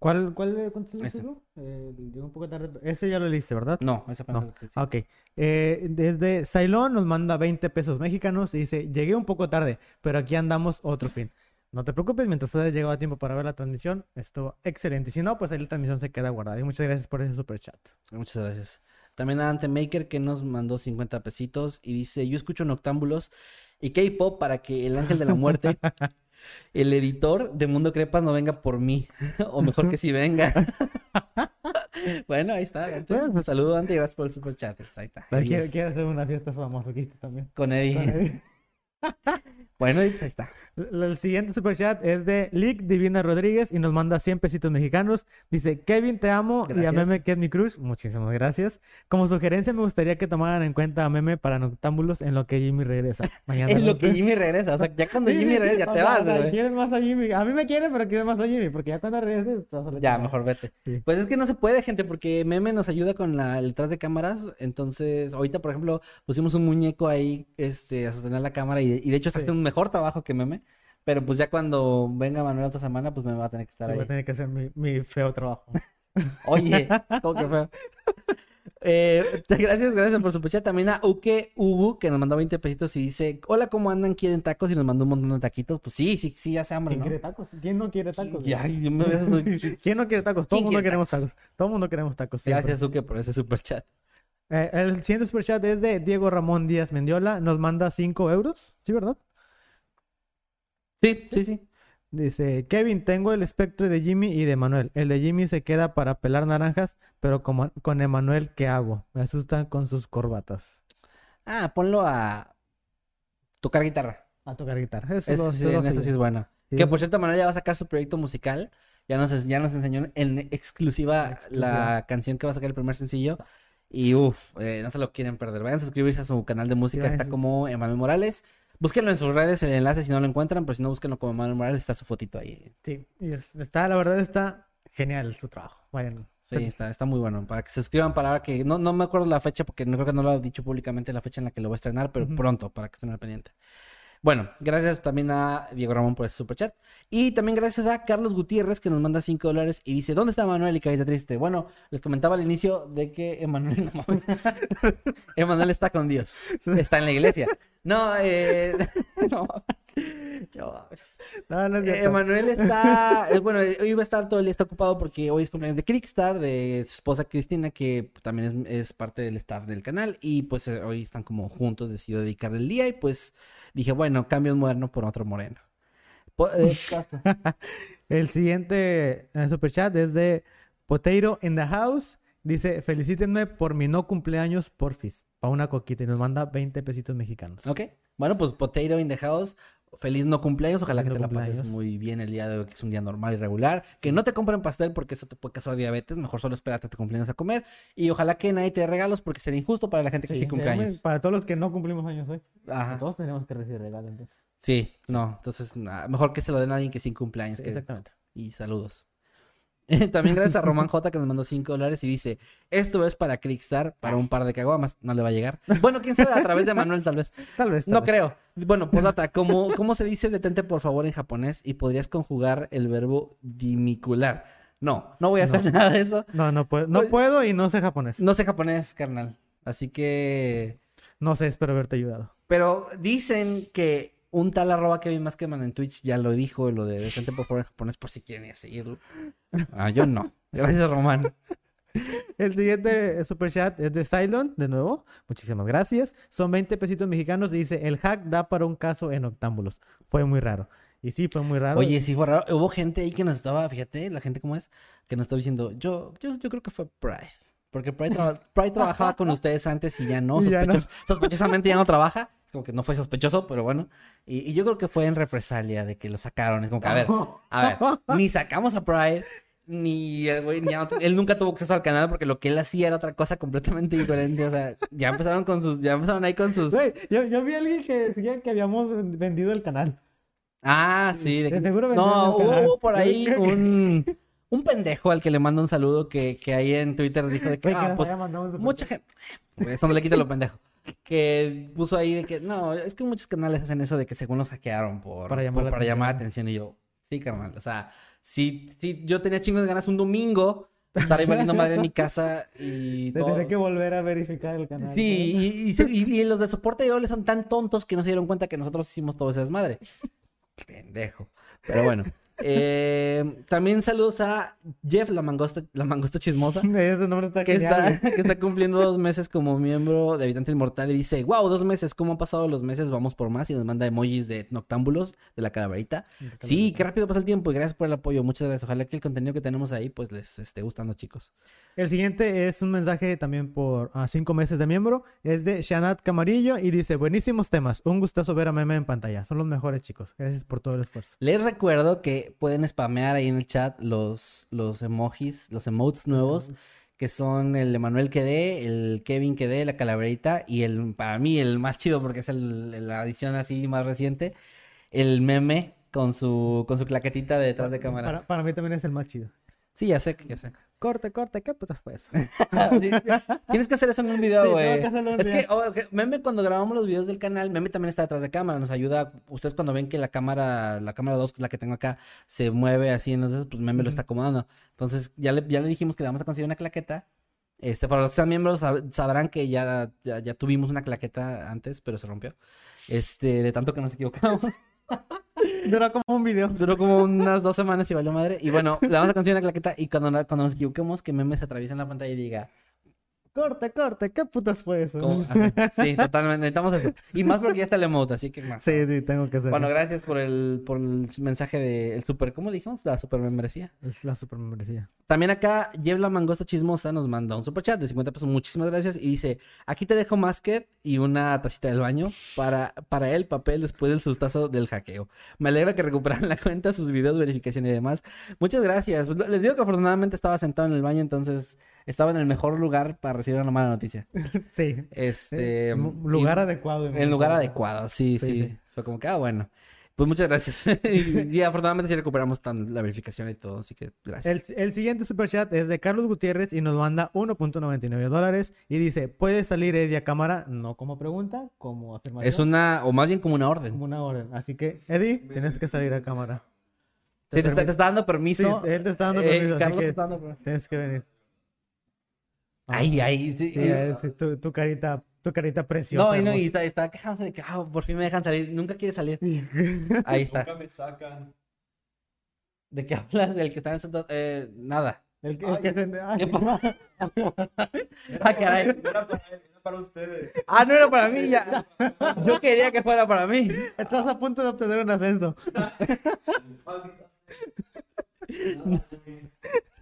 ¿Cuál, cuál, leíste Este. Eh, un poco tarde. Ese ya lo leíste, ¿verdad? No, apenas No. sí. Ok. Eh, desde Ceilón nos manda 20 pesos mexicanos y dice, llegué un poco tarde, pero aquí andamos otro fin. No te preocupes, mientras hayas llegado a tiempo para ver la transmisión, estuvo excelente. Si no, pues ahí la transmisión se queda guardada. Y muchas gracias por ese super chat. Muchas gracias. También a Ante Maker que nos mandó 50 pesitos y dice, yo escucho Noctámbulos y K-Pop para que el ángel de la muerte, *laughs* el editor de Mundo Crepas no venga por mí, *laughs* o mejor que sí venga. *laughs* bueno, ahí está. Dante. Bueno, pues- saludo, Dante, y gracias por el super chat. Pues ahí está. Quiere, quiere hacer una fiesta masoquista también. Con Eddie. Con él. Bueno, pues ahí está. El siguiente superchat es de Lick Divina Rodríguez y nos manda 100 pesitos mexicanos. Dice, Kevin, te amo y a. Meme, que es mi crush. Muchísimas gracias. Como sugerencia, me gustaría que tomaran en cuenta a Meme para noctámbulos en lo que Jimmy regresa. *laughs* Mañana En lo que Jimmy regresa. O sea, ya cuando *laughs* Sí, Jimmy regresa, ya te vas, sea, quieren más a Jimmy. A mí me quieren, pero quieren más a Jimmy, porque ya cuando regreses... pues, Ya, mejor vete. Sí. Pues es que no se puede, gente, porque Meme nos ayuda con la, el detrás de cámaras. Entonces, ahorita, por ejemplo, pusimos un muñeco ahí este, a sostener la cámara y, y de hecho está Sí. haciendo un mejor trabajo que Meme. Pero pues ya cuando venga Manuel esta semana, pues Meme va a tener que estar Sí, voy a ahí. tener que hacer mi, mi feo trabajo. *laughs* Oye, ¿cómo que feo? Eh, gracias, gracias por su superchat. También a Uke Ubu, que nos mandó 20 pesitos y dice: Hola, ¿cómo andan? ¿Quieren tacos? Y nos mandó un montón de taquitos. Pues sí, sí, sí, hace hambre, ¿Quién ¿no? quiere tacos? ¿Quién no quiere tacos? Ya, yo me *laughs* ¿Quién no quiere tacos? Todo el ¿Quién mundo queremos tacos. Todo el mundo queremos tacos. siempre. Gracias, Uke, por ese superchat. Eh, el siguiente superchat es de Diego Ramón Díaz Mendiola. Nos manda 5 euros. ¿Sí, verdad? Sí, sí, sí. Dice, Kevin, tengo el espectro de Jimmy y de Manuel. El de Jimmy se queda para pelar naranjas, pero como- con Emanuel, ¿qué hago? Me asustan con sus corbatas. Ah, ponlo a tocar guitarra. A tocar guitarra. Eso, lo- sí, eso sí es bueno. Sí, Que por cierto, Manuel ya va a sacar su proyecto musical. Ya nos, ya nos enseñó en exclusiva, Exclusiva. la canción que va a sacar el primer sencillo. Y uff, no se lo quieren perder. Vayan a suscribirse a su canal de música. Está como Emanuel Morales. Búsquenlo en sus redes, el enlace si no lo encuentran, pero si no, búsquenlo como Emanuel Morales, está su fotito ahí. Sí, y es- está, la verdad está genial su trabajo. Vayan. Sí, está, está muy bueno. Para que se suscriban para que. No, no me acuerdo la fecha porque no creo que no lo ha dicho públicamente la fecha en la que lo va a estrenar, pero pronto, para que estén al pendiente. Bueno, gracias también a Diego Ramón por ese superchat. Y también gracias a Carlos Gutiérrez que nos manda 5 dólares y dice: ¿Dónde está Manuel y Carita Triste? Bueno, les comentaba al inicio de que Emanuel, *laughs* no mames. Emanuel está con Dios. Está en la iglesia. No, eh. *laughs* No, no. No, no es Eh. Emanuel está, eh, bueno, eh, hoy va a estar todo el día, está ocupado porque hoy es cumpleaños de Crickstar, de su esposa Cristina, que también es, es parte del staff del canal, y pues eh, hoy están como juntos, decidió dedicarle el día, y pues dije, bueno, cambio un moderno por otro moreno. Eh. *laughs* El siguiente superchat es de Potato in the House. Dice, felicítenme por mi no cumpleaños porfis. Pa' una coquita y nos manda 20 pesitos mexicanos. ok, bueno, pues Potato in the House. Feliz no cumpleaños, ojalá Feliz que te la pases muy bien el día de hoy, que es un día normal y regular. Que no te compren pastel porque eso te puede causar diabetes, mejor solo espérate a tu cumpleaños a comer. Y ojalá que nadie te dé regalos porque sería injusto para la gente que sí, Sí, cumple años. Para todos los que no cumplimos años hoy. Ajá. Todos tenemos que recibir regalo entonces. Sí, no, entonces mejor que se lo den a alguien que sí cumpleaños. Sí, que- exactamente. Y saludos. *laughs* También gracias a Román J que nos mandó 5 dólares y dice, esto es para Crickstar, para un par de caguamas, no le va a llegar. Bueno, quién sabe, a través de Manuel tal vez. *laughs* Tal vez. tal No vez. creo. Bueno, postdata, ¿cómo, ¿cómo se dice detente por favor en japonés? Y podrías conjugar el verbo dimicular. No, no voy a hacer No. nada de eso. No, no puedo, no Pues- puedo y no sé japonés. No sé japonés, carnal. Así que... No sé, espero haberte ayudado. Pero dicen que un tal arroba Kevin Maskeman en Twitch ya lo dijo, lo de detente por favor en japonés, por si quieren ir a seguirlo. Ah, yo no. Gracias, Román. El siguiente superchat es de Cylon, de nuevo. Muchísimas gracias. Son 20 pesitos mexicanos y dice, el hack da para un caso en octámbulos. Fue muy raro. Y sí, fue muy raro. Oye, sí fue raro. Hubo gente ahí que nos estaba, fíjate, la gente cómo es, que nos estaba diciendo, yo, yo, yo creo que fue Pride. Porque Pride, Pride trabajaba con *laughs* ustedes antes y ya no, ya no. sospechos- sospechosamente ya no trabaja. Como que no fue sospechoso, pero bueno. Y, y yo creo que fue en represalia de que lo sacaron. Es como que, a ver, a ver, ni sacamos a Pride, ni el güey, no él nunca tuvo acceso al canal porque lo que él hacía era otra cosa completamente diferente. O sea, ya empezaron con sus, ya empezaron ahí con sus. Güey, yo, yo vi a alguien que decía que habíamos vendido el canal. Ah, sí. de que- seguro No, vendieron el canal. hubo por ahí que- un, un pendejo al que le mando un saludo que, que ahí en Twitter dijo de que, ah, pues, mucha gente... Güey, Eso no le quita lo pendejo. Que puso ahí de que, no, es que muchos canales hacen eso de que según los hackearon por, Para llamar por- la para llamar la atención. Y yo, sí, carnal, o sea, si, si yo tenía chingos de ganas un domingo estar ahí valiendo madre en mi casa y *laughs* todo... Tendré que volver a verificar el canal. Sí, y, y- y los de soporte de OLE son tan tontos que no se dieron cuenta que nosotros hicimos todo ese desmadre. *laughs* Pendejo. Pero bueno. Eh, también saludos a Jeff, la mangosta, la mangosta chismosa. *laughs* Ese nombre está Que está, que está *laughs* cumpliendo dos meses como miembro de Habitante Inmortal y dice, wow, dos meses, ¿cómo han pasado los meses? Vamos por más y nos manda emojis de noctámbulos de la calaverita. Sí, qué rápido pasa el tiempo y gracias por el apoyo, muchas gracias. Ojalá que el contenido que tenemos ahí pues les esté gustando chicos. El siguiente es un mensaje también por ah, cinco meses de miembro. Es de Shanat Camarillo y dice: Buenísimos temas. Un gustazo ver a Meme en pantalla. Son los mejores, chicos. Gracias por todo el esfuerzo. Les recuerdo que pueden spamear ahí en el chat los, los emojis, los emotes nuevos, que son el Emanuel Quedé, el Kevin Quedé, la calaverita, y el, para mí, el más chido porque es el, la edición así más reciente, el meme con su, con su claquetita de detrás de cámara. Para, para mí también es el más chido. Sí, ya sé, ya sé. Corte, corte, ¿qué putas fue eso? *laughs* Sí, Tienes que hacer eso en un video, Sí, güey. un es que, oh, Meme, cuando grabamos los videos del canal, Meme también está detrás de cámara. Nos ayuda. Ustedes cuando ven que la cámara, la cámara 2, que es la que tengo acá, se mueve así, entonces, pues Meme lo está acomodando. Entonces, ya le, ya le dijimos que le vamos a conseguir una claqueta. Este, para los que sean miembros, sab- sabrán que ya, ya, ya tuvimos una claqueta antes, pero se rompió. Este, de tanto que nos equivocamos. *laughs* *laughs* Duró como un video. Duró como unas dos semanas y valió madre. Y bueno, le vamos a conseguir una claqueta y cuando, cuando nos equivoquemos, que Meme se atraviese en la pantalla y diga, Corte, corte, ¿qué putas fue eso? *laughs* Sí, totalmente. Necesitamos eso. Y más porque ya está el emote, así que más. Sí, sí, tengo que hacerlo. Bueno, gracias por el, por el mensaje de el super, ¿cómo le dijimos? La super membresía. Es la super membresía. También acá, Jeff la mangosta chismosa nos manda un super chat de 50 pesos. Muchísimas gracias. Y dice, aquí te dejo masket y una tacita del baño para, para el papel después del sustazo del hackeo. Me alegra que recuperaran *laughs* la cuenta, sus videos, verificación y demás. Muchas gracias. Les digo que afortunadamente estaba sentado en el baño, entonces estaba en el mejor lugar para recibir una mala noticia. *laughs* Sí. Este... Eh, lugar y- adecuado. en lugar adecuado, sí, Sí, sí, sí. Fue como que, ah, bueno. Pues muchas gracias. *laughs* y, y afortunadamente sí recuperamos tan, la verificación y todo, así que El, gracias. el siguiente super chat es de Carlos Gutiérrez y nos manda 1.99 dólares y dice, ¿puede salir Eddie a cámara? No como pregunta, como afirmación. Es una, o más bien como una orden. como una orden. Así que, Eddie, tienes que salir a cámara. Sí, te está, te está dando Sí, permiso. él te está dando Eh, permiso, así Carlos te que está dando permiso. tienes que venir. Ay, ay, sí. Sí, eh, sí, tu, tu carita, tu carita preciosa. no, y no, y está, está quejándose de que, ah, por fin me dejan salir. Nunca quiere salir. *laughs* Ahí está. Nunca me sacan. ¿De qué hablas? El que está en Santa- eh, nada. El, que- el que se... ay. *laughs* Ah, caray. No era para, era para ustedes. Ah, no era para mí, ya. Yo quería que fuera para mí. Estás a punto de obtener un ascenso. *laughs*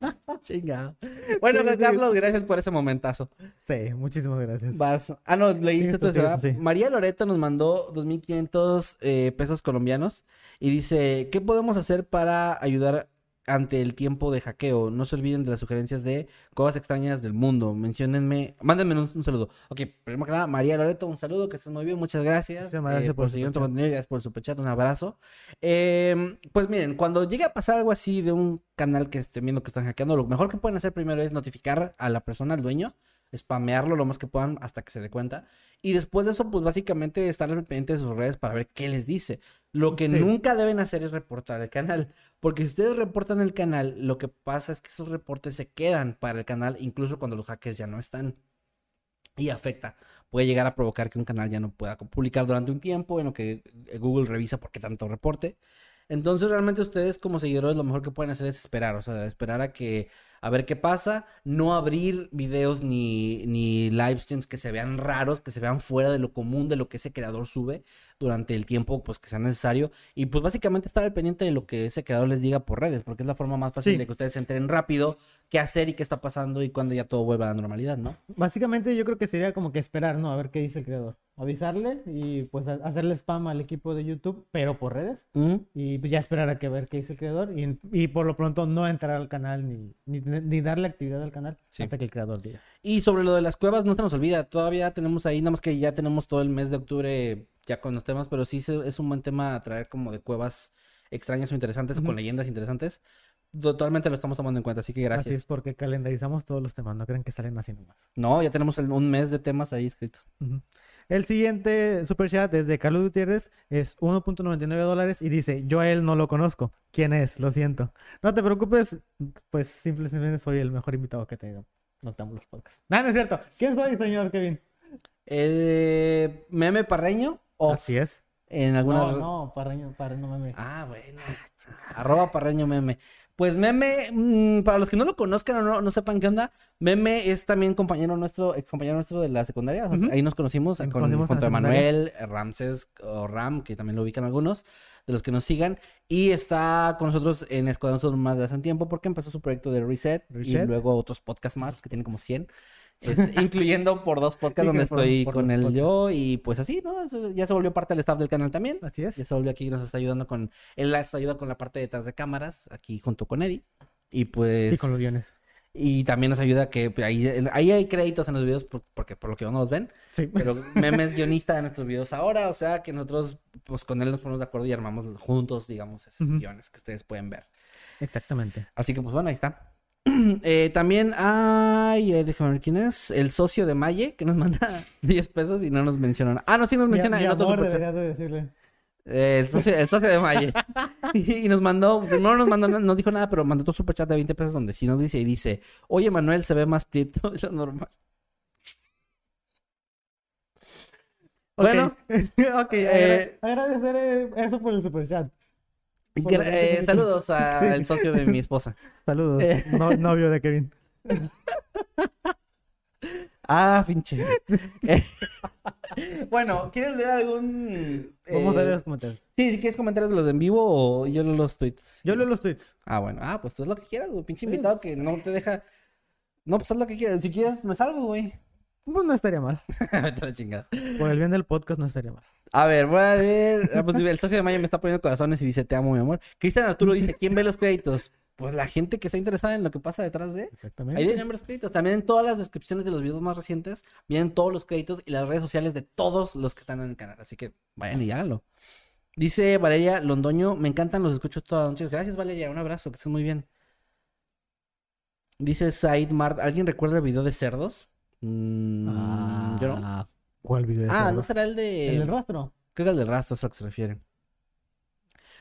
*laughs* Chingado. Bueno, Sí, sí. Carlos, gracias por ese momentazo. Sí, muchísimas gracias. Vas. Ah, no, leíste ¿verdad? sí. María Loreto nos mandó 2.500 eh, pesos colombianos y dice, ¿qué podemos hacer para ayudar ante el tiempo de hackeo? No se olviden de las sugerencias de cosas extrañas del mundo. Menciónenme, mándenme un, un saludo. Ok, primero que nada, María Loreto, un saludo, que estés muy bien, muchas gracias, gracias eh, por seguir nuestro contenido, gracias por el superchat, un abrazo. Eh, pues miren, cuando llegue a pasar algo así de un canal que estén viendo que están hackeando, lo mejor que pueden hacer primero es notificar a la persona, al dueño, spamearlo lo más que puedan hasta que se dé cuenta. Y después de eso, pues básicamente estar al pendiente de sus redes para ver qué les dice. Lo que Sí. nunca deben hacer es reportar el canal. Porque si ustedes reportan el canal, lo que pasa es que esos reportes se quedan para el canal, incluso cuando los hackers ya no están. Y afecta. Puede llegar a provocar que un canal ya no pueda publicar durante un tiempo, en lo que eh, Google revisa por qué tanto reporte. Entonces, realmente ustedes como seguidores lo mejor que pueden hacer es esperar, o sea, esperar a que a ver qué pasa, no abrir videos ni, ni live streams que se vean raros, que se vean fuera de lo común, de lo que ese creador sube durante el tiempo pues que sea necesario y pues básicamente estar al pendiente de lo que ese creador les diga por redes, porque es la forma más fácil Sí. de que ustedes se enteren rápido qué hacer y qué está pasando y cuando ya todo vuelva a la normalidad, ¿no? Básicamente yo creo que sería como que esperar, ¿no? A ver qué dice el creador. Avisarle y pues hacerle spam al equipo de YouTube, pero por redes. Y pues ya esperar a que ver qué dice el creador. Y, y por lo pronto no entrar al canal ni, ni, ni darle actividad al canal Sí. hasta que el creador diga. Y sobre lo de las cuevas, no se nos olvida, todavía tenemos ahí, nada más que ya tenemos todo el mes de octubre ya con los temas, pero sí es un buen tema a traer como de cuevas extrañas o interesantes o con leyendas interesantes. Totalmente lo estamos tomando en cuenta, así que gracias. Así es porque calendarizamos todos los temas, no creen que salen así nomás. No, ya tenemos el- un mes de temas ahí escrito. El siguiente super chat es de Carlos Gutiérrez, es 1.99 dólares y dice, yo a él no lo conozco. ¿Quién es? Lo siento. No te preocupes, pues simplemente soy el mejor invitado que he tenido. Noctámbulos Podcast. No, no es cierto. ¿Quién soy, señor Kevin? Eh, meme parreño, off. Así es. En algunas... No, no, Parreño, Parreño meme. Ah, bueno. Arroba parreño meme. Pues Meme, mm, para los que no lo conozcan o no, no sepan qué onda, Meme es también compañero nuestro, ex compañero nuestro de la secundaria. Ahí nos conocimos Nos con, conocimos. Manuel, Ramses o Ram, que también lo ubican algunos, de los que nos sigan. Y está con nosotros en Escuadrón Subnormal desde hace un tiempo porque empezó su proyecto de Reset, y luego otros podcasts más, que tiene como 100. este, *laughs* incluyendo por dos podcasts Sí, donde por- estoy por con él podcasts. yo y pues así, ¿no? Eso ya se volvió parte del staff del canal también. Así es. Ya se volvió aquí y nos está ayudando con. Él nos ayuda con la parte detrás de cámaras, aquí junto con Eddie. Y pues. Y con los guiones. Y también nos ayuda que pues, ahí, ahí hay créditos en los videos por- porque por lo que no los ven. Sí. Pero *laughs* Meme es guionista de nuestros videos ahora. O sea que nosotros, pues con él nos ponemos de acuerdo y armamos juntos, digamos, esos guiones que ustedes pueden ver. Exactamente. Así que pues bueno, ahí está. *clears throat* Eh, también hay, eh, déjame ver quién es, el socio de Maye, que nos *laughs* manda 10 pesos y no nos menciona. Ah, no, sí nos Mi, menciona mi en otro amor, el, socio, el socio de Maye. *laughs* y nos mandó, primero nos mandó, no dijo nada, pero mandó otro superchat de 20 pesos donde sí nos dice y dice, oye Manuel, se ve más prieto de lo normal. Bueno, *laughs* ok, eh, agra- agradecer eh, eso por el superchat. Por eh, sí. saludos al *laughs* socio de mi esposa. Saludos, Eh. no- novio de Kevin. Ah, pinche. *laughs* Bueno, ¿quieres leer algún... Vamos a eh, ver los comentarios. Sí, si quieres comentarios los de en vivo o yo leo los tweets. Yo leo los tweets. Ah, bueno. Ah, pues tú haz lo que quieras, güey. Pinche invitado que no te deja... No, pues haz lo que quieras. Si quieres, me salgo, güey. Pues no estaría mal. *laughs* Chingada. Por el bien del podcast no estaría mal. A ver, voy a leer. ah, pues, el socio de Maya me está poniendo corazones y dice: Te amo, mi amor. Cristian Arturo dice: ¿Quién ve los créditos? Pues la gente que está interesada en lo que pasa detrás de. Exactamente. Ahí vienen los créditos. También en todas las descripciones de los videos más recientes vienen todos los créditos y las redes sociales de todos los que están en el canal. Así que vayan y háganlo. Dice Valeria Londoño: Me encantan, los escucho todas las noches. Gracias, Valeria. Un abrazo, que estés muy bien. Dice Said Mart: ¿Alguien recuerda el video de cerdos? Mm, yo no. Ah, ¿Cuál video? de Ah, cerdo? ¿no será el de. ¿El del rastro? Creo que el del rastro es a lo que se refiere.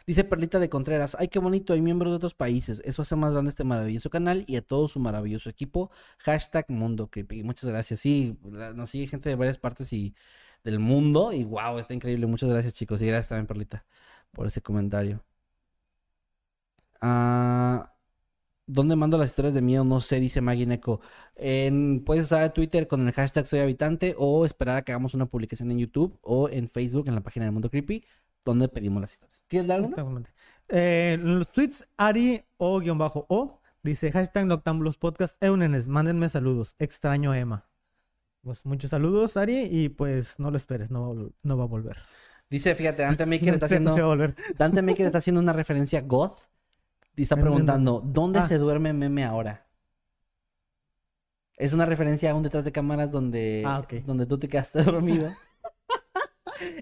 Dice Perlita de Contreras, ay, qué bonito, hay miembros de otros países. Eso hace más grande este maravilloso canal y a todo su maravilloso equipo. Hashtag Mundo Creepy. Muchas gracias. Sí, nos sigue gente de varias partes y del mundo y wow, está increíble. Muchas gracias, chicos. Y gracias también, Perlita, por ese comentario. Ah, ¿Dónde mando las historias de miedo? No sé, dice Maggie Neko. Puedes usar Twitter con el hashtag Soy Habitante o esperar a que hagamos una publicación en YouTube o en Facebook en la página de Mundo Creepy donde pedimos las historias. ¿Quieres dar alguna? Exactamente. Eh, los tweets, Ari o guion bajo o dice hashtag Noctambulos Podcast Eunenes, mándenme saludos. Extraño a Emma. Pues muchos saludos, Ari, y pues no lo esperes, no a no va a volver. Dice, fíjate, Dante *laughs* Maker está a haciendo. *laughs* Dante Maker está haciendo una referencia goth y está ¿En dónde? preguntando, ¿dónde Ah. se duerme Meme ahora? Es una referencia a un detrás de cámaras donde, Ah, donde tú te quedaste *laughs* dormido.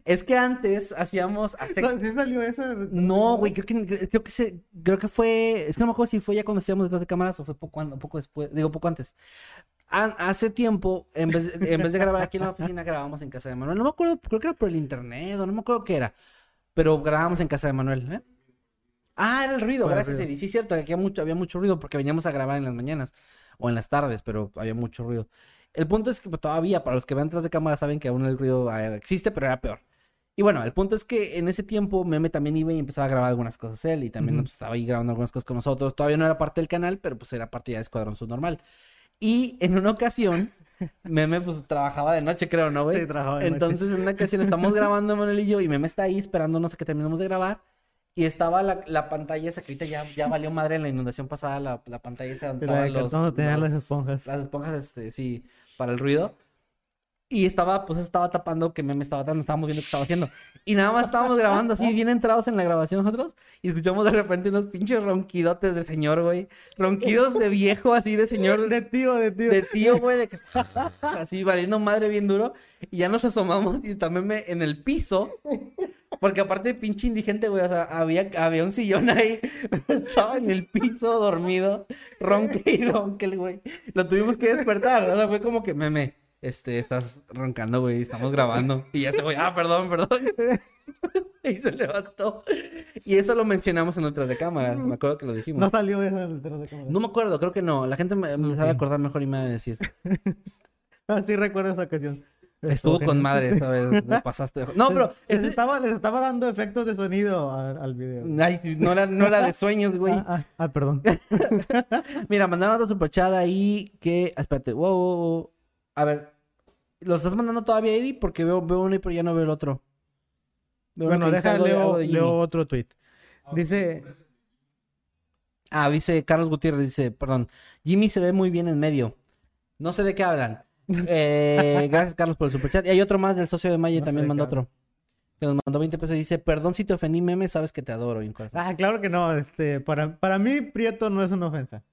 Es que antes hacíamos ¿Sí salió eso? No, güey, creo que, creo que se, creo que fue, es que no me acuerdo si fue ya cuando estábamos detrás de cámaras o fue poco, poco después, digo poco antes. An- hace tiempo, en vez, en vez de grabar aquí en la oficina, grabábamos en casa de Manuel. No me acuerdo, creo que era por el internet o no me acuerdo qué era, pero grabábamos en casa de Manuel, ¿eh? Ah, era el ruido, gracias. Eddie. Sí, es cierto, aquí había mucho, había mucho ruido porque veníamos a grabar en las mañanas o en las tardes, pero había mucho ruido. El punto es que pues, todavía, para los que ven detrás de cámara, saben que aún el ruido eh, existe, pero era peor. Y bueno, el punto es que en ese tiempo Meme también iba y empezaba a grabar algunas cosas él y también pues, estaba ahí grabando algunas cosas con nosotros. Todavía no era parte del canal, pero pues era parte ya de Escuadrón Subnormal. Y en una ocasión, *laughs* Meme pues trabajaba de noche, creo, ¿no, güey? Sí, trabajaba de noche. Entonces en una ocasión estamos grabando Manuel y yo y Meme está ahí esperándonos a que terminemos de grabar. Y estaba la, la pantalla esa que ahorita ya, ya valió madre en la inundación pasada, la, la pantalla esa donde estaban los- las esponjas. las esponjas, este, sí, para el ruido. Y estaba, pues estaba tapando que Meme estaba dando, estábamos viendo qué estaba haciendo. Y nada más estábamos *laughs* grabando así, bien entrados en la grabación nosotros. Y escuchamos de repente unos pinches ronquidotes de señor, güey. Ronquidos de viejo, así de señor. De tío, de tío. De tío, güey, de que está *laughs* así valiendo madre bien duro. Y ya nos asomamos y está Meme en el piso. Porque aparte, pinche indigente, güey, o sea, había, había un sillón ahí. *laughs* Estaba en el piso dormido. Ronque y ronque, el güey. Lo tuvimos que despertar. O sea, fue como que, Meme, este, estás roncando, güey, estamos grabando. *laughs* Y ya este güey, ah, perdón, perdón. *laughs* y se levantó. Y eso lo mencionamos en otras de cámaras. Me acuerdo que lo dijimos. No salió eso en el detrás de cámara. No me acuerdo, creo que no. La gente me, me sabe acordar mejor y me va a decir. *laughs* Ah, sí recuerdo esa ocasión. Estuvo con madre vez. Lo pasaste. No, pero. Les, este- estaba, les estaba dando efectos de sonido al, al video. Ay, no, era, no era de sueños, güey. Ah, ah, ah, perdón. Mira, mandaba otro superchat ahí que. Espérate. Wow, wow, wow. A ver. ¿Lo estás mandando todavía, Eddie? Porque veo, veo uno y pero ya no veo el otro. Veo bueno, deja, leo, de otro tweet. Dice, Ah, dice Carlos Gutiérrez, dice, perdón, Jimmy se ve muy bien en medio. No sé de qué hablan. *laughs* Eh, gracias, Carlos, por el superchat. Y hay otro más del socio de Maya, No también mandó otro. Que nos mandó 20 pesos y dice, perdón si te ofendí, meme, sabes que te adoro. bien ah, claro que no, este, para, para mí Prieto no es una ofensa.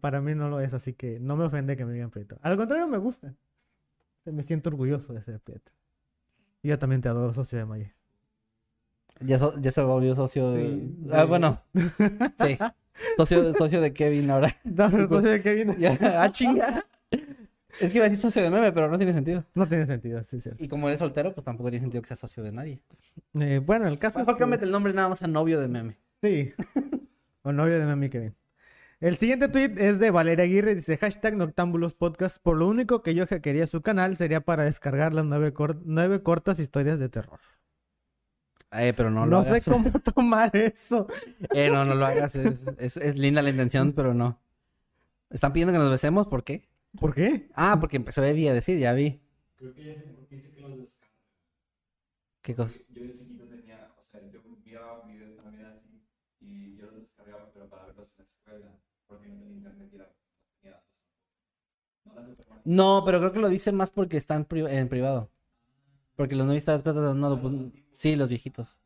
Para mí no lo es, así que no me ofende que me digan Prieto. Al contrario, me gusta. Me siento orgulloso de ser Prieto. Y yo también te adoro, socio de Maya. Ya, so- ya se volvió socio de... Sí, Ah, bueno. *laughs* Sí. Socio, socio de Kevin ahora. *laughs* No, pero socio de Kevin. Ya, ah, chinga. Es que iba a decir socio de meme, pero no tiene sentido. No tiene sentido, sí, cierto. Y como eres soltero, pues tampoco tiene sentido que seas socio de nadie. Eh, bueno, el caso Mejor es que... cámbiate el nombre nada más a novio de meme. Sí. o novio de Mami Kevin. El siguiente tweet es de Valeria Aguirre. Dice hashtag Noctámbulos Podcast. Por lo único que yo quería su canal sería para descargar las nueve, cor- nueve cortas historias de terror. Eh, pero no No, lo sé hagas. cómo *laughs* tomar eso. Eh, no, no lo hagas. Es, es- es linda la intención, pero no. ¿Están pidiendo que nos besemos? ¿Por qué? ¿Por qué? Ah, porque empezó Eddie a decir, ya vi. Creo que ya sé por qué dice que los descarga. ¿Qué cosa? Yo de chiquito tenía, o sea, yo miraba videos también así y yo los descargaba, pero para verlos en la escuela, no tenía internet y era, no tenía datos. No las superman. No, pero creo que lo dice más porque están pri- en privado. Porque los no viste las cosas, no, pues, sí, los viejitos.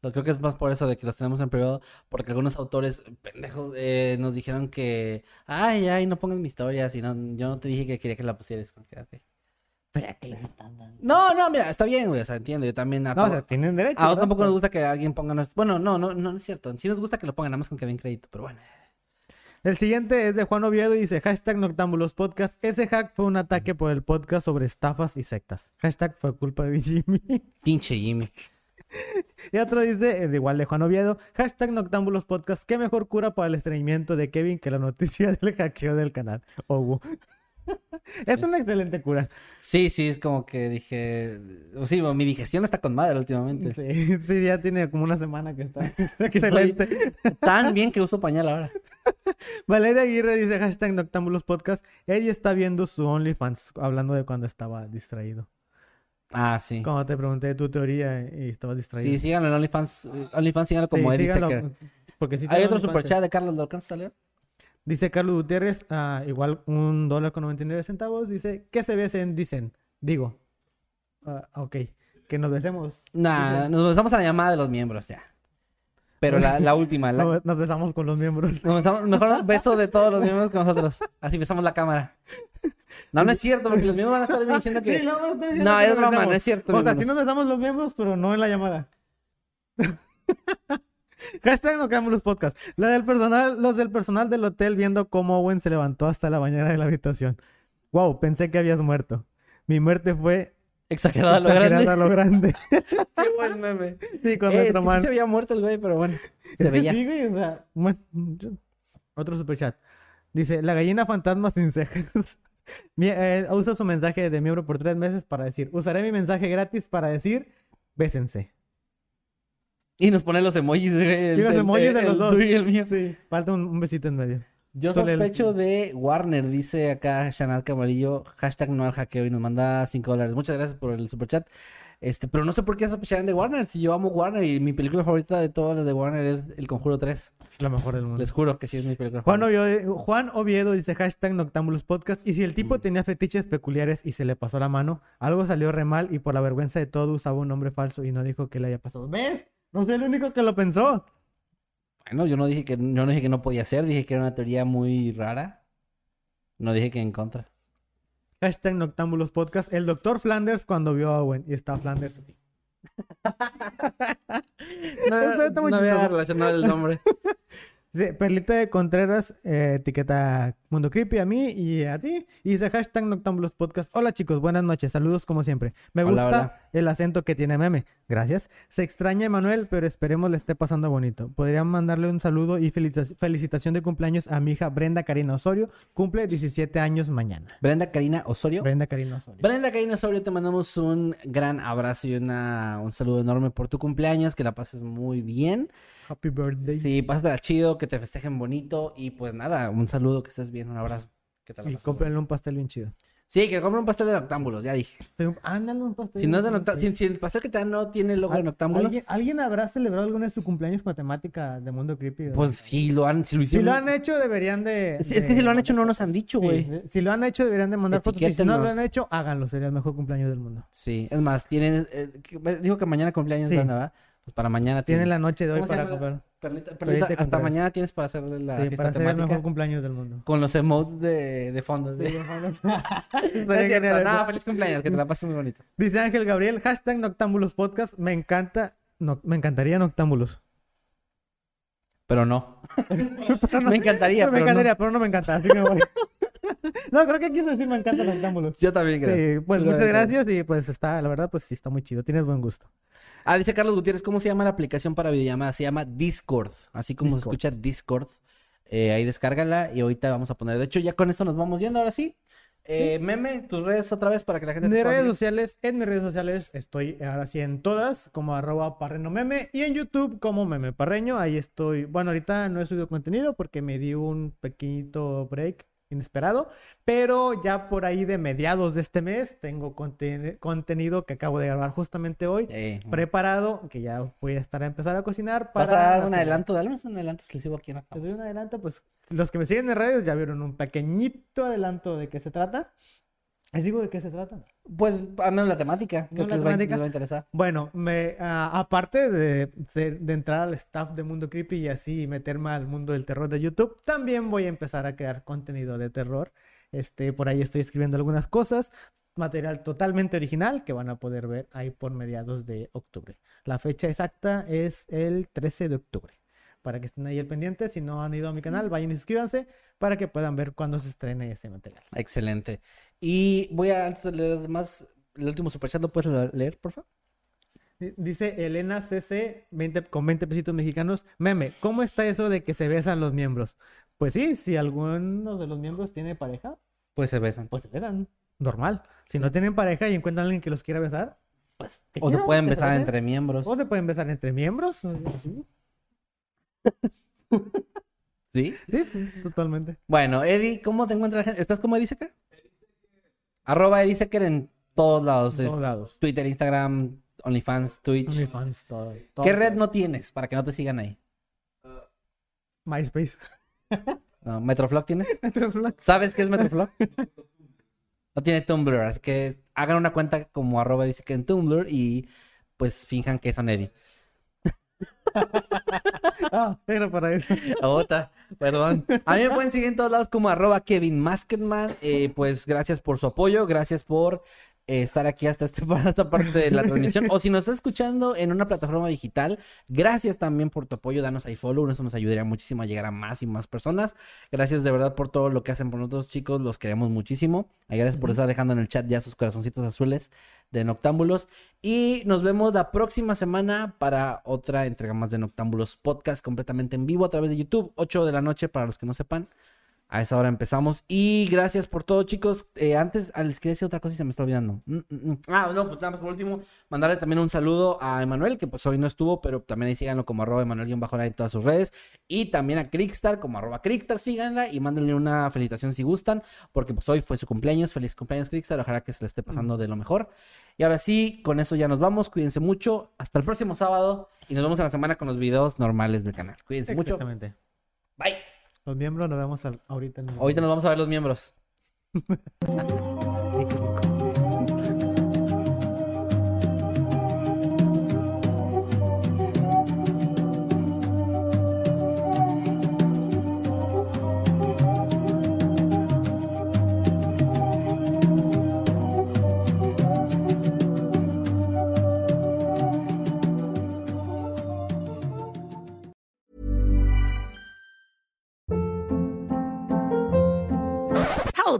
Lo creo que es más por eso de que los tenemos en privado, porque algunos autores pendejos eh, nos dijeron que, ay, ay, no pongas mi historia, si no, yo no te dije que quería que la pusieras. Como que. No, no, mira, está bien, güey, o sea, entiendo, yo también. a No, o sea, tienen derecho. A nosotros tampoco nos gusta que alguien ponga nuestro... Bueno, no, no, no, no es cierto. Sí nos gusta que lo pongan, nada más con que den crédito, pero bueno. El siguiente es de Juan Oviedo y dice hashtag Noctámbulos Podcast. Ese hack fue un ataque por el podcast sobre estafas y sectas. Hashtag fue culpa de Jimmy. *laughs* Pinche Jimmy. Y otro dice, igual de Juan Oviedo, hashtag Noctámbulos Podcast, qué mejor cura para el estreñimiento de Kevin que la noticia *laughs* del hackeo del canal. Ogu. *laughs* es una excelente cura. Sí, sí, es como que dije... Sí, mi digestión está con madre últimamente. Sí, *laughs* sí, ya tiene como una semana que está. *laughs* excelente. Tan bien que uso pañal ahora. Valeria Aguirre dice hashtag Noctámbulos Podcast, ella está viendo su OnlyFans, hablando de cuando estaba distraído. Ah, sí. Cuando te pregunté tu teoría y estabas distraído. Sí, síganlo en OnlyFans. eh, OnlyFans síganlo como Sí, Eddie síganlo. Porque sí Hay otro superchat de Carlos, ¿lo alcanzas a leer? Dice Carlos Gutiérrez, ah, igual un dólar con 99 centavos. Dice, ¿qué se besen? Dicen. Digo. Ah, ok. Que nos besemos. Nah, nos besamos a la llamada de los miembros, ya. Pero la, la última, la- no- *laughs* Nos besamos con los miembros. Nos besamos- mejor beso de todos los miembros que nosotros. Así besamos la cámara. No, no es cierto, porque los miembros van a estar diciendo que. Sí, no, No, que es broma, no es cierto. O sea, sí nos besamos los miembros, pero no en la llamada. *laughs* Hashtag no quedamos los podcasts. La del personal, los del personal del hotel viendo cómo Owen se levantó hasta la bañera de la habitación. Wow, pensé que habías muerto. Mi muerte fue Exagerada lo exagerada grande. a lo grande. *laughs* Qué buen meme. sí, con Eh, nuestro sí man. se había muerto el güey, pero bueno. Se veía. sí, güey, o sea, bueno, yo- Otro superchat. Dice, la gallina fantasma sin cejas. *laughs* Eh, usa su mensaje de miembro por tres meses para decir, usaré mi mensaje gratis para decir, bésense. Y nos pone los emojis. de- Y los el- emojis de el los dos. y el mío. Sí, falta un, un besito en medio. Yo el- sospecho de Warner, dice acá Shanat Camarillo, hashtag no al hackeo y nos manda 5 dólares. Muchas gracias por el superchat. Este, pero no sé por qué sospecharán de Warner, si yo amo Warner y mi película favorita de todas las de Warner es El Conjuro 3. Es la mejor del mundo. Les juro que sí es mi película Juan favorita. Oviedo, Juan Oviedo dice hashtag Noctámbulos Podcast. Y si el tipo tenía fetiches peculiares y se le pasó la mano, algo salió re mal y por la vergüenza de todo usaba un nombre falso y no dijo que le haya pasado. ¿Ves? No soy el único que lo pensó. Bueno, yo no dije que yo no dije que no podía ser, dije que era una teoría muy rara. No dije que en contra. Hashtag Noctámbulos Podcast. El doctor Flanders cuando vio a Owen y está Flanders así. *laughs* No, *laughs* no voy a chistoso. relacionar el nombre. *laughs* Dice, Perlita de Contreras, eh, etiqueta Mundo Creepy a mí y a ti. Y dice hashtag Noctambulos Podcast. Hola chicos, buenas noches, saludos como siempre. Me gusta hola. el acento que tiene Meme. Gracias. Se extraña Emanuel, pero esperemos le esté pasando bonito. Podrían mandarle un saludo y felicita- felicitación de cumpleaños a mi hija Brenda Karina Osorio. Cumple 17 años mañana. Brenda Karina Osorio. Brenda Karina Osorio. Brenda Karina Osorio, te mandamos un gran abrazo y una, un saludo enorme por tu cumpleaños, que la pases muy bien. Happy birthday. Sí, pásatela chido, que te festejen bonito y pues nada, un saludo, que estés bien, un abrazo. Y cómprenle un pastel bien chido. Sí, que compren un pastel de noctámbulos, ya dije. Sí, Ándale un pastel. Si no es de chido. si, si el pastel que te dan no tiene logo de ¿Al- noctámbulos, ¿Alguien, alguien habrá celebrado alguna de su cumpleaños con temática de Mundo Creepy? pues sí lo han, si lo Si hicieron. lo han hecho, deberían de... Es que si lo han hecho no nos han dicho, güey. sí. Si lo han hecho, deberían de mandar fotos. Y si no lo han hecho, háganlo. Sería el mejor cumpleaños del mundo. Sí, es más, tienen, eh, dijo que mañana cumpleaños, Sí. ¿verdad? Pues para mañana tienen. la noche de hoy ¿Cómo se para comprar. Perlita, Perlita Perlita, hasta mañana tienes para hacerle la Sí, fiesta para hacer el mejor cumpleaños del mundo. con los emotes de, de fondo. ¿sí? *laughs* No es cierto, no, feliz cumpleaños, que te la pases muy bonito. Dice Ángel Gabriel, hashtag Noctámbulos Podcast. Me encanta, no, me encantaría Noctámbulos. Pero no. me encantaría, me pero encantaría, pero no me encanta, así que me voy. *laughs* no, creo que quiso decir me encanta Noctámbulos. no. Yo también creo. Sí, pues Yo muchas creo. gracias y pues está, la verdad, pues sí está muy chido. Tienes buen gusto. Ah, dice Carlos Gutiérrez, ¿cómo se llama la aplicación para videollamadas? Se llama Discord, así como se Discord. escucha Discord. Eh, ahí descárgala y ahorita vamos a poner. De hecho, ya con esto nos vamos yendo, ahora sí. Eh, Meme, tus redes otra vez para que la gente te Mis redes sociales, en mis redes sociales estoy ahora sí en todas, como arroba parreno meme, y en YouTube como meme parreño, ahí estoy. Bueno, ahorita no he subido contenido porque me di un pequeñito break inesperado, pero ya por ahí de mediados de este mes tengo conten- contenido que acabo de grabar justamente hoy, preparado, que ya voy a estar a empezar a cocinar para... ¿Vas a dar un adelanto? Dale un adelanto exclusivo aquí en la Les doy un adelanto, pues los que me siguen en redes ya vieron un pequeñito adelanto de qué se trata. ¿Les digo de qué se trata? Pues al menos la temática, creo ¿No que les va, a- temática? les va a interesar. Bueno, me, ah, aparte de, de entrar al staff de Mundo Creepy y así meterme al mundo del terror de YouTube, también voy a empezar a crear contenido de terror. Este, por ahí estoy escribiendo algunas cosas, material totalmente original que van a poder ver ahí por mediados de octubre. La fecha exacta es el 13 de octubre. Para que estén ahí al pendiente, si no han ido a mi canal, vayan y suscríbanse para que puedan ver cuándo se estrene ese material. Excelente. Y voy a, antes de leer más, el último superchat, ¿lo puedes leer, por favor? Di- Dice Elena CC 20, con 20 pesitos mexicanos. Meme, ¿cómo está eso de que se besan los miembros? Pues sí, si alguno de los miembros tiene pareja, Pues se besan. pues se besan. Normal. Si no tienen pareja y encuentran a alguien que los quiera besar, pues. que O se quieran, pueden besar entre miembros. O se pueden besar entre miembros. *laughs* Sí, ¿Sí? sí, sí, totalmente. Bueno, Eddie, ¿cómo te encuentras? la gente? ¿Estás como Eddie Secker? Arroba Eddie Secker en todos lados. En todos lados. Twitter, Instagram, OnlyFans, Twitch. OnlyFans, todo. todo. ¿Qué red no tienes para que no te sigan ahí? MySpace. *laughs* No, ¿Metroflog tienes? *laughs* Metroflog. ¿Sabes qué es Metroflog? *laughs* No tiene Tumblr, así que hagan una cuenta como arroba dice que en Tumblr y pues finjan que son Eddie. *laughs* Ah, era para eso. Otra, perdón. A mí me pueden seguir en todos lados como arroba Kevin Masketman. Eh, pues gracias por su apoyo, gracias por eh, estar aquí hasta este, *laughs* esta parte de la transmisión. O si nos estás escuchando en una plataforma digital, gracias también por tu apoyo. Danos ahí follow, eso nos ayudaría muchísimo a llegar a más y más personas. Gracias de verdad por todo lo que hacen por nosotros, chicos. Los queremos muchísimo. Y gracias por estar dejando en el chat ya sus corazoncitos azules de Noctámbulos. Y nos vemos la próxima semana para otra entrega más de Noctámbulos Podcast completamente en vivo a través de YouTube, 8 de la noche para los que no sepan. A esa hora empezamos. Y gracias por todo, chicos. Eh, antes, les quería decir otra cosa y se me está olvidando. Mm, mm, mm. Ah, no, pues nada más por último, mandarle también un saludo a Emanuel, que pues hoy no estuvo, pero también ahí síganlo como arroba Emanuel-Bajo en todas sus redes. Y también a Crickstar, como arroba Crickstar, síganla y mándenle una felicitación si gustan, porque pues hoy fue su cumpleaños. Feliz cumpleaños, Crickstar. Ojalá que se le esté pasando de lo mejor. Y ahora sí, con eso ya nos vamos. Cuídense mucho. Hasta el próximo sábado. Y nos vemos en la semana con los videos normales del canal. Cuídense mucho. Exactamente. Bye. Los miembros nos vemos al- ahorita en el- Ahorita nos vamos a ver los miembros. *laughs*